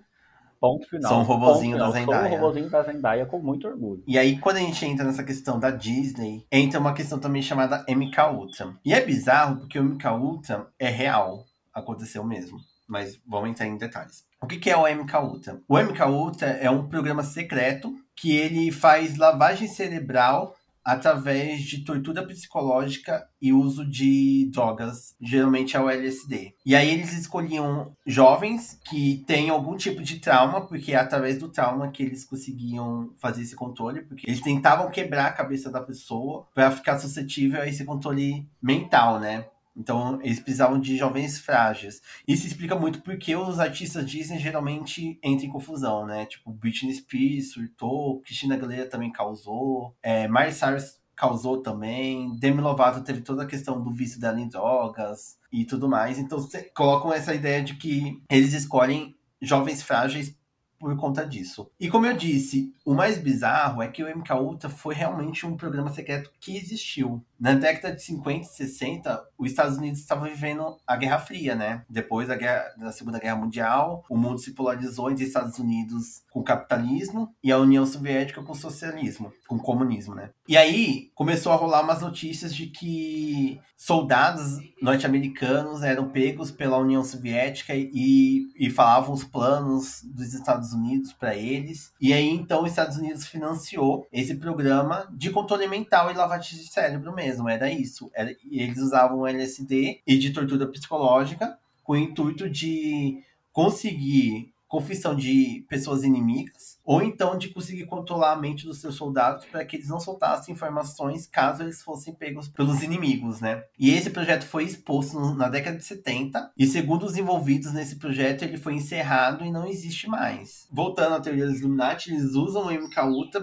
Ponto final. São um robozinho da Zendaya. Sou um robozinho da Zendaya com muito orgulho. E aí, quando a gente entra nessa questão da Disney, entra uma questão também chamada MK Ultra. E é bizarro porque o MK Ultra é real. Aconteceu mesmo. Mas vamos entrar em detalhes. O que é o MK Ultra? O MK Ultra é um programa secreto que ele faz lavagem cerebral através de tortura psicológica e uso de drogas, geralmente é o LSD. E aí eles escolhiam jovens que têm algum tipo de trauma, porque é através do trauma que eles conseguiam fazer esse controle, porque eles tentavam quebrar a cabeça da pessoa para ficar suscetível a esse controle mental, né? Então, eles precisavam de jovens frágeis. Isso explica muito porque os artistas Disney geralmente entram em confusão, né? Tipo, Britney Spears surtou, Christina Aguilera também causou, é, Miley Cyrus causou também, Demi Lovato teve toda a questão do vício dela em drogas e tudo mais. Então, colocam essa ideia de que eles escolhem jovens frágeis por conta disso. E como eu disse, o mais bizarro é que o MK Ultra foi realmente um programa secreto que existiu. Na década de 50 e 60, os Estados Unidos estavam vivendo a Guerra Fria, né? Depois da, guerra, da Segunda Guerra Mundial, o mundo se polarizou entre Estados Unidos com capitalismo e a União Soviética com socialismo, com comunismo, né? E aí começou a rolar umas notícias de que soldados norte-americanos eram pegos pela União Soviética e, e falavam os planos dos Estados Unidos para eles. E aí então os Estados Unidos financiou esse programa de controle mental e lavagem de cérebro mesmo mesmo, era isso. Era, eles usavam LSD e de tortura psicológica com o intuito de conseguir confissão de pessoas inimigas, ou então de conseguir controlar a mente dos seus soldados para que eles não soltassem informações caso eles fossem pegos pelos inimigos, né? E esse projeto foi exposto na década de 70, e segundo os envolvidos nesse projeto, ele foi encerrado e não existe mais. Voltando à teoria dos Illuminati, eles usam o MK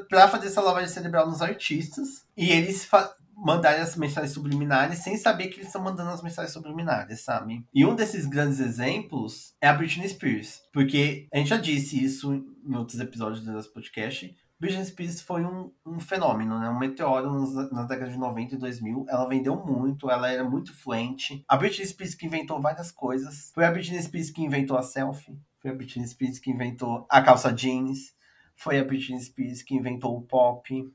para fazer essa lavagem cerebral nos artistas, e eles mandarem as mensagens subliminares sem saber que eles estão mandando as mensagens subliminares, sabe? E um desses grandes exemplos é a Britney Spears, porque a gente já disse isso em outros episódios do nosso podcast. Britney Spears foi um, um fenômeno, né? Um meteoro nos, nas décadas de 90 e 2000. Ela vendeu muito, ela era muito fluente. A Britney Spears que inventou várias coisas. Foi a Britney Spears que inventou a selfie. Foi a Britney Spears que inventou a calça jeans. Foi a Britney Spears que inventou o pop.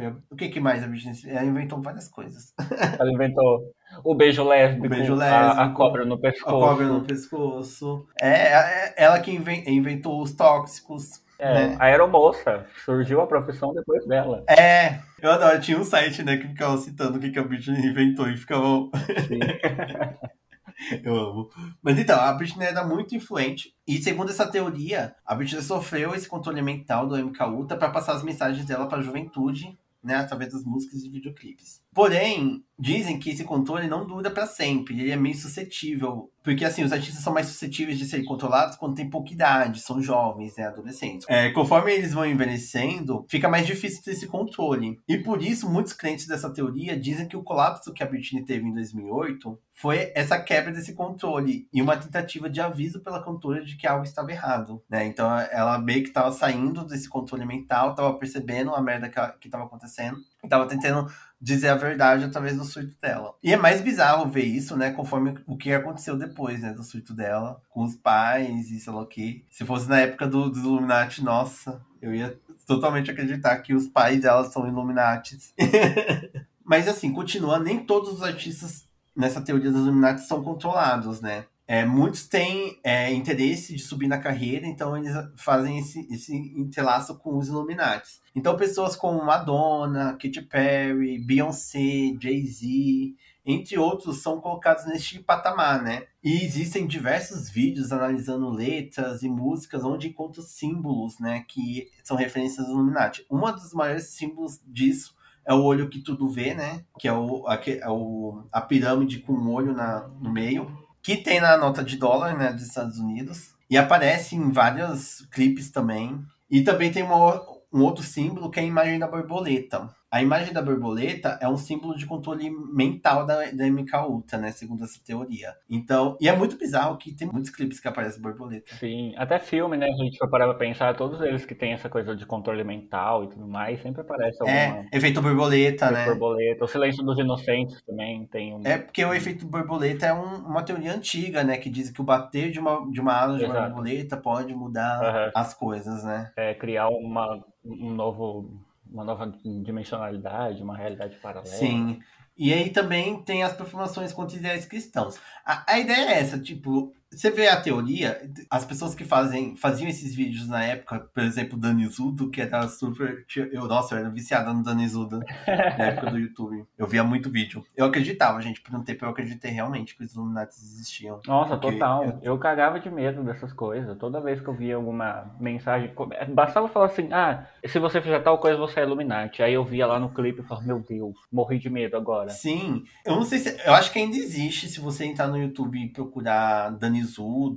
Foi. O que, que mais a Britney Ela inventou várias coisas. Ela inventou o beijo lésbico, o beijo lésbico a, a, cobra no pescoço. A cobra no pescoço. É, é ela que inventou os tóxicos. É, né? a aeromoça. Surgiu a profissão depois dela. É, eu adoro. Tinha um site, né, que ficava citando o que, que a Britney inventou e ficava. Sim. Eu amo. Mas então, a Britney era muito influente. E segundo essa teoria, a Britney sofreu esse controle mental do MK Ultra para passar as mensagens dela para a juventude, né, através das músicas e videoclipes. Porém, dizem que esse controle não dura para sempre, ele é meio suscetível, porque assim, os artistas são mais suscetíveis de serem controlados quando têm pouca idade, são jovens, né, adolescentes. É, conforme eles vão envelhecendo, fica mais difícil ter esse controle. E por isso, muitos crentes dessa teoria dizem que o colapso que a Britney teve em 2008 foi essa quebra desse controle e uma tentativa de aviso pela cantora de que algo estava errado, né? Então ela meio que estava saindo desse controle mental, estava percebendo a merda que estava acontecendo estava tentando dizer a verdade através do surto dela. E é mais bizarro ver isso, né, conforme o que aconteceu depois, né, do surto dela, com os pais e sei lá o que. Se fosse na época do, dos Illuminati, nossa, eu ia totalmente acreditar que os pais dela são Illuminatis. Mas assim, continua, nem todos os artistas nessa teoria dos Illuminati são controlados, né? É, muitos têm é, interesse de subir na carreira, então eles fazem esse, esse entrelaço com os Illuminati. Então, pessoas como Madonna, Katy Perry, Beyoncé, Jay-Z, entre outros, são colocados neste patamar, né? E existem diversos vídeos analisando letras e músicas onde encontram símbolos, né, que são referências aos Illuminati. Um dos maiores símbolos disso é o olho que tudo vê, né? Que é, o, a, é o, a pirâmide com um olho na, no meio que tem na nota de dólar, né, dos Estados Unidos. E aparece em vários clipes também. E também tem uma, um outro símbolo que é a imagem da borboleta. A imagem da borboleta é um símbolo de controle mental da, da MK Ultra, né? Segundo essa teoria. Então, e é muito bizarro que tem muitos clipes que aparecem borboleta. Sim, até filme, né? A gente for parar pra pensar, todos eles que tem essa coisa de controle mental e tudo mais, sempre aparece alguma... É, efeito borboleta, efeito né? borboleta. O silêncio dos inocentes também tem um... É porque o efeito borboleta é um, uma teoria antiga, né? Que diz que o bater de uma, de uma asa de uma Exato. borboleta pode mudar Aham. as coisas, né? É, criar uma, um novo... Uma nova dimensionalidade, uma realidade paralela. Sim. E aí também tem as performações contra ideais cristãos. A, a ideia é essa, tipo, você vê a teoria, as pessoas que fazem, faziam esses vídeos na época, por exemplo, Danizudo, que era super. Eu, nossa, eu era viciada no Danizudo na época do YouTube. Eu via muito vídeo. Eu acreditava, gente, por um tempo eu acreditei realmente que os Illuminati existiam. Nossa, total. eu- Eu... cagava de medo dessas coisas. Toda vez que eu via alguma mensagem, bastava falar assim: ah, se você fizer tal coisa, você é Illuminati. Aí eu via lá no clipe e falava: meu Deus, morri de medo agora. Sim, eu não sei se. Eu acho que ainda existe se você entrar no YouTube e procurar Danizudo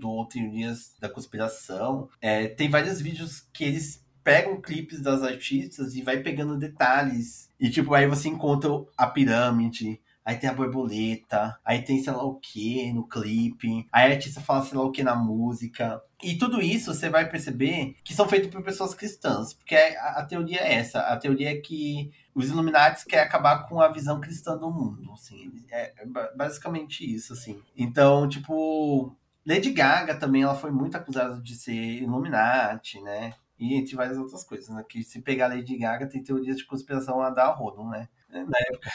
ou teorias da conspiração. É, tem vários vídeos que eles pegam clipes das artistas e vai pegando detalhes. E tipo, aí você encontra a pirâmide. Aí tem a borboleta, aí tem sei lá o que no clipe, aí a artista fala sei lá o que na música. E tudo isso você vai perceber que são feitos por pessoas cristãs, porque a, a teoria é essa. A teoria é que os Illuminati querem acabar com a visão cristã do mundo, assim. É é ba- basicamente isso, assim. Então, tipo, Lady Gaga também, ela foi muito acusada de ser Illuminati, né? E entre várias outras coisas, né? Que se pegar Lady Gaga, tem teorias de conspiração a dar rodo, né? Na época,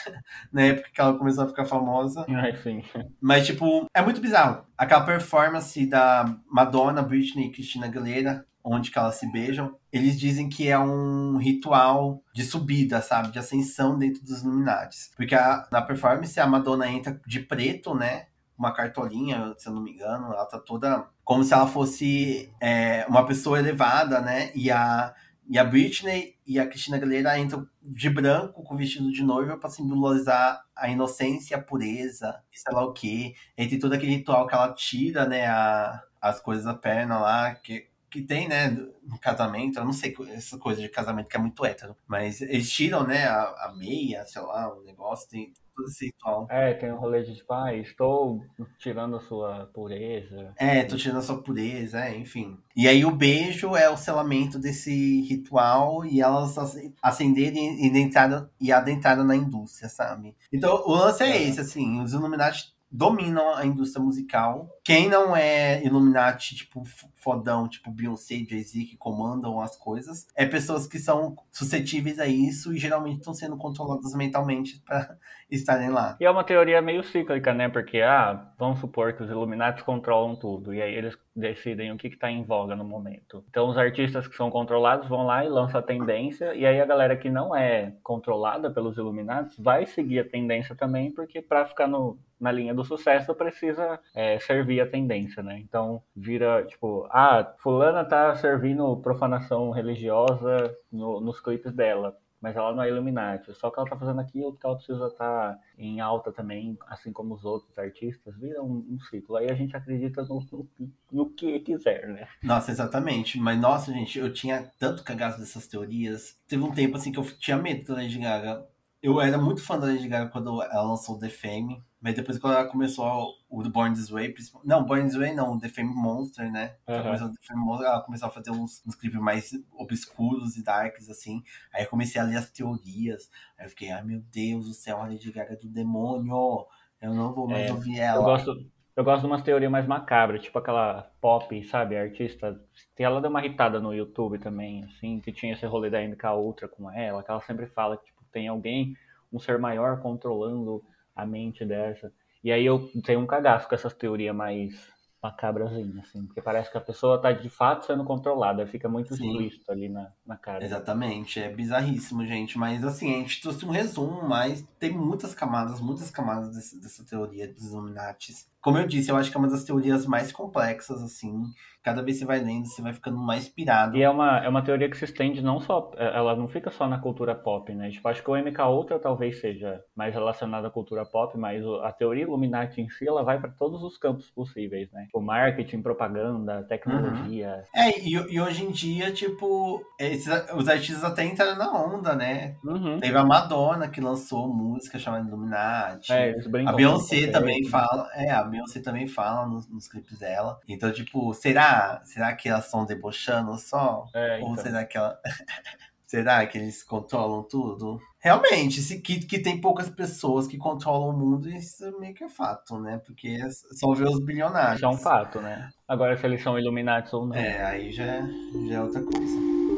na época que ela começou a ficar famosa. Sim. Mas, tipo, é muito bizarro. Aquela performance da Madonna, Britney e Christina Aguilera, onde que elas se beijam, eles dizem que é um ritual de subida, sabe? De ascensão dentro dos Illuminatis. Porque a- na performance a Madonna entra de preto, né? Uma cartolinha, se eu não me engano. Ela tá toda como se ela fosse é, uma pessoa elevada, né? E a, e a Britney e a Christina Aguilera entram de branco com vestido de noiva para simbolizar a inocência, a pureza, sei lá o quê. E tem todo aquele ritual que ela tira, né, a, as coisas da perna lá, que, que tem, né, no casamento. Eu não sei essa coisa de casamento que é muito hétero, mas eles tiram, né, a, a meia, sei lá, o negócio, tem esse ritual. É, tem um rolê de tipo, ah, estou tirando a sua pureza. É, tô tirando a sua pureza, é, enfim. E aí o beijo é o selamento desse ritual e elas ac- acenderem e adentraram, e adentraram na indústria, sabe? Então o lance é Aham. esse, assim, os Illuminati dominam a indústria musical, quem não é Illuminati, tipo, fodão, tipo Beyoncé e Jay-Z, que comandam as coisas, é pessoas que são suscetíveis a isso e geralmente estão sendo controladas mentalmente para estarem lá. E é uma teoria meio cíclica, né? Porque, ah, vamos supor que os Illuminati controlam tudo, e aí eles decidem o que está em voga no momento. Então, os artistas que são controlados vão lá e lançam a tendência, e aí a galera que não é controlada pelos Illuminati vai seguir a tendência também, porque para ficar no, na linha do sucesso precisa é, servir a tendência, né? Então, vira, tipo, ah, fulana tá servindo profanação religiosa no, nos clipes dela mas ela não é Illuminati. Só que ela tá fazendo aquilo porque ela precisa estar tá em alta também, assim como os outros artistas. Vira um, um ciclo. Aí a gente acredita no, no, no, que quiser, né? Nossa, exatamente. Mas, nossa, gente, eu tinha tanto cagado dessas teorias. Teve um tempo, assim, que eu tinha medo da Lady Gaga. Eu era muito fã da Lady Gaga quando ela lançou The Fame. Mas depois quando ela começou o Born This Way, não, Born This Way não, The Fame Monster, né? Uhum. Ela, começou, ela, começou, a fazer uns, uns clipes mais obscuros e darks, assim. Aí eu comecei a ler as teorias. Aí eu fiquei, ai meu Deus do céu, a Lady Gaga é do demônio. Eu não vou mais é, ouvir ela. Eu gosto, eu gosto de umas teorias mais macabras, tipo aquela pop, sabe, artista. Ela deu uma irritada no YouTube também, assim, que tinha esse rolê da MK Ultra com ela, que ela sempre fala que tipo, tem alguém, um ser maior controlando a mente dessa. E aí eu tenho um cagaço com essas teorias mais macabrazinhas, assim, porque parece que a pessoa tá de fato sendo controlada, fica muito Sim. explícito ali na, na cara. Exatamente, é bizarríssimo, gente, mas assim, a gente trouxe um resumo, mas tem muitas camadas, muitas camadas desse, dessa teoria dos Illuminatis. Como eu disse, eu acho que é uma das teorias mais complexas, assim, cada vez você vai lendo, você vai ficando mais pirado. E é uma, é uma teoria que se estende não só. É, ela não fica só na cultura pop, né? Tipo, acho que o MK Ultra talvez seja mais relacionado à cultura pop, mas a teoria Illuminati em si, ela vai para todos os campos possíveis, né? O marketing, propaganda, tecnologia. Uhum. É, e, e, hoje em dia, tipo, esses, os artistas até entraram na onda, né? Uhum. Teve a Madonna que lançou música chamada Illuminati. É, a Beyoncé também fala. É, a Beyoncé também fala nos, nos clipes dela. Então, tipo, será será? que elas estão debochando só? É, então. Ou será que ela. será que eles controlam tudo? Realmente, se, que, que tem poucas pessoas que controlam o mundo, isso é meio que é fato, né? Porque só vê os bilionários. Isso é um fato, né? Agora, se eles são Illuminati ou não. É, aí já, é, já é outra coisa.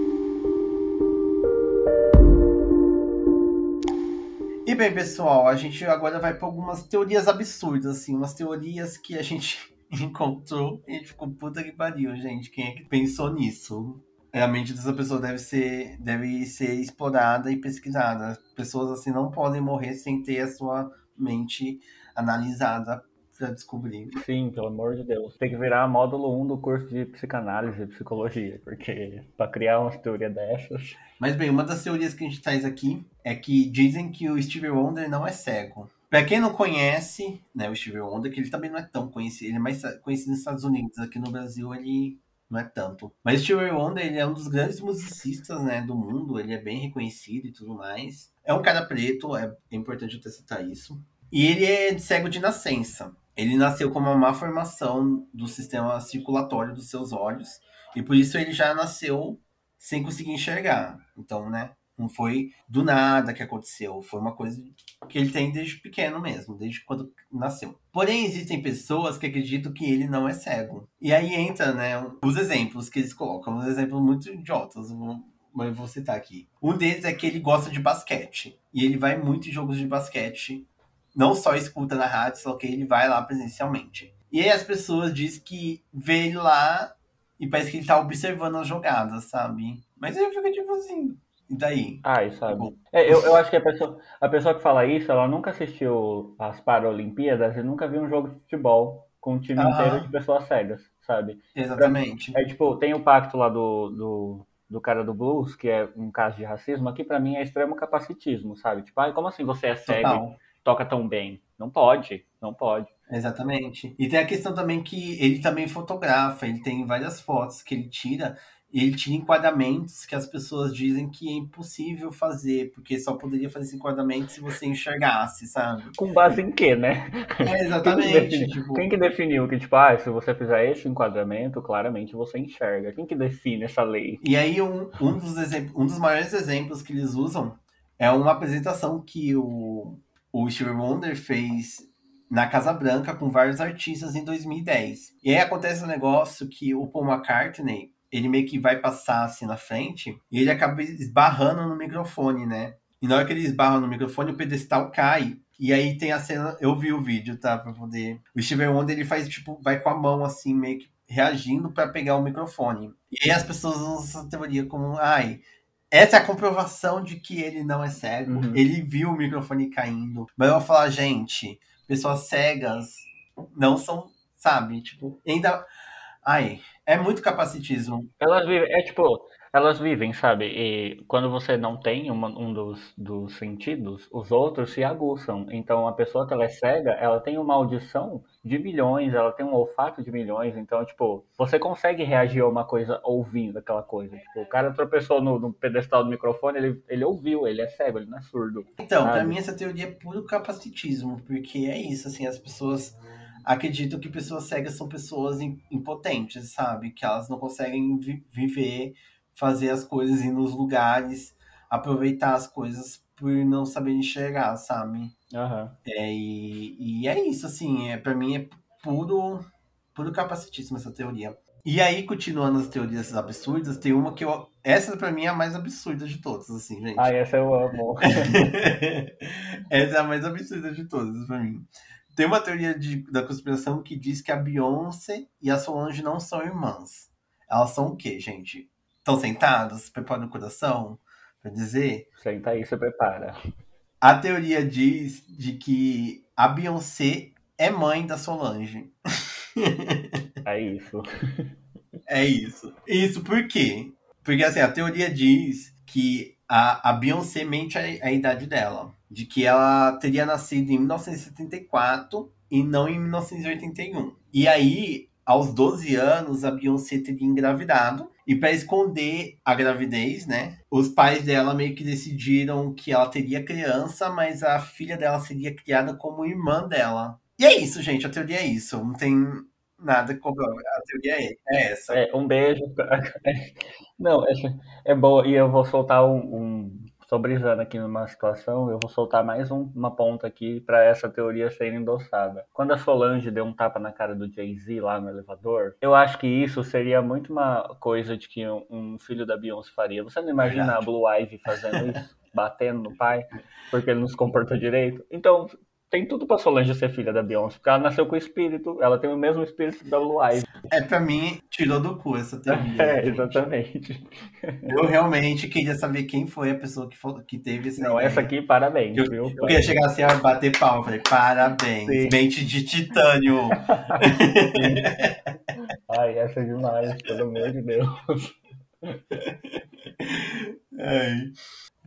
Bem, pessoal, a gente agora vai para algumas teorias absurdas, assim, umas teorias que a gente encontrou e a gente ficou, puta que pariu, gente. Quem é que pensou nisso? A mente dessa pessoa deve ser, deve ser explorada e pesquisada. Pessoas assim não podem morrer sem ter a sua mente analisada para descobrir. Sim, pelo amor de Deus. Tem que virar módulo 1 do curso de psicanálise e psicologia, porque para criar uma teoria dessas. Mas bem, uma das teorias que a gente traz aqui é que dizem que o Steve Wonder não é cego. Pra quem não conhece, né, o Stevie Wonder, que ele também não é tão conhecido, ele é mais conhecido nos Estados Unidos, aqui no Brasil ele não é tanto. Mas o Stevie Wonder, ele é um dos grandes musicistas, né, do mundo, ele é bem reconhecido e tudo mais. É um cara preto, é, importante até citar isso. E ele é cego de nascença. Ele nasceu com uma má formação do sistema circulatório dos seus olhos, e por isso ele já nasceu sem conseguir enxergar. Então, né, não foi do nada que aconteceu. Foi uma coisa que ele tem desde pequeno mesmo, desde quando nasceu. Porém, existem pessoas que acreditam que ele não é cego. E aí entra, né, os exemplos que eles colocam, uns exemplos muito idiotas. Mas vou citar aqui. Um deles é que ele gosta de basquete. E ele vai muito em jogos de basquete. Não só escuta na rádio, só que ele vai lá presencialmente. E aí as pessoas dizem que vê ele lá e parece que ele tá observando as jogadas, sabe? Mas eu fico tipo assim, e daí? Ai, sabe. É, eu, eu acho que a pessoa, a pessoa que fala isso, ela nunca assistiu as Paralimpíadas e nunca viu um jogo de futebol com um time inteiro de pessoas cegas, sabe? Exatamente. É tipo, tem o pacto lá do, do, do cara do blues, que é um caso de racismo, aqui para mim é extremo capacitismo, sabe? Tipo, ah, como assim você é cego Total. E toca tão bem? Não pode, não pode. Exatamente. E tem a questão também que ele também fotografa, ele tem várias fotos que ele tira ele tira enquadramentos que as pessoas dizem que é impossível fazer, porque só poderia fazer esse enquadramento se você enxergasse, sabe? Com base em quê, né? É, exatamente. Quem que, tipo... Quem que definiu que, tipo, ah, se você fizer esse enquadramento, claramente você enxerga? Quem que define essa lei? E aí, um, um, dos, exemplos, um dos maiores exemplos que eles usam é uma apresentação que o, o Steve Wonder fez na Casa Branca com vários artistas em 2010. E aí acontece um negócio que o Paul McCartney, ele meio que vai passar assim na frente e ele acaba esbarrando no microfone, né? E na hora que ele esbarra no microfone, o pedestal cai. E aí tem a cena, eu vi o vídeo, tá? Pra poder. O Steve Wonder ele faz, tipo, vai com a mão assim, meio que reagindo para pegar o microfone. E aí as pessoas usam essa teoria como, ai, essa é a comprovação de que ele não é cego. Uhum. Ele viu o microfone caindo. Mas eu vou falar, gente, pessoas cegas não são, sabe? Tipo, ainda. Ai, é muito capacitismo. Elas vivem, é tipo, elas vivem, sabe? E quando você não tem uma, um dos, dos sentidos, os outros se aguçam. Então, a pessoa que ela é cega, ela tem uma audição de milhões, ela tem um olfato de milhões. Então, tipo, você consegue reagir a uma coisa ouvindo aquela coisa. Tipo, o cara tropeçou no, no pedestal do microfone, ele, ele ouviu, ele é cego, ele não é surdo. Então, sabe? pra mim essa teoria é puro capacitismo, porque é isso, assim, as pessoas acreditam que pessoas cegas são pessoas impotentes, sabe? Que elas não conseguem vi viver fazer as coisas, ir nos lugares, aproveitar as coisas por não saber enxergar, sabe? Uhum. É, e, e é isso, assim, é, para mim é puro, puro capacitismo essa teoria. E aí, continuando as teorias absurdas, tem uma que eu. Essa pra mim é a mais absurda de todas, assim, gente. Ah, essa eu amo. essa é a mais absurda de todas pra mim. Tem uma teoria de, da conspiração que diz que a Beyoncé e a Solange não são irmãs. Elas são o quê, gente? Estão sentados? Preparam o coração? Para dizer? Senta aí, se prepara. A teoria diz de que a Beyoncé é mãe da Solange. É isso. É isso. Isso por quê? Porque assim, a teoria diz que a, a Beyoncé mente a, a idade dela. De que ela teria nascido em 1974 e não em 1981. E aí, aos 12 anos, a Beyoncé teria engravidado. E para esconder a gravidez, né? Os pais dela meio que decidiram que ela teria criança, mas a filha dela seria criada como irmã dela. E é isso, gente. A teoria é isso. Não tem nada como. A teoria é, é essa. É, um beijo. Não, é, é boa. E eu vou soltar um, um Estou brisando aqui numa situação, eu vou soltar mais um, uma ponta aqui para essa teoria ser endossada. Quando a Solange deu um tapa na cara do Jay-Z lá no elevador, eu acho que isso seria muito uma coisa de que um, um filho da Beyoncé faria. Você não imagina Verdade. a Blue Ivy fazendo isso? batendo no pai, porque ele não se comportou direito. Então, tem tudo pra Solange ser filha da Beyoncé, porque ela nasceu com o espírito, ela tem o mesmo espírito da Luai. É, pra mim, tirou do cu essa teoria. É, exatamente. Eu realmente queria saber quem foi a pessoa que, que teve essa Não, ideia. essa aqui, parabéns, eu, viu? Eu queria chegar assim, a bater palma, falei, parabéns, Sim. mente de titânio. Ai, essa é demais, pelo amor de Deus. Ai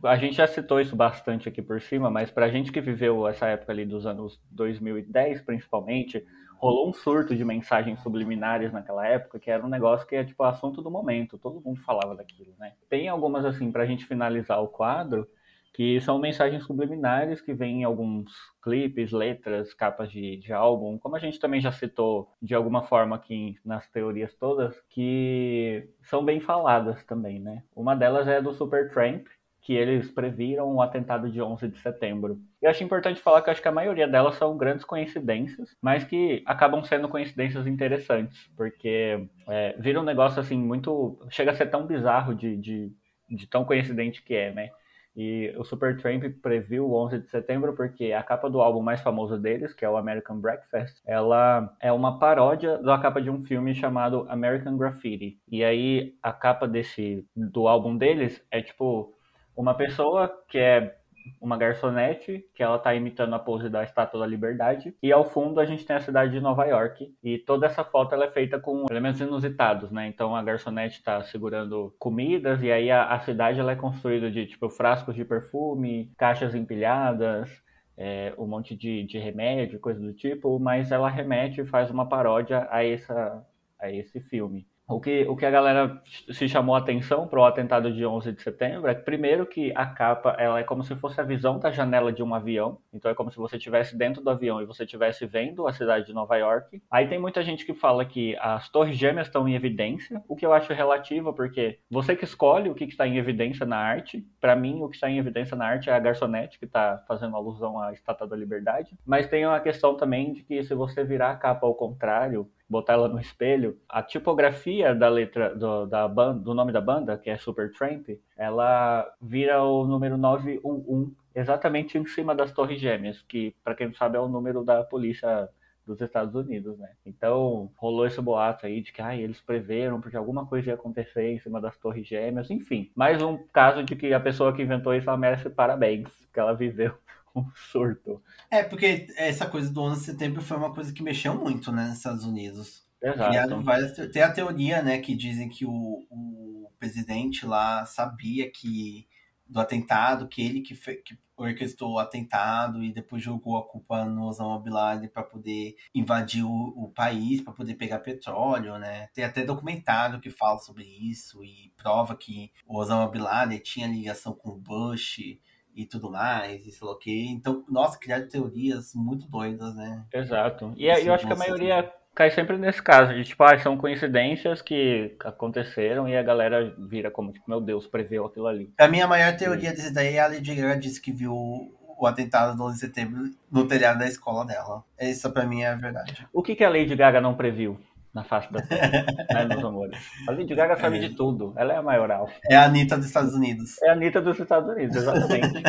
a gente já citou isso bastante aqui por cima, mas para a gente que viveu essa época ali dos anos 2010, principalmente, rolou um surto de mensagens subliminares naquela época, que era um negócio que é tipo assunto do momento, todo mundo falava daquilo, né? Tem algumas assim para a gente finalizar o quadro, que são mensagens subliminares que vêm em alguns clipes, letras, capas de, de álbum, como a gente também já citou de alguma forma aqui nas teorias todas, que são bem faladas também, né? Uma delas é do Supertramp, que eles previram o atentado de 11 de setembro. Eu acho importante falar que acho que a maioria delas são grandes coincidências, mas que acabam sendo coincidências interessantes, porque é, vira um negócio assim muito. chega a ser tão bizarro de, de, de tão coincidente que é, né? E o Supertramp previu o 11 de setembro porque a capa do álbum mais famoso deles, que é o American Breakfast, ela é uma paródia da capa de um filme chamado American Graffiti. E aí a capa desse do álbum deles é tipo uma pessoa que é uma garçonete, que ela tá imitando a pose da Estátua da Liberdade, e ao fundo a gente tem a cidade de Nova York, e toda essa foto ela é feita com elementos inusitados, né? Então a garçonete tá segurando comidas, e aí a, a cidade ela é construída de, tipo, frascos de perfume, caixas empilhadas, é, um monte de, de remédio, coisa do tipo, mas ela remete e faz uma paródia a, essa, a esse filme. O que, o que a galera se chamou a atenção para o atentado de 11 de setembro é primeiro, que a capa ela é como se fosse a visão da janela de um avião. Então é como se você estivesse dentro do avião e você estivesse vendo a cidade de Nova York. Aí tem muita gente que fala que as torres gêmeas estão em evidência, o que eu acho relativo, porque você que escolhe o que está em evidência na arte. Para mim, o que está em evidência na arte é a garçonete, que está fazendo alusão à Estátua da Liberdade. Mas tem uma questão também de que se você virar a capa ao contrário, botar ela no espelho, a tipografia da letra do, da banda, do nome da banda, que é Supertramp, ela vira o número 911 exatamente em cima das Torres Gêmeas, que para quem não sabe é o número da polícia dos Estados Unidos, né? Então, rolou esse boato aí de que ah, eles preveram porque alguma coisa ia acontecer em cima das Torres Gêmeas, enfim. Mais um caso de que a pessoa que inventou isso merece parabéns, que ela viveu surto. É, porque essa coisa do 11 de setembro foi uma coisa que mexeu muito, né, nos Estados Unidos. Exato. Várias, tem a teoria, né, que dizem que o, o presidente lá sabia que do atentado, que ele que, fe, que orquestrou o atentado e depois jogou a culpa no Osama Bin Laden para poder invadir o, o país, para poder pegar petróleo, né? Tem até documentário que fala sobre isso e prova que o Osama Bin Laden tinha ligação com o Bush e tudo mais, isso ok. Então, nossa, criaram teorias muito doidas, né? Exato. E eu acho que a maioria cai sempre nesse caso, de tipo, ah, são coincidências que aconteceram e a galera vira como, tipo, meu Deus, preveu aquilo ali. A minha maior teoria desse daí é a Lady Gaga disse que viu o atentado do 11 de setembro no telhado da escola dela. Essa pra mim é a verdade. O que, que a Lady Gaga não previu? Na face da terra, né, meus amores? A Lady Gaga sabe é. de tudo. Ela é a maioral. É a Anitta dos Estados Unidos. É a Anitta dos Estados Unidos, exatamente.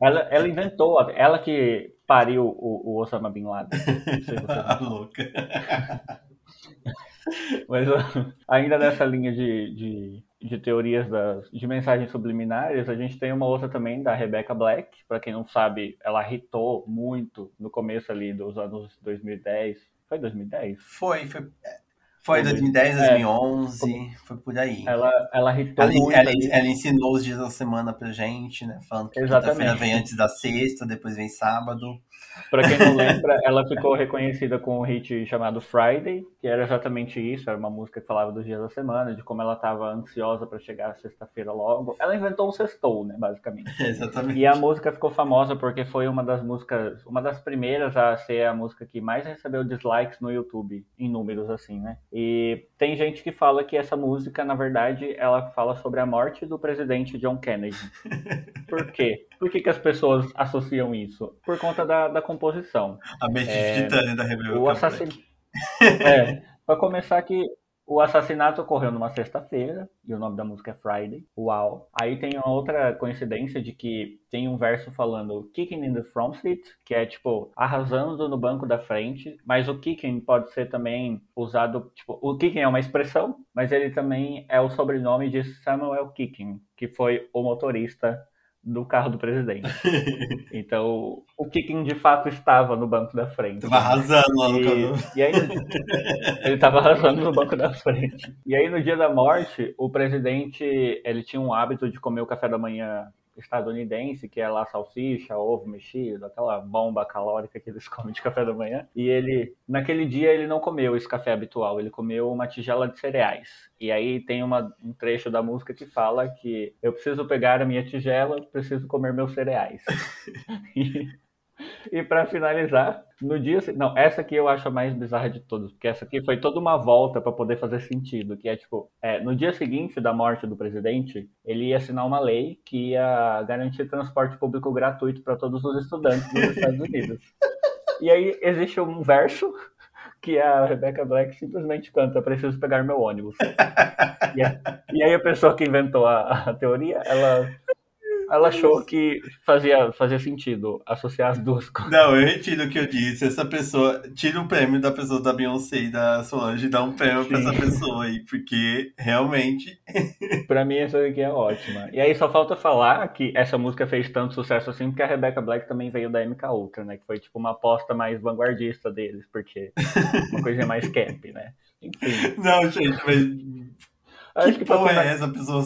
ela, ela inventou, ela que pariu o, o Osama Bin Laden. a louca. Mas ainda nessa linha de, de, de, teorias das, de mensagens subliminares, a gente tem uma outra também da Rebecca Black. Para quem não sabe, ela hitou muito no começo ali dos anos 2010, foi 2010? Foi, foi. Foi 2010, 2011, é, foi por aí. Ela, ela irritou ela, muito. Ela, ela, ensinou os dias da semana pra gente, né? Falando que quinta-feira vem antes da sexta, depois vem sábado. Para quem não lembra, ela ficou reconhecida com um hit chamado Friday, que era exatamente isso, era uma música que falava dos dias da semana, de como ela estava ansiosa para chegar sexta-feira logo. Ela inventou o sextou, né, basicamente. exatamente. E a música ficou famosa porque foi uma das músicas, uma das primeiras a ser a música que mais recebeu dislikes no YouTube, em números assim, né? E tem gente que fala que essa música, na verdade, ela fala sobre a morte do presidente John Kennedy. Por quê? Por que, que as pessoas associam isso? Por conta da, da composição. A mente é, de titânio da Rebelião. O assassinato. é, para começar que o assassinato ocorreu numa sexta-feira, e o nome da música é Friday. Uau. Aí tem uma outra coincidência de que tem um verso falando kicking in the front seat, que é tipo arrasando no banco da frente, mas o kicking pode ser também usado, tipo, o kicking é uma expressão, mas ele também é o sobrenome de Samuel Kicking, que foi o motorista do carro do presidente. Então, o Kicking de fato estava no banco da frente. Tava arrasando lá no e, e aí, Ele estava arrasando no banco da frente. E aí, no dia da morte, o presidente ele tinha um hábito de comer o café da manhã estadunidense, que é lá salsicha, ovo mexido, aquela bomba calórica que eles comem de café da manhã. E ele, naquele dia, ele não comeu esse café habitual, ele comeu uma tigela de cereais. E aí tem uma, um trecho da música que fala que eu preciso pegar a minha tigela, preciso comer meus cereais. e, e para finalizar, no dia. Não, essa aqui eu acho a mais bizarra de todas, porque essa aqui foi toda uma volta para poder fazer sentido. Que é tipo, é, no dia seguinte da morte do presidente, ele ia assinar uma lei que ia garantir transporte público gratuito para todos os estudantes dos Estados Unidos. E aí existe um verso que a Rebecca Black simplesmente canta: Preciso pegar meu ônibus. e, aí a pessoa que inventou a, a teoria, ela ela achou que fazia, fazia sentido associar as duas coisas. Não, eu retiro o que eu disse. Essa pessoa, tira o um prêmio da pessoa da Beyoncé e da Solange e dá um prêmio Sim. pra essa pessoa aí, porque realmente. pra mim, essa aqui é ótima. E aí só falta falar que essa música fez tanto sucesso assim, porque a Rebecca Black também veio da MK Ultra, né? Que foi tipo uma aposta mais vanguardista deles, porque uma coisinha mais camp, né? Enfim. Não, gente, mas. Acho que, que porra é essa pessoa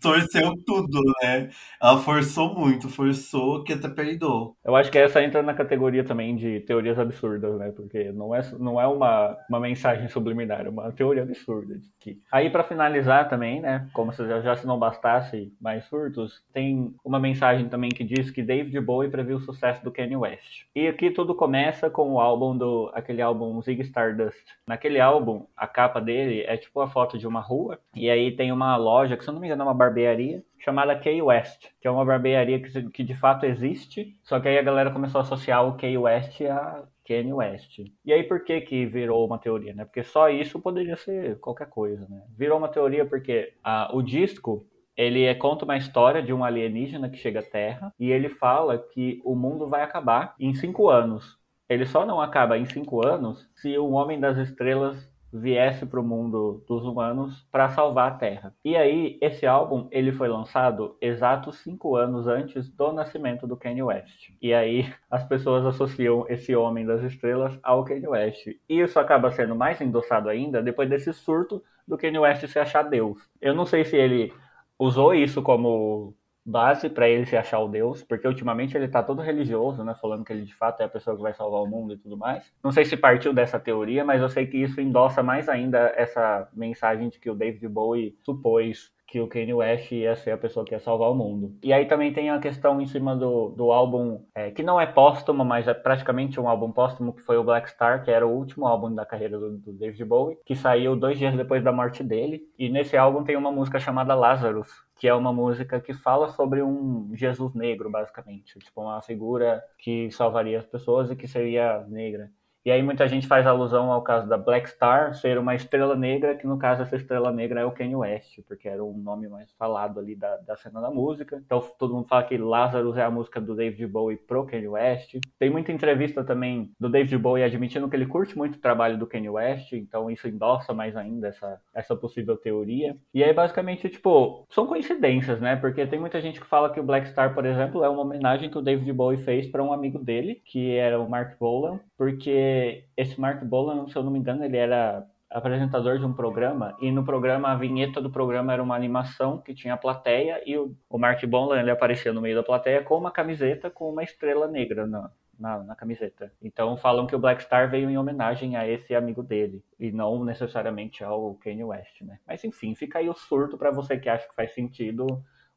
torceu tudo, né? Ela forçou muito, forçou que até peidou. Eu acho que essa entra na categoria também de teorias absurdas, né? Porque não é, não é uma, uma mensagem subliminar, é uma teoria absurda. Que... Aí, para finalizar também, né? Como se já, já se não bastasse mais surtos, tem uma mensagem também que diz que David Bowie previu o sucesso do Kanye West. E aqui tudo começa com o álbum do aquele álbum Zig Stardust. Naquele álbum, a capa dele é tipo a foto de uma rua e aí tem uma loja que se eu não me engano é uma barbearia chamada Kay West, que é uma barbearia que, que de fato existe, só que aí a galera começou a associar o Kay West a Kanye West. E aí por que que virou uma teoria, né? Porque só isso poderia ser qualquer coisa, né? Virou uma teoria porque ah, o disco ele é, conta uma história de um alienígena que chega à Terra e ele fala que o mundo vai acabar em cinco anos. Ele só não acaba em cinco anos se o Homem das Estrelas viesse para o mundo dos humanos para salvar a Terra. E aí, esse álbum ele foi lançado exatos cinco anos antes do nascimento do Kanye West. E aí, as pessoas associam esse Homem das Estrelas ao Kanye West. E isso acaba sendo mais endossado ainda depois desse surto do Kanye West se achar Deus. Eu não sei se ele usou isso como base para ele se achar o Deus, porque ultimamente ele tá todo religioso, né, falando que ele de fato é a pessoa que vai salvar o mundo e tudo mais. Não sei se partiu dessa teoria, mas eu sei que isso endossa mais ainda essa mensagem de que o David Bowie supôs que o Kanye West ia ser a pessoa que ia salvar o mundo. E aí também tem a questão em cima do, do álbum, é, que não é póstumo, mas é praticamente um álbum póstumo, que foi o Black Star, que era o último álbum da carreira do, do David Bowie, que saiu dois dias depois da morte dele. E nesse álbum tem uma música chamada Lazarus, que é uma música que fala sobre um Jesus negro, basicamente. Tipo, uma figura que salvaria as pessoas e que seria negra. E aí muita gente faz alusão ao caso da Black Star ser uma estrela negra, que no caso essa estrela negra é o Kanye West, porque era o nome mais falado ali da, da cena da música. Então todo mundo fala que Lazarus é a música do David Bowie pro Kanye West. Tem muita entrevista também do David Bowie admitindo que ele curte muito o trabalho do Kanye West, então isso endossa mais ainda essa, essa possível teoria. E aí basicamente, tipo, são coincidências, né? Porque tem muita gente que fala que o Black Star, por exemplo, é uma homenagem que o David Bowie fez para um amigo dele, que era o Mark Bolan, porque esse Mark Bolan, se eu não me engano, ele era apresentador de um programa e no programa a vinheta do programa era uma animação que tinha plateia e o, o Mark Bolan ele aparecia no meio da plateia com uma camiseta com uma estrela negra na, na, na, camiseta. Então falam que o Black Star veio em homenagem a esse amigo dele e não necessariamente ao Kanye West, né? Mas enfim, fica aí o surto para você que acha que faz sentido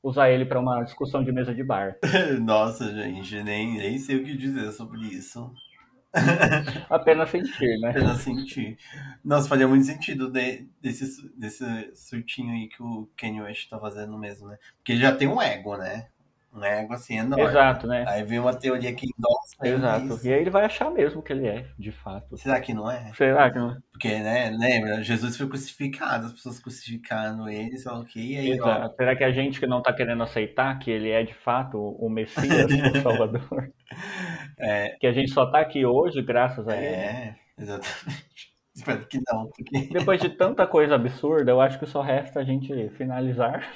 usar ele para uma discussão de mesa de bar. Nossa, gente, nem, nem sei o que dizer sobre isso. Apenas sentir, né? Apenas sentir. Nossa, faria muito sentido de, desse, desse surtinho aí que o Kanye West tá fazendo mesmo, né? Porque ele já tem um ego, né? Um ego assim enorme. Exato, né? Aí vem uma teoria que endossa Exato. Isso. E aí ele vai achar mesmo que ele é, de fato. Será que não é? Será que não é? Porque, né, lembra, Jesus foi crucificado, as pessoas crucificando ele, só que e aí, Exato. Ó... Será que a gente que não tá querendo aceitar que ele é de fato o Messias, o Salvador? É. Que a gente só tá aqui hoje graças a é, ele. É, exatamente. Espero que não. Porque... Depois de tanta coisa absurda, eu acho que só resta a gente finalizar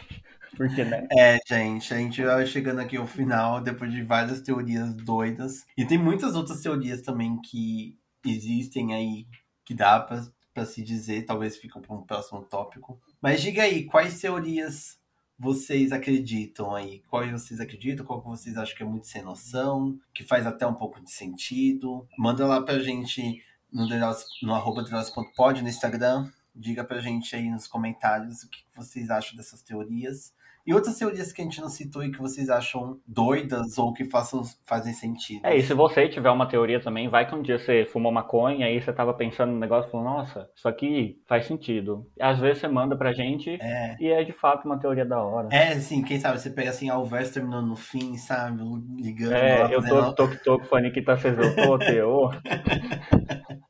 porque, né? É, gente, a gente vai chegando aqui ao final, depois de várias teorias doidas. E tem muitas outras teorias também que existem aí, que dá pra, pra se dizer, talvez fica para um próximo tópico. Mas diga aí, quais teorias vocês acreditam aí? Quais vocês acreditam? Qual que vocês acham que é muito sem noção? Que faz até um pouco de sentido? Manda lá pra gente no, no arroba no Instagram. Diga pra gente aí nos comentários o que vocês acham dessas teorias. E outras teorias que a gente não citou e que vocês acham doidas ou que façam, fazem sentido. É, e se você tiver uma teoria também, vai que um dia você fumou maconha aí você tava pensando no negócio e falou, nossa, isso aqui faz sentido. E às vezes você manda pra gente é. e é de fato uma teoria da hora. É, assim, quem sabe você pega assim, ah, o verso terminando no fim, sabe? Ligando É, lá, eu tô toque toque fani que tá cesou, teor.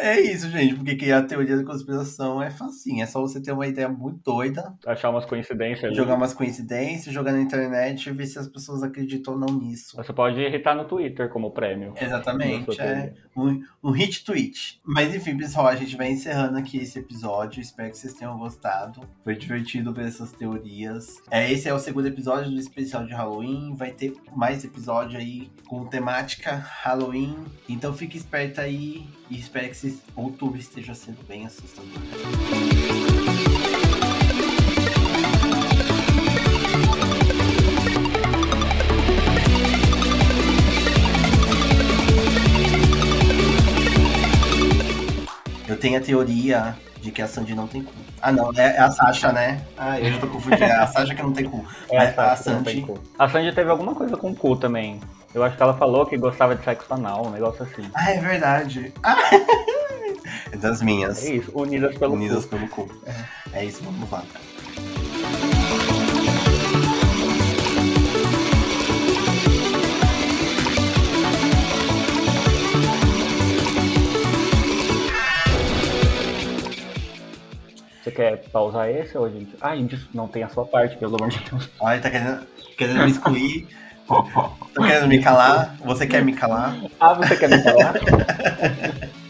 É isso, gente, porque que a teoria da conspiração é facinho. É só você ter uma ideia muito doida. Achar umas coincidências ali. Jogar umas coincidências, jogar na internet e ver se as pessoas acreditam ou não nisso. Você pode irritar no Twitter como prêmio. Exatamente, é. Um, um hit tweet. Mas enfim, pessoal, a gente vai encerrando aqui esse episódio. Espero que vocês tenham gostado. Foi divertido ver essas teorias. É, esse é o segundo episódio do especial de Halloween. Vai ter mais episódio aí com temática Halloween. Então fique esperto aí e espero que esse outubro esteja sendo bem assustador. Eu tenho a teoria de que a Sandy não tem cu. Ah, não, é, é a Sasha, né? Ah, eu já tô confundindo. É a Sasha que não tem cu. É a, a Sandy. A Sandy teve alguma coisa com o cu também. Eu acho que ela falou que gostava de sexo anal, um negócio assim. Ah, é verdade. Ah, é das minhas. É isso, unidas pelo Unidas cu. pelo cu. É isso, vamos lá. Você quer pausar esse ou a gente. Ah, a gente não tem a sua parte, pelo amor de Deus. Olha, tá querendo, querendo me excluir. Tô querendo me calar. Você quer me calar? Ah, você quer me falar?